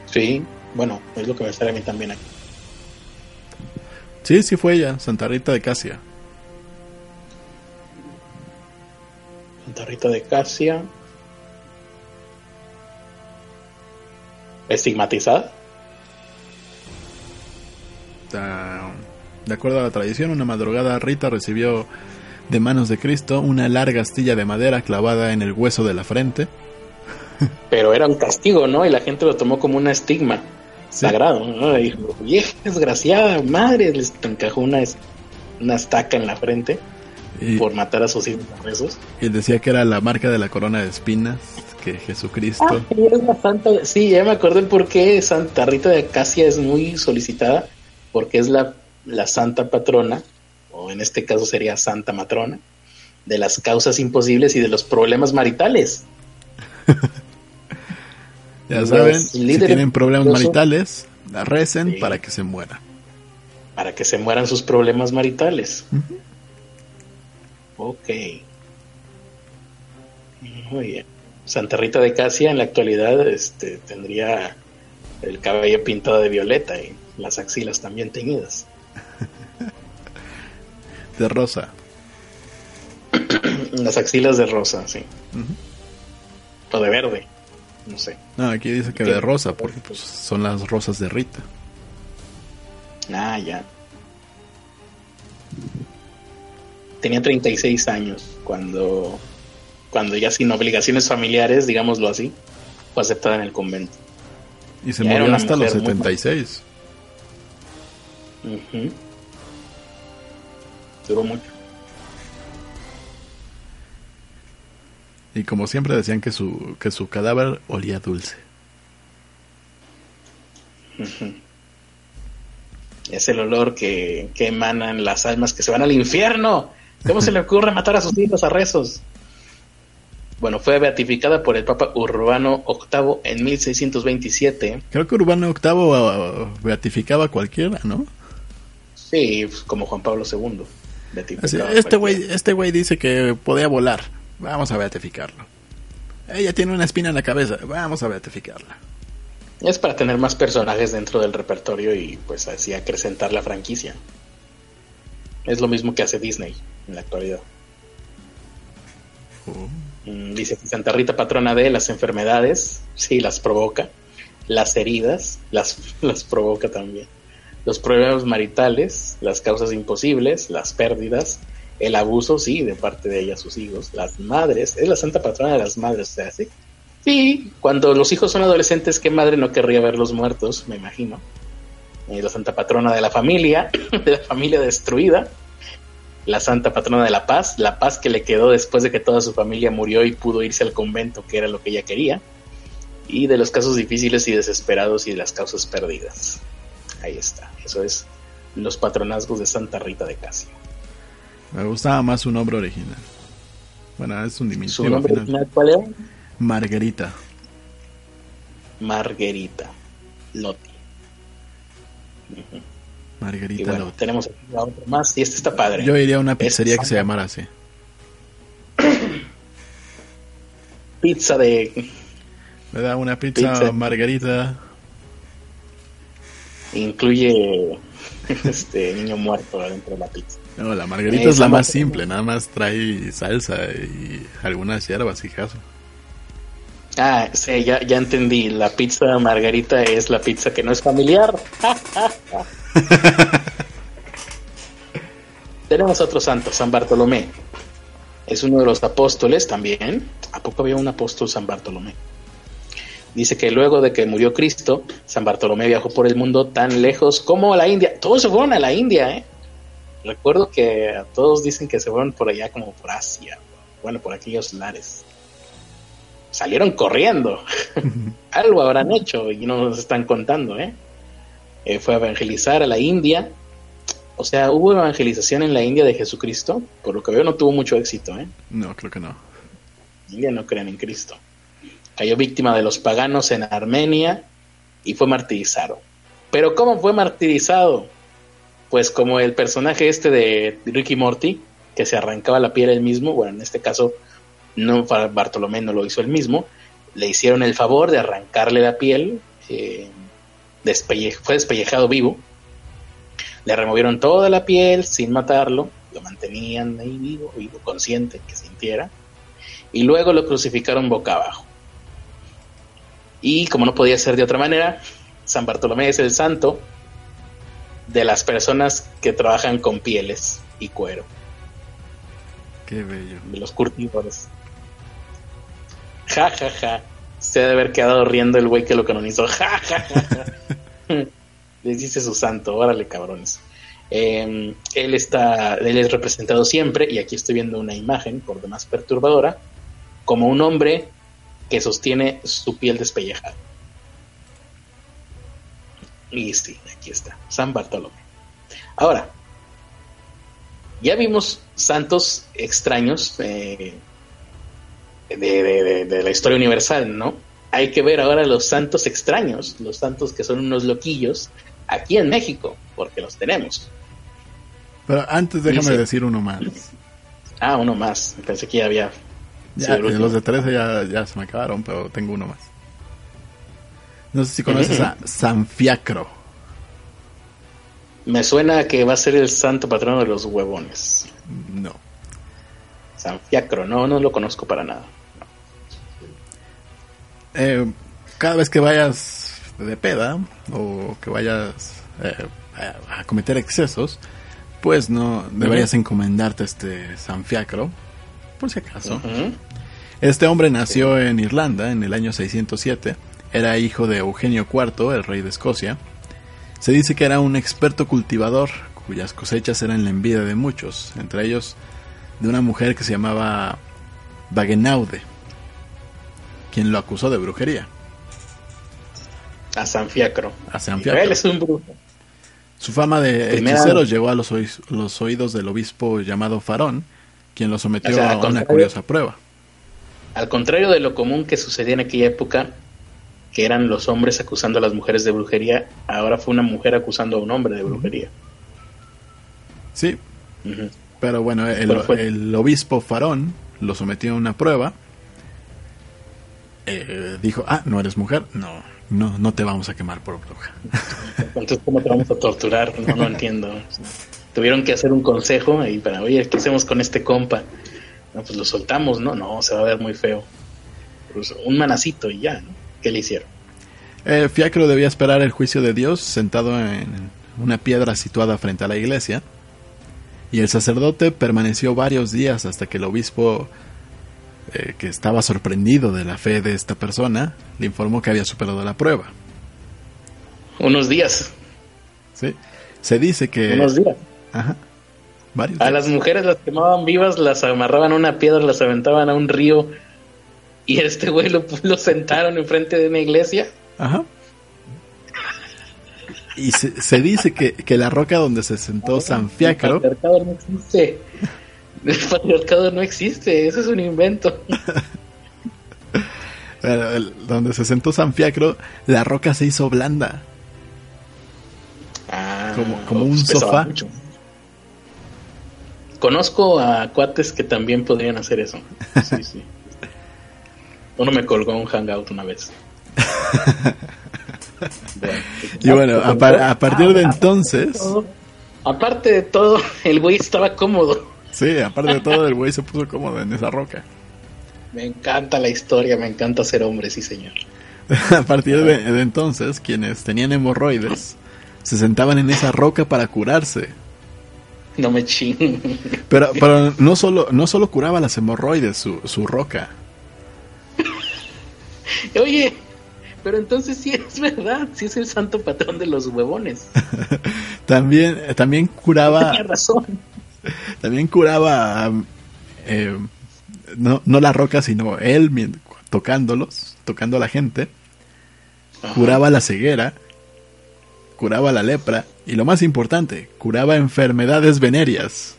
Sí, bueno, es lo que me sale a mí también aquí. Sí, sí fue ella, Santa Rita de Casia. Santa Rita de Casia. Estigmatizada. Ah, De acuerdo a la tradición, una madrugada Rita recibió de manos de Cristo una larga astilla de madera clavada en el hueso de la frente. Pero era un castigo, ¿no? Y la gente lo tomó como un estigma sagrado, ¿no? Y dijo, vieja desgraciada, madre, les encajó una, una estaca en la frente. Y, por matar a sus hijos presos. y decía que era la marca de la corona de espinas, que Jesucristo. Ah, es la santa. Sí, ya me acordé el por qué Santa Rita de Acacia es muy solicitada, porque es la, la santa patrona, o en este caso sería santa matrona, de las causas imposibles y de los problemas maritales. *laughs* ya saben, si tienen problemas maritales, la recen Sí. para que se muera. para que se mueran sus problemas maritales. Ok. Muy bien. Santa Rita de Casia en la actualidad este, tendría el cabello pintado de violeta y las axilas también teñidas. De rosa. *clears throat* Las axilas de rosa, sí. O de verde. No sé. No, aquí dice que ¿Qué? de rosa, porque pues, son las rosas de Rita. Ah, ya. Tenía 36 años cuando, cuando ya sin obligaciones familiares, digámoslo así, fue aceptada en el convento. Y se Ya murió hasta los mujer muy 76. Duró mucho. Y como siempre decían que su, que su cadáver olía dulce. *laughs* Es el olor que, que emanan las almas que se van al infierno. ¿Cómo se le ocurre matar a sus hijos a rezos? Bueno, fue beatificada por el Papa Urbano VIII en 1627. Creo que Urbano VIII uh, beatificaba a cualquiera, ¿no? Sí, pues, como Juan Pablo II. Así, este güey este güey dice que podía volar. Vamos a beatificarlo. Ella tiene una espina en la cabeza. Vamos a beatificarla. Es para tener más personajes dentro del repertorio y pues así acrecentar la franquicia. Es lo mismo que hace Disney en la actualidad. Oh. Mm, Dice que Santa Rita, patrona de las enfermedades, sí, las provoca. Las heridas, las, *laughs* las provoca también. Los problemas maritales, las causas imposibles, las pérdidas, el abuso, sí, de parte de ella, sus hijos, las madres, es la santa patrona de las madres, o sí. Sí, cuando los hijos son adolescentes, ¿qué madre no querría verlos muertos? Me imagino. Eh, la santa patrona de la familia, *clears throat* de la familia destruida, la santa patrona de la paz, la paz que le quedó después de que toda su familia murió y pudo irse al convento, que era lo que ella quería, y de los casos difíciles y desesperados y de las causas perdidas. Ahí está, eso es los patronazgos de Santa Rita de Casia. Me gustaba más su nombre original. Bueno, es un ¿Su diminutivo nombre al final. original cuál era? Margarita. Marguerita Lotti. Ujú. Y Margarita bueno, Lotti. tenemos aquí a otro más, y este está padre. Yo iría a una pizzería que se llamara así. *coughs* Pizza de Me da una pizza, Pizza. margarita. Incluye *laughs* este niño muerto adentro de la pizza. No, la margarita Eh, es la más simple, nada más trae salsa y algunas hierbas y caso. Ah, sí, ya, ya entendí. La pizza margarita es la pizza que no es familiar. *laughs* Tenemos otro santo, San Bartolomé. Es uno de los apóstoles también. ¿A poco había un apóstol San Bartolomé? Dice que luego de que murió Cristo, San Bartolomé viajó por el mundo tan lejos como a la India. Todos se fueron a la India, ¿eh? Recuerdo que todos dicen que se fueron por allá como por Asia. Bueno, por aquellos lares salieron corriendo. *laughs* Algo habrán hecho y no nos están contando, ¿eh? Eh, Fue a evangelizar a la India. O sea, hubo evangelización en la India de Jesucristo. Por lo que veo, no tuvo mucho éxito, ¿eh? No, creo que no. India no creen en Cristo. Cayó víctima de los paganos en Armenia y fue martirizado. Pero ¿cómo fue martirizado? Pues como el personaje este de Ricky Morty, que se arrancaba la piel él mismo, bueno, en este caso no Bartolomé no lo hizo él mismo, le hicieron el favor de arrancarle la piel, eh, fue despellejado vivo, le removieron toda la piel sin matarlo, lo mantenían ahí vivo, vivo, consciente, que sintiera, y luego lo crucificaron boca abajo. Y como no podía ser de otra manera, San Bartolomé es el santo de las personas que trabajan con pieles y cuero, Qué bello. de los curtidores. Ja, ja, ja. Se ha de haber quedado riendo el güey que lo canonizó. Ja, ja, ja, ja. *laughs* Les dice su santo, órale cabrones. Eh, él está, él es representado siempre, y aquí estoy viendo una imagen por demás perturbadora, como un hombre que sostiene su piel despellejada. Y sí, aquí está, San Bartolomé. Ahora, ya vimos santos extraños eh, de, de- de- de la historia universal, ¿no? Hay que ver ahora los santos extraños, los santos que son unos loquillos, aquí en México, porque los tenemos. Pero antes déjame Dice- decir uno más. Ah, uno más, pensé que ya había... Los de 13 ya, ya se me acabaron, pero tengo uno más. No sé si conoces a San Fiacro. Me suena que va a ser el santo patrono de los huevones. No. San Fiacro, no, no lo conozco para nada. Eh, cada vez que vayas de peda o que vayas eh, a, a cometer excesos, pues no deberías encomendarte este San Fiacro, por si acaso. Este hombre nació en Irlanda en el año 607. Era hijo de Eugenio IV, el rey de Escocia. Se dice que era un experto cultivador cuyas cosechas eran la envidia de muchos, entre ellos de una mujer que se llamaba Bagenaude, quien lo acusó de brujería. A San Fiacro. A San Israel Fiacro. es un brujo. Su fama de Primera- hechicero llegó a los, los oídos del obispo llamado Farón, quien lo sometió O sea, a al una contrario- curiosa prueba. Al contrario de lo común que sucedía en aquella época, que eran los hombres acusando a las mujeres de brujería, ahora fue una mujer acusando a un hombre de brujería. Sí. Pero bueno, el obispo Farón lo sometió a una prueba. Eh, dijo, ah, no eres mujer, no, no, no te vamos a quemar por bruja. Entonces, ¿cómo te vamos a torturar? No, no *laughs* entiendo. Tuvieron que hacer un consejo y para, oye, ¿qué hacemos con este compa? No, pues lo soltamos, ¿no? No, se va a ver muy feo. Pues, un manacito y ya, ¿no? ¿Qué le hicieron? Eh, Fiacro debía esperar el juicio de Dios sentado en una piedra situada frente a la iglesia. Y el sacerdote permaneció varios días hasta que el obispo, eh, que estaba sorprendido de la fe de esta persona, le informó que había superado la prueba. Unos días, ¿sí? Se dice que... unos días. Ajá, varios A las mujeres las quemaban vivas, las amarraban a una piedra, las aventaban a un río y este güey lo, *laughs* lo sentaron enfrente de una iglesia. Ajá. Y se, se dice que, que la roca donde se sentó San El Fiacro, patriarcado no existe. El patriarcado no existe, eso es un invento. *laughs* el- donde se sentó San Fiacro, la roca se hizo blanda. Ah, Como- como un sofá. mucho. Conozco a cuates que también podrían hacer eso. Sí, sí. Uno me colgó un hangout una vez. Bueno. *laughs* Y bueno, a, par- a partir de entonces, Aparte de todo, el güey estaba cómodo. sí, aparte de todo, el güey se puso cómodo en esa roca. Me encanta la historia, me encanta ser hombre, sí señor. *laughs* A partir de, de entonces, quienes tenían hemorroides se sentaban en esa roca para curarse. No me ching. Pero, pero no solo, no solo curaba las hemorroides, su, su roca. Oye, pero entonces sí es verdad, sí es el santo patrón de los huevones. *laughs* También, también curaba. Tenía razón. También curaba eh, no, no la roca, sino él tocándolos, tocando a la gente. Ajá. Curaba la ceguera, curaba la lepra y lo más importante, curaba enfermedades venéreas.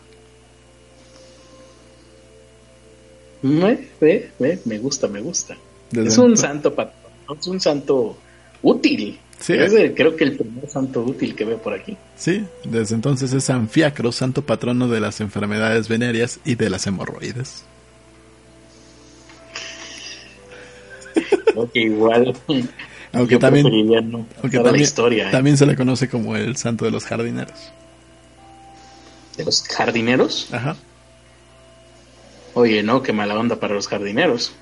Me, gusta, me gusta. Desde es un santo patrón, es un santo útil. Sí. Es el- creo que el primer santo útil que veo por aquí. Sí, desde entonces es San Fiacro, santo patrono de las enfermedades venéreas y de las hemorroides. *laughs* Que igual. Aunque yo también- no la historia ¿eh? también se le conoce como el santo de los jardineros. de los jardineros. Ajá. Oye, no, qué mala onda para los jardineros.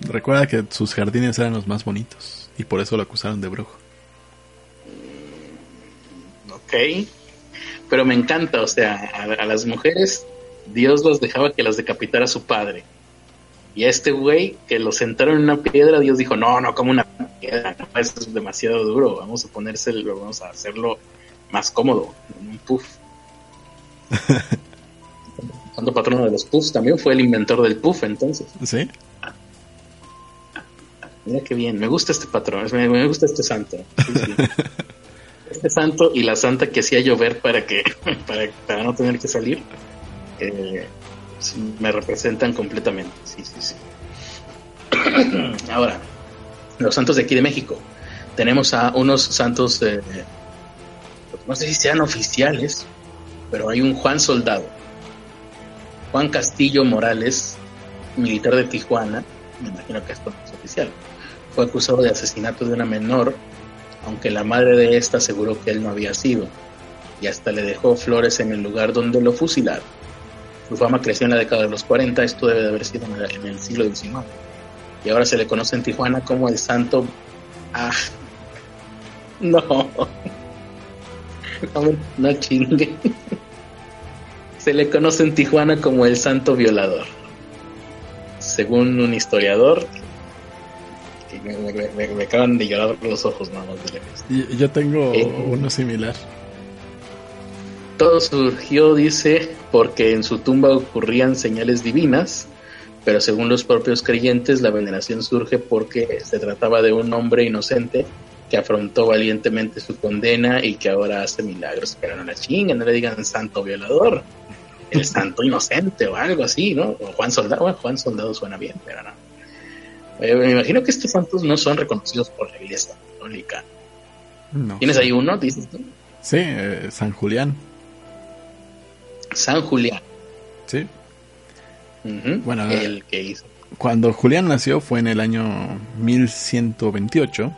Recuerda que sus jardines eran los más bonitos y por eso lo acusaron de brujo. Ok. Pero me encanta, o sea, a, a las mujeres Dios los dejaba que las decapitara su padre. Y a este güey que lo sentaron en una piedra, Dios dijo, no, no, como una piedra, no, eso es demasiado duro, vamos a ponérselo, vamos a hacerlo más cómodo, en un puff. *laughs* santo patrono de los puffs también fue el inventor del puff, entonces. ¿Sí? Mira qué bien, me gusta este patrón, me, me gusta este santo. Sí, sí. *laughs* este santo y la santa que hacía llover para que *laughs* para, para no tener que salir eh, me representan completamente. Sí, sí, sí. *clears throat* Ahora, los santos de aquí de México. Tenemos a unos santos, no sé si sean oficiales, pero hay un Juan Soldado, Juan Castillo Morales, militar de Tijuana, me imagino que esto es oficial, fue acusado de asesinato de una menor, aunque la madre de esta aseguró que él no había sido, y hasta le dejó flores en el lugar donde lo fusilaron. Su fama creció en la década de los 40, esto debe de haber sido en el, en el siglo XIX. Y ahora se le conoce en Tijuana como el santo... Ah, *laughs* no. No, no chingue. Se le conoce en Tijuana como el santo violador. Según un historiador, me, me- me- me acaban de llorar los ojos nada más de lejos. Y yo tengo Eh. uno similar. Todo surgió, dice, porque en su tumba ocurrían señales divinas, pero según los propios creyentes, la veneración surge porque se trataba de un hombre inocente que afrontó valientemente su condena y que ahora hace milagros. Pero no la chinguen, no le digan santo violador, el santo inocente o algo así, ¿no? O Juan Soldado, bueno, Juan Soldado suena bien, pero no. Eh, me imagino que estos santos no son reconocidos por la iglesia católica. No. ¿Tienes ahí uno? Dices tú. Sí, eh, San Julián. San Julián. Sí. Bueno, el que hizo. Cuando Julián nació fue en el año 1128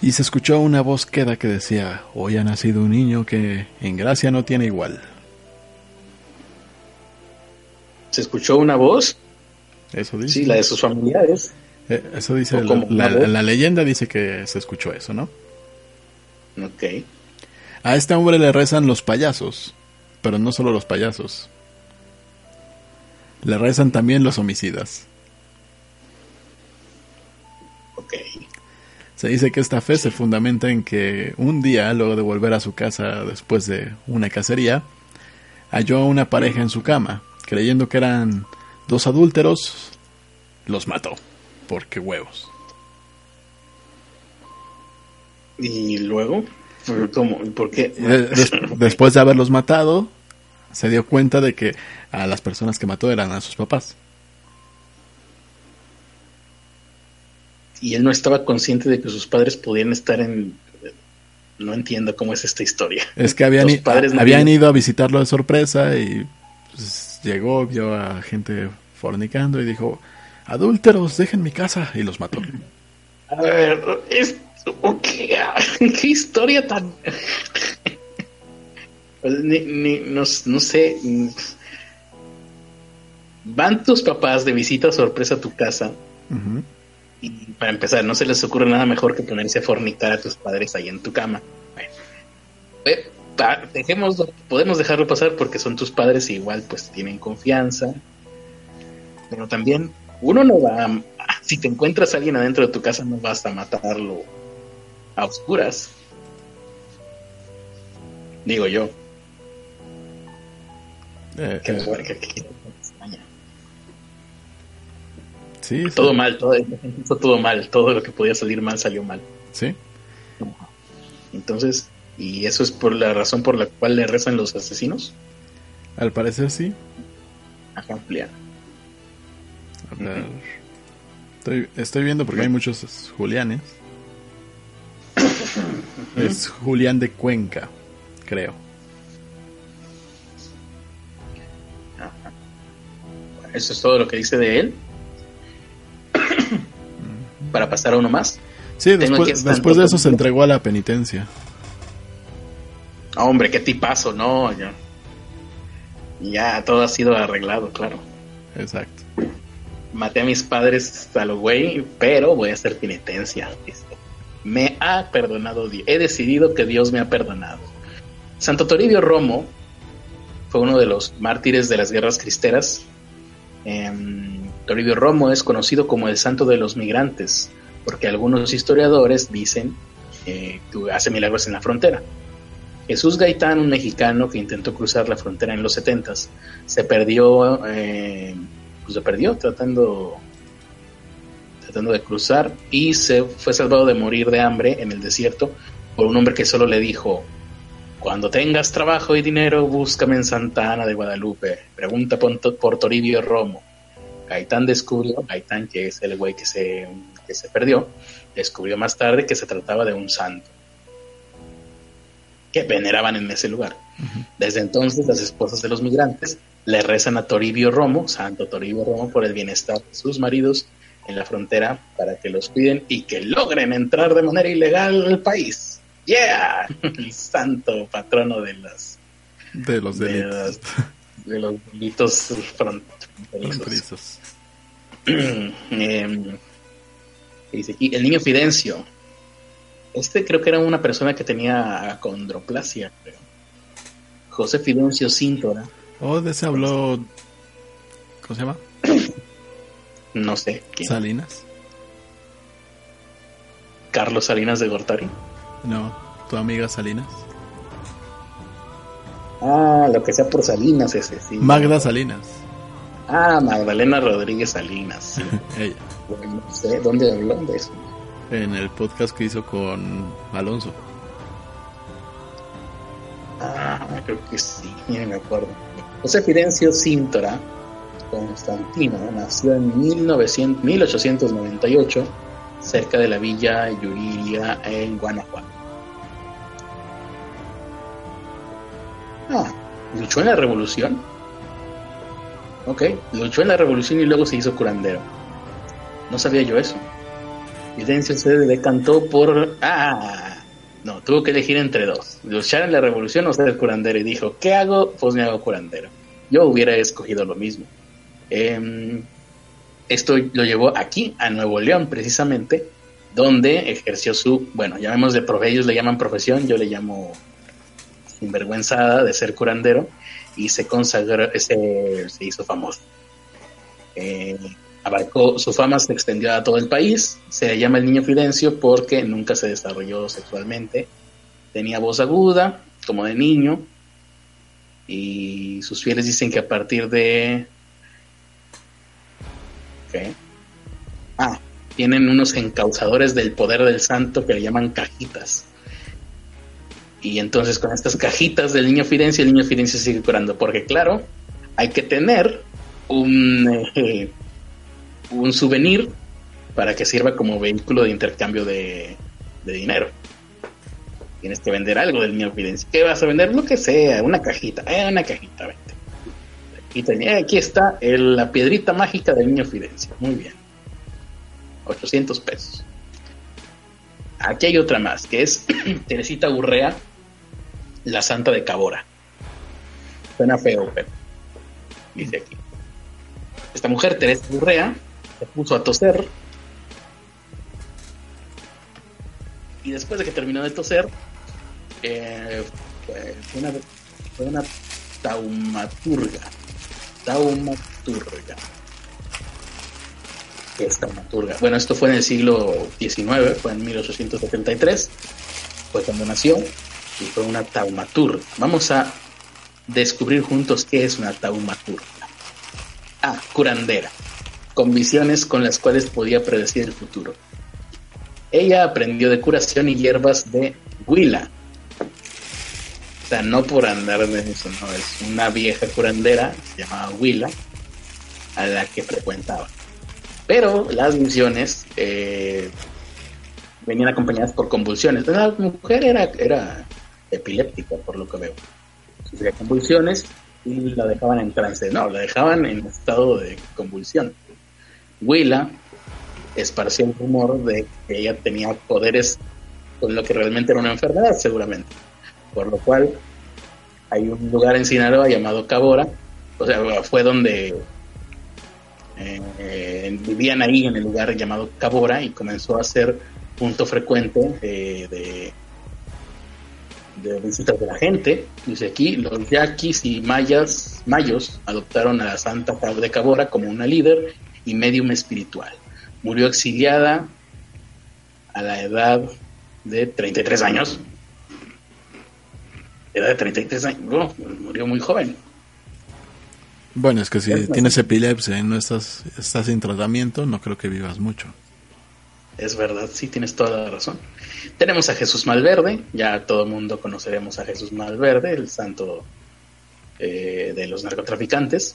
y se escuchó una voz queda que decía, hoy ha nacido un niño que en gracia no tiene igual. se escuchó una voz, Eso dice. sí, la de sus familiares. Eh, Eso dice, la, la- la leyenda dice que se escuchó eso, ¿no? Ok. A este hombre le rezan los payasos, pero no solo los payasos. Le rezan también los homicidas. Ok. Se dice que esta fe se fundamenta en que un día, luego de volver a su casa después de una cacería, halló a una pareja en su cama, creyendo que eran dos adúlteros, los mató, porque huevos. Y luego, ¿cómo? ¿Por qué? Eh, des- después de haberlos matado, se dio cuenta de que a las personas que mató eran a sus papás. Y él no estaba consciente de que sus padres podían estar en... No entiendo cómo es esta historia. Es que habían, Los i- padres no habían ido a visitarlo de sorpresa y pues, llegó, vio a gente fornicando y dijo, adúlteros, dejen mi casa y los mató. A ver, es... ok, *laughs* ¿Qué historia tan... Pues, ni- ni- no, no sé. Van tus papás de visita sorpresa a tu casa. Y para empezar, no se les ocurre nada mejor que ponerse a fornicar a tus padres ahí en tu cama. Bueno, eh, dejémoslo, podemos dejarlo pasar porque son tus padres y igual pues tienen confianza. Pero también uno no va a, si te encuentras a alguien adentro de tu casa no vas a matarlo a oscuras. Digo yo. Eh, Que, eh, que- sí, sí, Todo mal, todo, mal, todo lo que podía salir mal salió mal. sí. Entonces, y eso es por la razón por la cual le rezan los asesinos Al parecer sí. a Juan Julián. A ver. Estoy, estoy viendo porque hay muchos Julianes. Es Julián de Cuenca, creo. Eso es todo lo que dice de él. Para pasar a uno más. Sí, después, de eso se entregó a la penitencia. Hombre, qué tipazo, no, ya. Ya todo ha sido arreglado, claro. Exacto. Maté a mis padres a lo güey, pero voy a hacer penitencia. Dice. Me ha perdonado. He decidido que Dios me ha perdonado. Santo Toribio Romo fue uno de los mártires de las guerras cristeras. Em, Toribio Romo es conocido como el santo de los migrantes, porque algunos historiadores dicen eh, que hace milagros en la frontera. Jesús Gaitán, un mexicano que intentó cruzar la frontera en los 70 se perdió, eh, pues se perdió tratando, tratando de cruzar y se fue salvado de morir de hambre en el desierto por un hombre que solo le dijo, cuando tengas trabajo y dinero, búscame en Santa Ana de Guadalupe, pregunta por, por Toribio Romo. Gaitán descubrió, Gaitán que es el güey que se, que se perdió, descubrió más tarde que se trataba de un santo que veneraban en ese lugar. Desde entonces, las esposas de los migrantes le rezan a Toribio Romo, Santo Toribio Romo, por el bienestar de sus maridos en la frontera para que los cuiden y que logren entrar de manera ilegal al país. ¡Yeah! *laughs* El santo patrono de las de los delitos, de, los delitos fronterizos. eh, *clears throat* dice aquí, el niño Fidencio, este creo que era una persona que tenía acondroplasia, creo. José Fidencio Cintora. Oh, de ese habló. ¿Cómo se llama? No sé. ¿quién? Salinas. Carlos Salinas de Gortari. No, tu amiga Salinas. Ah, lo que sea por Salinas ese, sí. Magda Salinas. Ah, Magdalena Rodríguez Salinas. *laughs* Ella. no sé, ¿dónde habló de eso? en el podcast que hizo con Alonso. Ah, creo que sí, ni me acuerdo. José Fidencio Cintora Constantino nació en 1900, 1898 cerca de la villa Yuriria en Guanajuato. Ah, luchó en la revolución. Ok, luchó en la revolución y luego se hizo curandero. No sabía yo eso. Fidencio se decantó por... Ah, no, tuvo que elegir entre dos. Luchar en la revolución o ser curandero. Y dijo, ¿qué hago? Pues me hago curandero. Yo hubiera escogido lo mismo. Em, esto lo llevó aquí, a Nuevo León, precisamente, donde ejerció su, bueno, llamemos de ellos le llaman profesión, yo le llamo sinvergüenzada de ser curandero, y se consagró, se, hizo famoso. Eh, abarcó, su fama se extendió a todo el país, se le llama el niño Fidencio porque nunca se desarrolló sexualmente, tenía voz aguda, como de niño, y sus fieles dicen que a partir de... Ah, tienen unos encausadores del poder del santo que le llaman cajitas. Y entonces con estas cajitas del niño Fidencio, el niño Fidencio sigue curando, porque claro, hay que tener un... Eh, un souvenir para que sirva como vehículo de intercambio de, dinero. Tienes que vender algo del niño Fidencio. ¿Qué vas a vender? Lo que sea, una cajita. Eh, una cajita, vente. Eh, aquí está la piedrita mágica del niño Fidencio. Muy bien. 800 pesos. Aquí hay otra más, que es *clears throat* Teresita Urrea, la santa de Cabora. Suena feo, pero dice aquí. Esta mujer, Teresa Urrea, se puso a toser. Y después de que terminó de toser, eh, fue una taumaturga. Taumaturga. ¿Qué es taumaturga? Bueno, esto fue en el siglo XIX, fue en 1873, fue cuando nació, y fue una taumaturga. Vamos a descubrir juntos qué es una taumaturga. Ah, curandera con visiones con las cuales podía predecir el futuro. Ella aprendió de curación y hierbas de Huila. Sea, no por andar de eso, no, es una vieja curandera, se llamaba Huila, a la que frecuentaba. Pero las visiones eh, venían acompañadas por convulsiones. La mujer era, era epiléptica, por lo que veo. Sufría convulsiones y la dejaban en trance. No, la dejaban en estado de convulsión. Willa esparció el rumor de que ella tenía poderes con lo que realmente era una enfermedad, seguramente. Por lo cual hay un lugar en Sinaloa llamado Cabora, o sea, fue donde eh, vivían ahí en el lugar llamado Cabora y comenzó a ser punto frecuente de, visitas de la gente. Dice aquí, los yaquis y mayas, mayos adoptaron a la Santa de Cabora como una líder y medium espiritual. Murió exiliada a la edad de 33 años. Edad de 33 años, bro, murió muy joven. Bueno, es que si Es tienes epilepsia y no estás, estás sin tratamiento, no creo que vivas mucho. Es verdad, sí, tienes toda la razón. Tenemos a Jesús Malverde, ya todo el mundo conoceremos a Jesús Malverde, el santo eh, de los narcotraficantes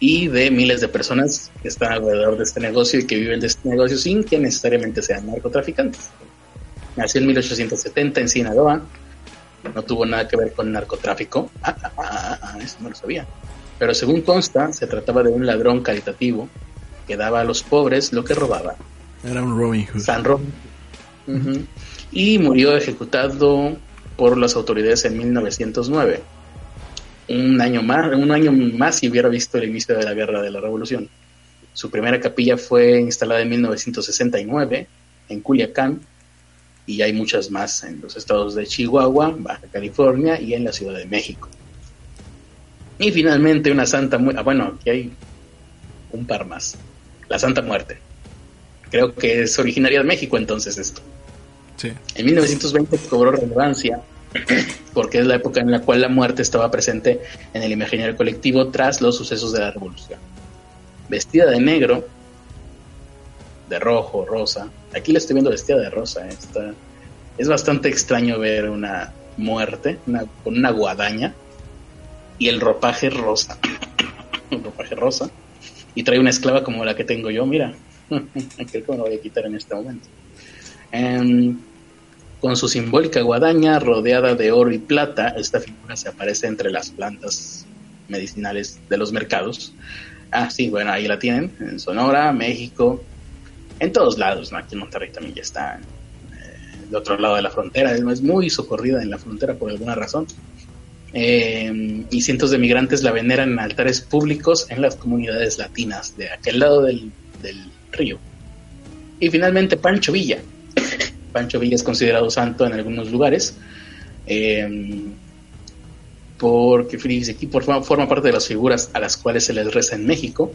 y de miles de personas que están alrededor de este negocio y que viven de este negocio sin que necesariamente sean narcotraficantes. Nació en 1870 en Sinaloa, no tuvo nada que ver con narcotráfico, ah, ah, ah, ah, eso no lo sabía. Pero según consta, se trataba de un ladrón caritativo que daba a los pobres lo que robaba. Era un Robin Hood. San Robin. Y murió ejecutado por las autoridades en 1909. Un año más, un año más si hubiera visto el inicio de la guerra de la revolución. Su primera capilla fue instalada en 1969 en Culiacán y hay muchas más en los estados de Chihuahua, Baja California y en la Ciudad de México. Y finalmente una santa muy... Ah, bueno, aquí hay un par más. La Santa Muerte. Creo que es originaria de México entonces esto. Sí. En 1920 cobró relevancia *clears throat* porque es la época en la cual la muerte estaba presente en el imaginario colectivo tras los sucesos de la revolución. Vestida de negro, de rojo, rosa. Aquí la estoy viendo vestida de rosa. eh, Es bastante extraño ver una muerte con una guadaña y el ropaje rosa. *coughs* un ropaje rosa. Y trae una esclava como la que tengo yo, mira. *laughs* Creo que me lo voy a quitar en este momento. Em, con su simbólica guadaña rodeada de oro y plata, esta figura se aparece entre las plantas medicinales de los mercados. Ah, sí, bueno, ahí la tienen, en Sonora, México, en todos lados. Aquí en Monterrey también ya está, eh, otro lado de la frontera, es muy socorrida en la frontera por alguna razón. Eh, y cientos de migrantes la veneran en altares públicos en las comunidades latinas de aquel lado del, del río. Y finalmente Pancho Villa. *laughs* Pancho Villa es considerado santo en algunos lugares. eh, porque aquí forma parte de las figuras a las cuales se les reza en México.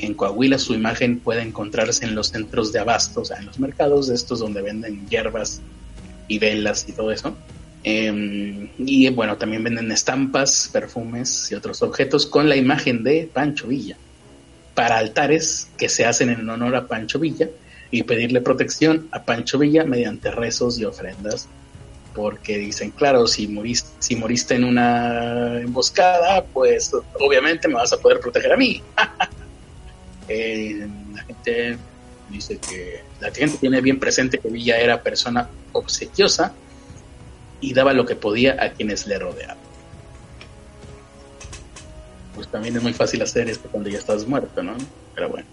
En Coahuila su imagen puede encontrarse en los centros de abasto, o sea, en los mercados de estos donde venden hierbas y velas y todo eso. Eh, y bueno, también venden estampas, perfumes y otros objetos con la imagen de Pancho Villa. Para altares que se hacen en honor a Pancho Villa y pedirle protección a Pancho Villa mediante rezos y ofrendas. Porque dicen, claro, si moriste, si moriste en una emboscada, pues obviamente me vas a poder proteger a mí. *laughs* Eh, la gente dice que la gente tiene bien presente que Villa era persona obsequiosa y daba lo que podía a quienes le rodeaban. Pues también es muy fácil hacer esto cuando ya estás muerto, ¿no? Pero bueno.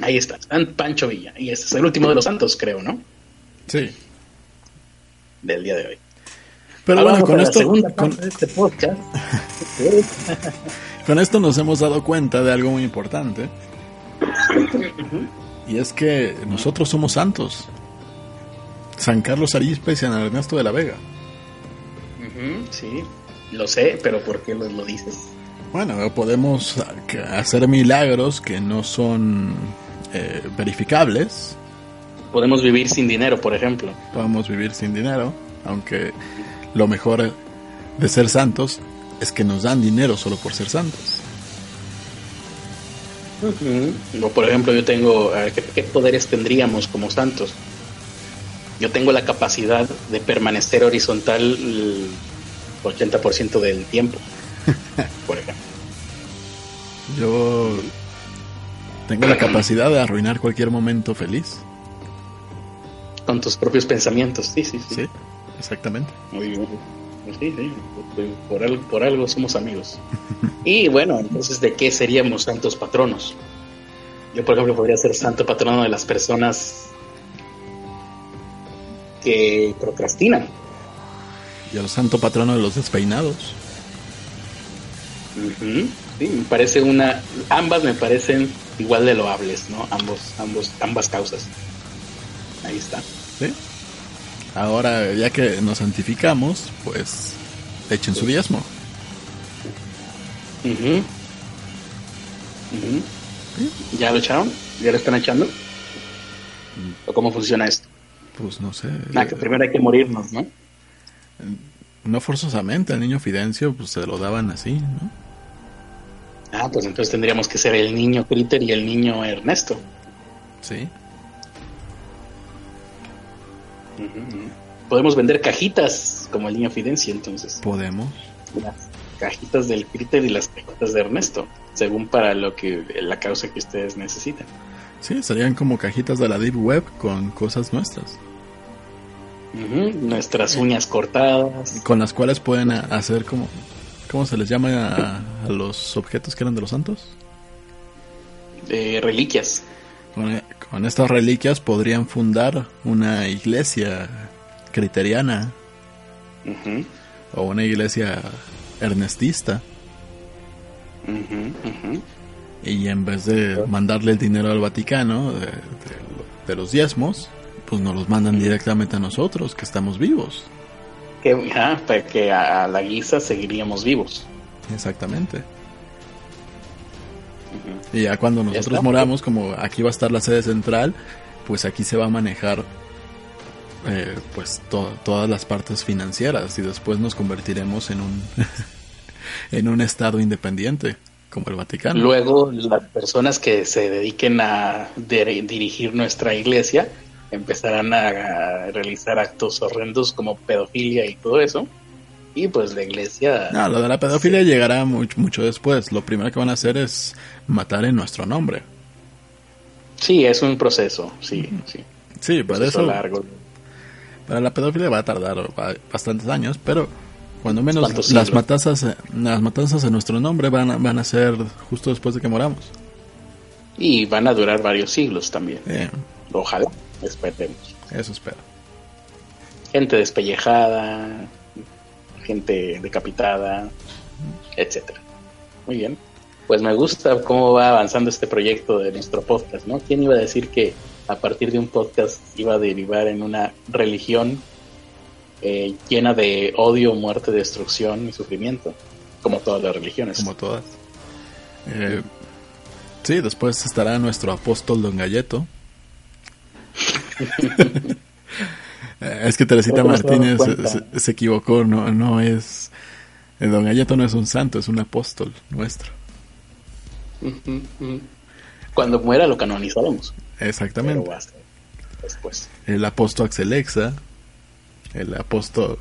Ahí está, San Pancho Villa. Y este es el último de los santos, creo, ¿no? Sí. Del día de hoy. Pero bueno, con la esto, segunda con, parte de este podcast. *laughs* con esto nos hemos dado cuenta de algo muy importante. Y es que nosotros somos santos. San Carlos Arispe y San Ernesto de la Vega. Sí, lo sé, pero ¿por qué lo, lo dices? Bueno, podemos hacer milagros que no son eh, verificables. Podemos vivir sin dinero, por ejemplo. Podemos vivir sin dinero, aunque lo mejor de ser santos es que nos dan dinero solo por ser santos. O por ejemplo, yo tengo, ¿qué, qué poderes tendríamos como santos? Yo tengo la capacidad de permanecer horizontal el 80% del tiempo, *laughs* por ejemplo. Yo tengo la capacidad de arruinar cualquier momento feliz. Con tus propios pensamientos, sí, sí, sí. Sí, exactamente. Muy bien. Sí, sí, por algo, por algo somos amigos. Y bueno, entonces, ¿de qué seríamos santos patronos? Yo, por ejemplo, podría ser santo patrono de las personas que procrastinan. Y el santo patrono de los despeinados. Sí, me parece una. Ambas me parecen igual de loables, ¿no? Ambos, ambos, ambas causas. Ahí está. ¿sí? Ahora, ya que nos santificamos, pues echen su diezmo. Ujú. Ujú. ¿Ya lo echaron? ¿Ya lo están echando? ¿O cómo funciona esto? Pues no sé. Ah, que primero hay que morirnos, ¿no? No forzosamente, al niño Fidencio pues se lo daban así, ¿no? Ah, pues entonces tendríamos que ser el niño Critter y el niño Ernesto. Sí. Podemos vender cajitas como el niño Fidencio, entonces. Podemos. Las cajitas del Critter y las cajitas de Ernesto, según para lo que la causa que ustedes necesitan. Sí, serían como cajitas de la Deep Web con cosas nuestras. Nuestras uñas cortadas. Con las cuales pueden hacer como... ¿Cómo se les llama a, los objetos que eran de los santos? Eh, reliquias. Con, estas reliquias podrían fundar una iglesia criteriana. O una iglesia ernestista. Y en vez de mandarle el dinero al Vaticano de, los diezmos, pues nos los mandan directamente a nosotros, que estamos vivos. Que, para que a, la guisa seguiríamos vivos. Exactamente. Y ya cuando nosotros moramos, como aquí va a estar la sede central, pues aquí se va a manejar eh, pues todas las partes financieras y después nos convertiremos en un *laughs* en un estado independiente como el Vaticano. Luego las personas que se dediquen a dirigir nuestra iglesia empezarán a, realizar actos horrendos como pedofilia y todo eso. Y pues la iglesia... No, lo de la pedofilia llegará mucho, mucho después. Lo primero que van a hacer es matar en nuestro nombre. Sí, es un proceso, sí, sí. Sí, para eso... Largo. Para la pedofilia va a tardar bastantes años, pero cuando menos las matanzas, las matanzas en nuestro nombre van a, van a ser justo después de que moramos. Y van a durar varios siglos también. Ojalá, esperemos. Eso espero. Gente despellejada, gente decapitada, etcétera. Muy bien. Pues me gusta cómo va avanzando este proyecto de nuestro podcast, ¿no? ¿Quién iba a decir que a partir de un podcast iba a derivar en una religión eh, llena de odio, muerte, destrucción y sufrimiento, como todas las religiones. Como todas. Eh, sí, después estará nuestro apóstol Don Galleto. *laughs* es que Teresita Martínez se, equivocó, no, no es... Eh, Don Galleto no es un santo, es un apóstol nuestro. Cuando muera lo canonizaremos. Exactamente. después. El apóstol Axelexa el apóstol,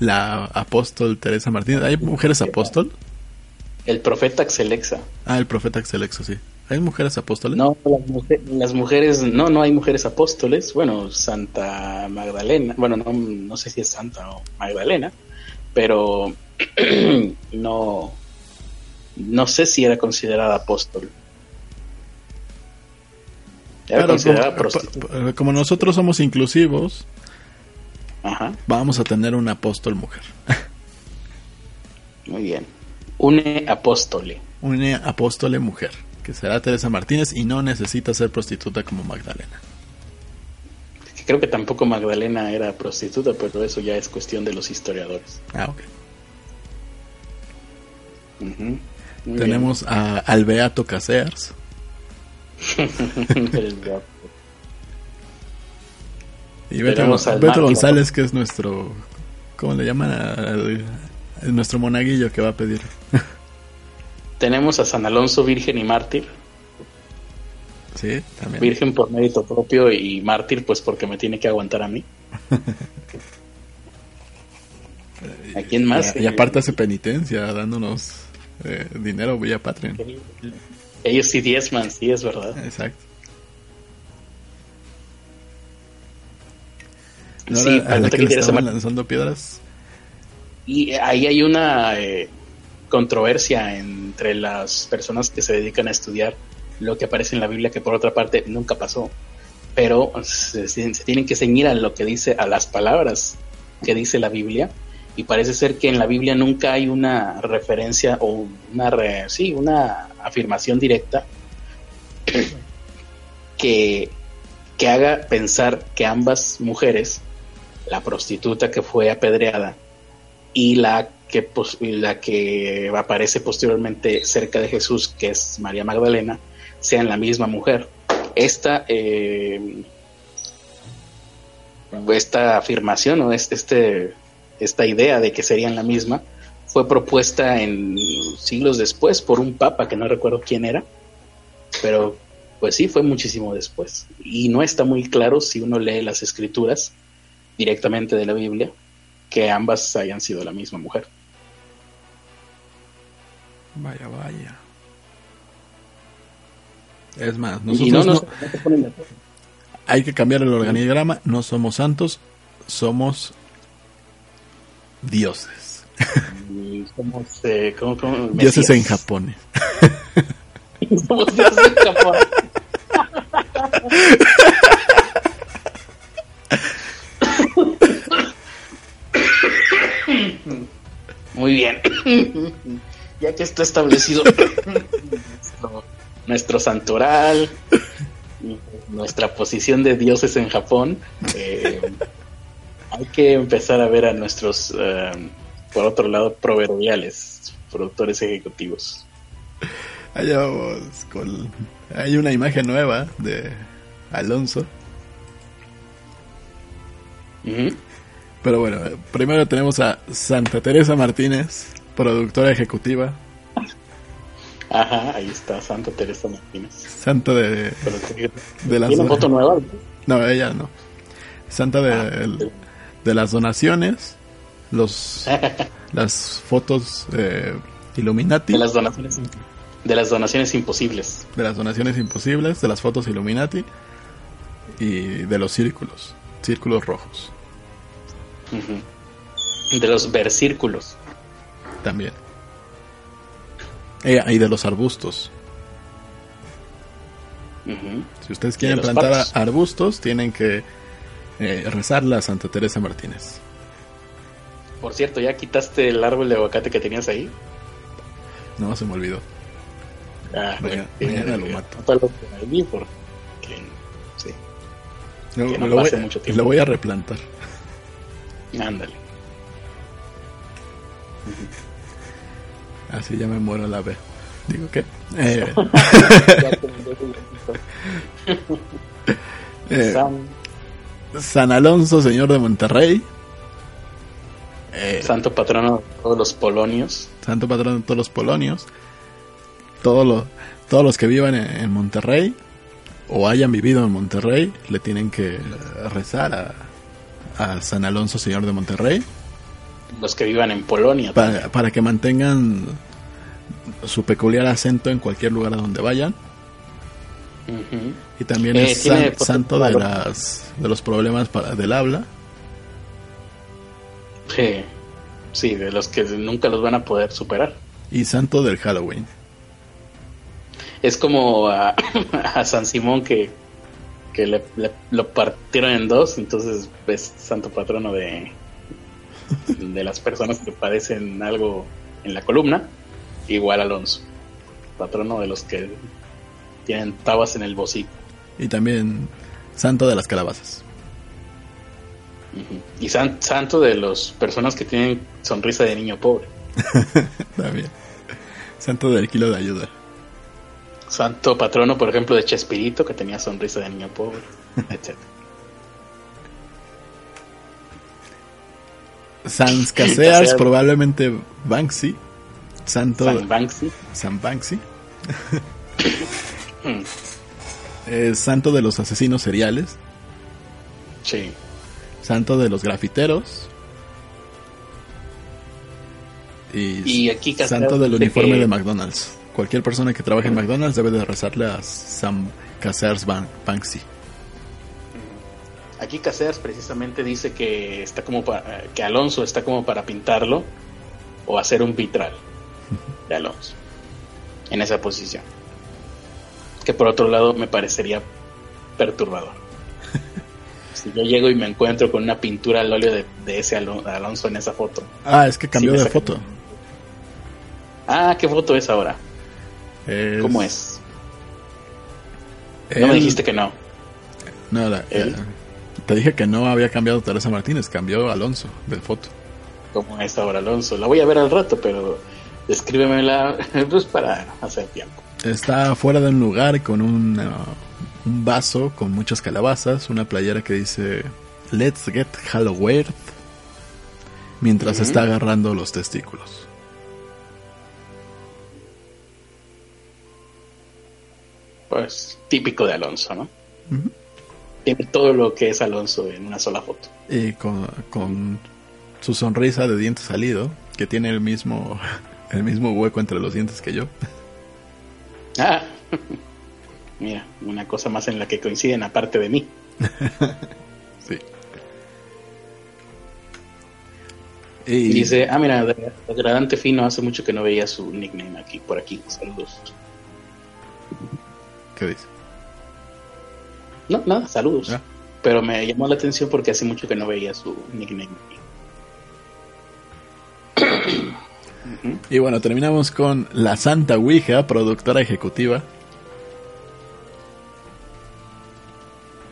la apóstol Teresa Martínez. ¿Hay mujeres apóstol? El profeta Axelexa. Ah, el profeta Axelexa, sí. ¿Hay mujeres apóstoles? No, las, mujeres, no, no hay mujeres apóstoles. Bueno, Santa Magdalena, bueno, no, no sé si es Santa o Magdalena, pero *clears throat* no, no sé si era considerada apóstol. Era considerada como nosotros somos inclusivos, Vamos a tener un apóstol mujer. Muy bien. Une apóstole. Une apóstole mujer, que será Teresa Martínez y no necesita ser prostituta como Magdalena. Creo que tampoco Magdalena era prostituta, pero eso ya es cuestión de los historiadores. Ah, ok. Tenemos a, al *laughs* Beato Casears. Y Beto, González, que es nuestro. ¿Cómo le llaman? A, nuestro monaguillo que va a pedir. Tenemos a San Alonso, Virgen y Mártir. Sí, también. Virgen por mérito propio y mártir, pues porque me tiene que aguantar a mí. *laughs* ¿A quién más? Y, aparte hace penitencia dándonos eh, dinero vía Patreon. Ellos sí diezman, sí, es verdad. Exacto. sí, a la que, le estaban lanzando piedras. Y ahí hay una eh, controversia entre las personas que se dedican a estudiar lo que aparece en la Biblia, que por otra parte nunca pasó. Pero se, tienen que ceñir a lo que dice, a las palabras que dice la Biblia. Y parece ser que en la Biblia nunca hay una referencia o una, sí, una afirmación directa *clears throat* que, que haga pensar que ambas mujeres la prostituta que fue apedreada y la que, la que aparece posteriormente cerca de Jesús, que es María Magdalena, sean la misma mujer. Esta, eh, esta afirmación o este, este esta idea de que serían la misma fue propuesta en siglos después por un papa que no recuerdo quién era, pero pues sí, fue muchísimo después. Y no está muy claro si uno lee las escrituras directamente de la Biblia que ambas hayan sido la misma mujer. Vaya, vaya. Es más, no, nosotros no, no- no se ponen de acuerdo. hay que cambiar el organigrama. No somos santos, somos dioses. Y somos, eh, ¿cómo- cómo? Dioses en Japón. *laughs* Somos dioses en Japón. Muy bien. *laughs* Ya que está establecido *laughs* nuestro, nuestro santoral, nuestra posición de dioses en Japón, eh, hay que empezar a ver a nuestros, eh, por otro lado, proverbiales, productores ejecutivos. Allá vamos con... Hay una imagen nueva de Alonso. Pero bueno, primero tenemos a Santa Teresa Martínez, productora ejecutiva, Ajá, ahí está Santa Teresa Martínez. santa de, de las... ¿Tiene foto nueva? No, ella no. Santa de, Ah, de las donaciones, los *laughs* las fotos eh, Illuminati, De las donaciones de las donaciones imposibles. de las donaciones imposibles, de las fotos Illuminati y de los círculos, círculos rojos. De los versículos. También. Eh, y de los arbustos. Si ustedes quieren plantar patos. arbustos, tienen que eh, rezarle a Santa Teresa Martínez. Por cierto, ¿ya quitaste el árbol de aguacate que tenías ahí? No, se me olvidó. Ah, Mañana- bueno, mañana eh, lo mato. por sí, Que no lo pase voy, mucho tiempo. lo voy a replantar. ándale. *laughs* Así ya me muero la veo. Digo que. *laughs* Eh, eh, San- Alonso, señor de Monterrey. Eh, santo patrono de todos los polonios. santo patrón de todos los polonios. Todos los, todos los que vivan en, en Monterrey o hayan vivido en Monterrey le tienen que rezar a, a San Alonso, señor de Monterrey, Los que vivan en Polonia. para, para que mantengan su peculiar acento en cualquier lugar a donde vayan. Y también Eh, es san- potencial santo de, las, de los problemas para, del habla. Sí, sí, de los que nunca los van a poder superar. Y santo del Halloween. Es como a, *coughs* a San Simón que, que le, le- lo partieron en dos, entonces es santo patrono de, de las personas que padecen algo en la columna, igual Alonso, patrono de los que tienen tabas en el bocico. Y también santo de las calabazas. Y san- santo de las personas que tienen sonrisa de niño pobre. *laughs* También. Santo del kilo de ayuda. Santo patrono, por ejemplo, de Chespirito, que tenía sonrisa de niño pobre, *laughs* etc. Sans *laughs* Casears, probablemente Banksy. Santo San Banksy. San Banksy. Es *laughs* *laughs* santo de los asesinos seriales. Sí. Santo de los grafiteros. Y, Y aquí santo del uniforme que- de McDonald's. Cualquier persona que trabaje en McDonald's debe de rezarle a Sam Casears Ban- Banksy. Aquí Casears precisamente dice que está como para, que Alonso está como para pintarlo o hacer un vitral de Alonso en esa posición. Que por otro lado me parecería perturbador. *laughs* si yo llego y me encuentro con una pintura al óleo de, de ese Alo- Alonso en esa foto. Ah, es que cambió Sí, de foto. Ah, ¿qué foto es ahora? Es- ¿Cómo es? No me dijiste que no. No, la- te dije que no había cambiado Teresa Martínez, cambió Alonso de foto. ¿Cómo es ahora Alonso? La voy a ver al rato, pero descríbemela *laughs* pues para hacer tiempo. Está fuera de un lugar con un, uh, un vaso con muchas calabazas, una playera que dice Let's get Halloween. mientras está agarrando los testículos. Pues típico de Alonso, ¿no? Tiene todo lo que es Alonso en una sola foto. Y con, con su sonrisa de diente salido, que tiene el mismo, *laughs* el mismo hueco entre los dientes que yo. *laughs* Ah, *laughs* mira, una cosa más en la que coinciden aparte de mí. sí. Y dice, ah, mira, degradante fino, hace mucho que no veía su nickname aquí, por aquí. Saludos. ¿Qué dice? No, nada, saludos. Ah. Pero me llamó la atención porque hace mucho que no veía su nickname. *clears throat* Y bueno, terminamos con la Santa Ouija, productora ejecutiva.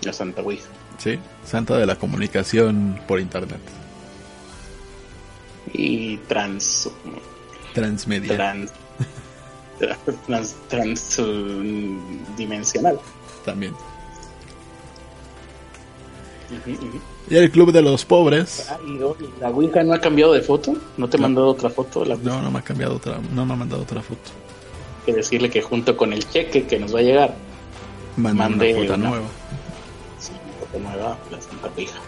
La Santa Ouija. Sí, Santa de la comunicación por internet y trans transmedia trans, *laughs* trans, transdimensional también y el club de los pobres. ah, la Ouija no ha cambiado de foto no te ha mandado otra foto no no me ha cambiado otra no me ha mandado otra foto. Que decirle que junto con el cheque que nos va a llegar mande una foto nueva. Sí, una foto nueva la Santa Ouija.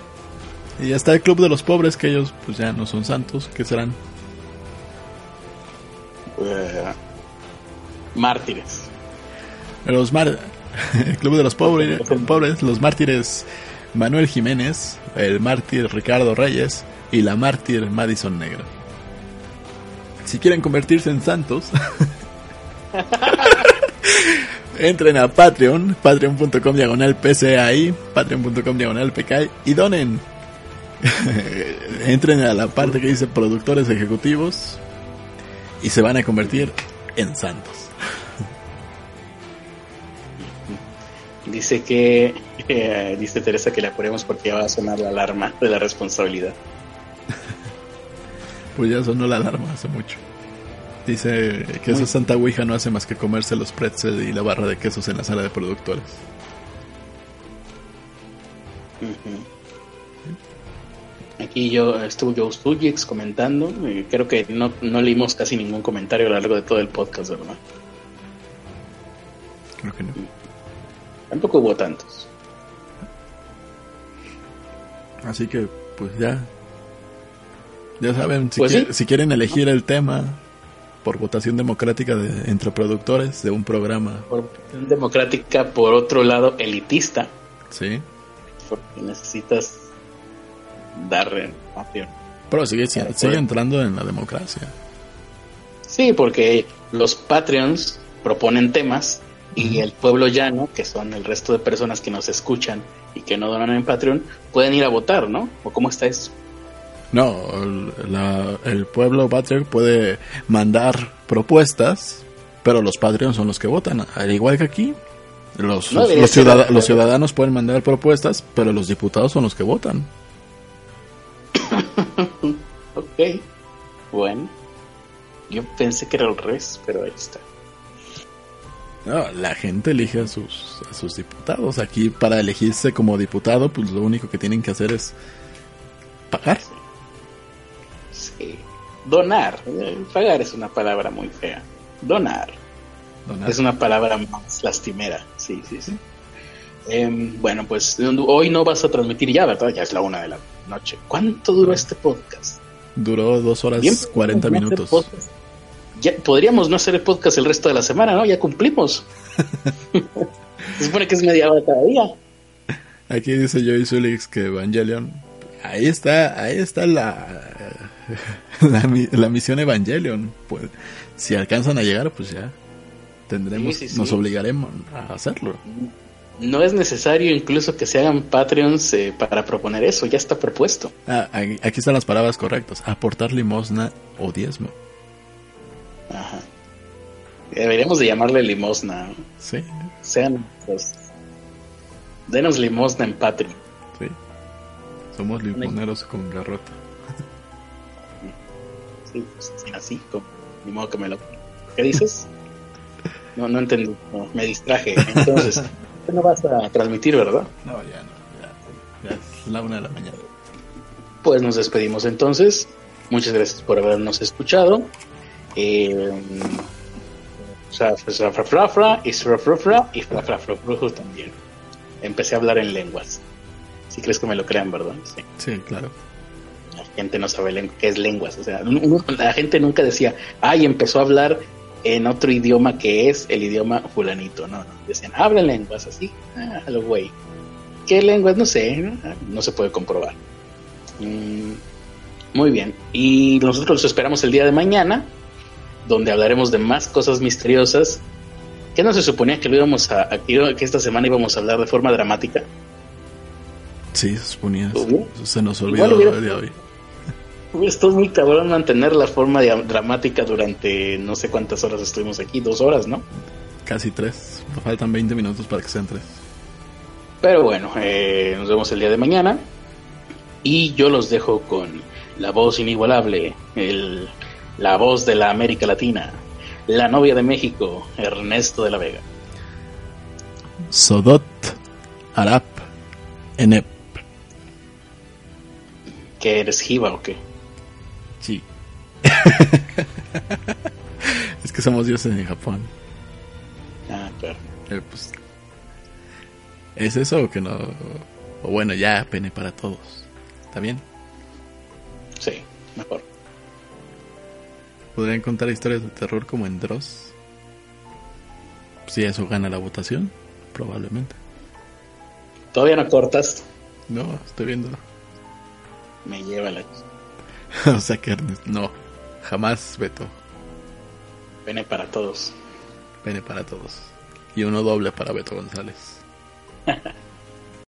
Y ya está el Club de los Pobres, que ellos pues ya no son santos, ¿qué serán? Eh, mártires. Los mar *laughs* el Club de los pobres, pobres, los mártires Manuel Jiménez, el mártir Ricardo Reyes y la mártir Madison Negra. Si quieren convertirse en santos, *laughs* entren a Patreon, patreon.com diagonal PCAI, patreon.com diagonal PKI y donen *laughs* entren a la parte que dice productores ejecutivos y se van a convertir en santos. Dice que, eh, dice Teresa que le apuremos porque ya va a sonar la alarma de la responsabilidad. *laughs* pues ya sonó la alarma hace mucho. Dice que esa Santa Ouija no hace más que comerse los pretzels y la barra de quesos en la sala de productores. Aquí yo estuvo Joe Stugix comentando. creo que no, no leímos casi ningún comentario a lo largo de todo el podcast, ¿verdad? Creo que no. Tampoco hubo tantos. Así que, pues ya. Ya saben, si, pues si quieren elegir el tema por votación democrática de, entre productores de un programa. Por votación democrática, por otro lado, elitista. Sí. Porque necesitas dar Pero sigue, sigue entrando en la democracia. Sí, porque los Patreons proponen temas y el pueblo llano, que son el resto de personas que nos escuchan y que no donan en Patreon, pueden ir a votar, ¿no? ¿O cómo está eso? No, el, pueblo Patreon puede mandar propuestas, pero los Patreons son los que votan, al igual que aquí. Los, los, los ciudadanos pueden mandar propuestas, pero los diputados son los que votan. *laughs* ok. Bueno. Yo pensé que era el revés, pero ahí está. No, la gente elige a sus, a sus diputados. Aquí para elegirse como diputado, pues lo único que tienen que hacer es pagar. Sí. Donar. Eh, pagar es una palabra muy fea. Donar. Donar. Es una palabra más lastimera. Sí, sí, sí. Em, bueno, pues hoy no vas a transmitir ya, ¿verdad? Ya es la una de la noche. ¿Cuánto duró este podcast? Duró dos horas cuarenta minutos. Ya, podríamos no hacer el podcast el resto de la semana, ¿no? Ya cumplimos. *laughs* Se supone que es media hora cada día. Aquí dice Joey Zulix que Evangelion. Ahí está, ahí está la, *laughs* la, misión Evangelion. Pues, si alcanzan a llegar, pues ya tendremos, nos obligaremos a hacerlo. No es necesario incluso que se hagan Patreons eh, para proponer eso, ya está propuesto. Ah, aquí están las palabras correctas, aportar limosna o diezmo. Ajá. Deberíamos de llamarle limosna. Sí. Sean, pues, denos limosna en Patreon. Sí. Somos limoneros con garrota. Sí, pues, así, como, ni modo que me lo... ¿Qué dices? No, no entendí, me distraje. Entonces... *laughs* no vas a transmitir, ¿verdad? No, ya no, ya, es la una de la mañana. Pues nos despedimos entonces. Muchas gracias por habernos escuchado. Eh, y Frafrafra y también. Empecé a hablar en lenguas. Si crees que me lo crean, ¿verdad? Sí, sí claro. La gente no sabe qué es lenguas. O sea, la gente nunca decía, ay, empezó a hablar en otro idioma que es el idioma fulanito. No, no. Decían, habla lenguas así. Ah, lo güey. ¿Qué lenguas? No sé. No se puede comprobar. Mm, muy bien. Y nosotros los esperamos el día de mañana donde hablaremos de más cosas misteriosas. ¿Qué no se suponía que lo íbamos a, que esta semana íbamos a hablar de forma dramática? Sí, se suponía. Se nos olvidó el día de hoy. *laughs* Esto es muy cabrón mantener la forma dramática durante no sé cuántas horas estuvimos aquí, dos horas, ¿no? Casi tres. Nos faltan 20 minutos para que sean tres. Pero bueno, eh, nos vemos el día de mañana. Y yo los dejo con la voz inigualable, el la voz de la América Latina, la novia de México, Ernesto de la Vega. Sodot Arap Enep. ¿Qué eres Jiva o qué? Sí. *laughs* es que somos dioses en Japón. Ah, claro. Eh, pues, ¿Es eso o que no? O bueno, ya, pene para todos. ¿Está bien? Sí, mejor. ¿Podrían contar historias de terror como en Dross? Si eso gana la votación, probablemente. ¿Todavía no cortas? No, estoy viendo. Me lleva la... *laughs* o sea que no, jamás Beto. Pene para todos. Pene para todos. Y uno doble para Beto González. *laughs*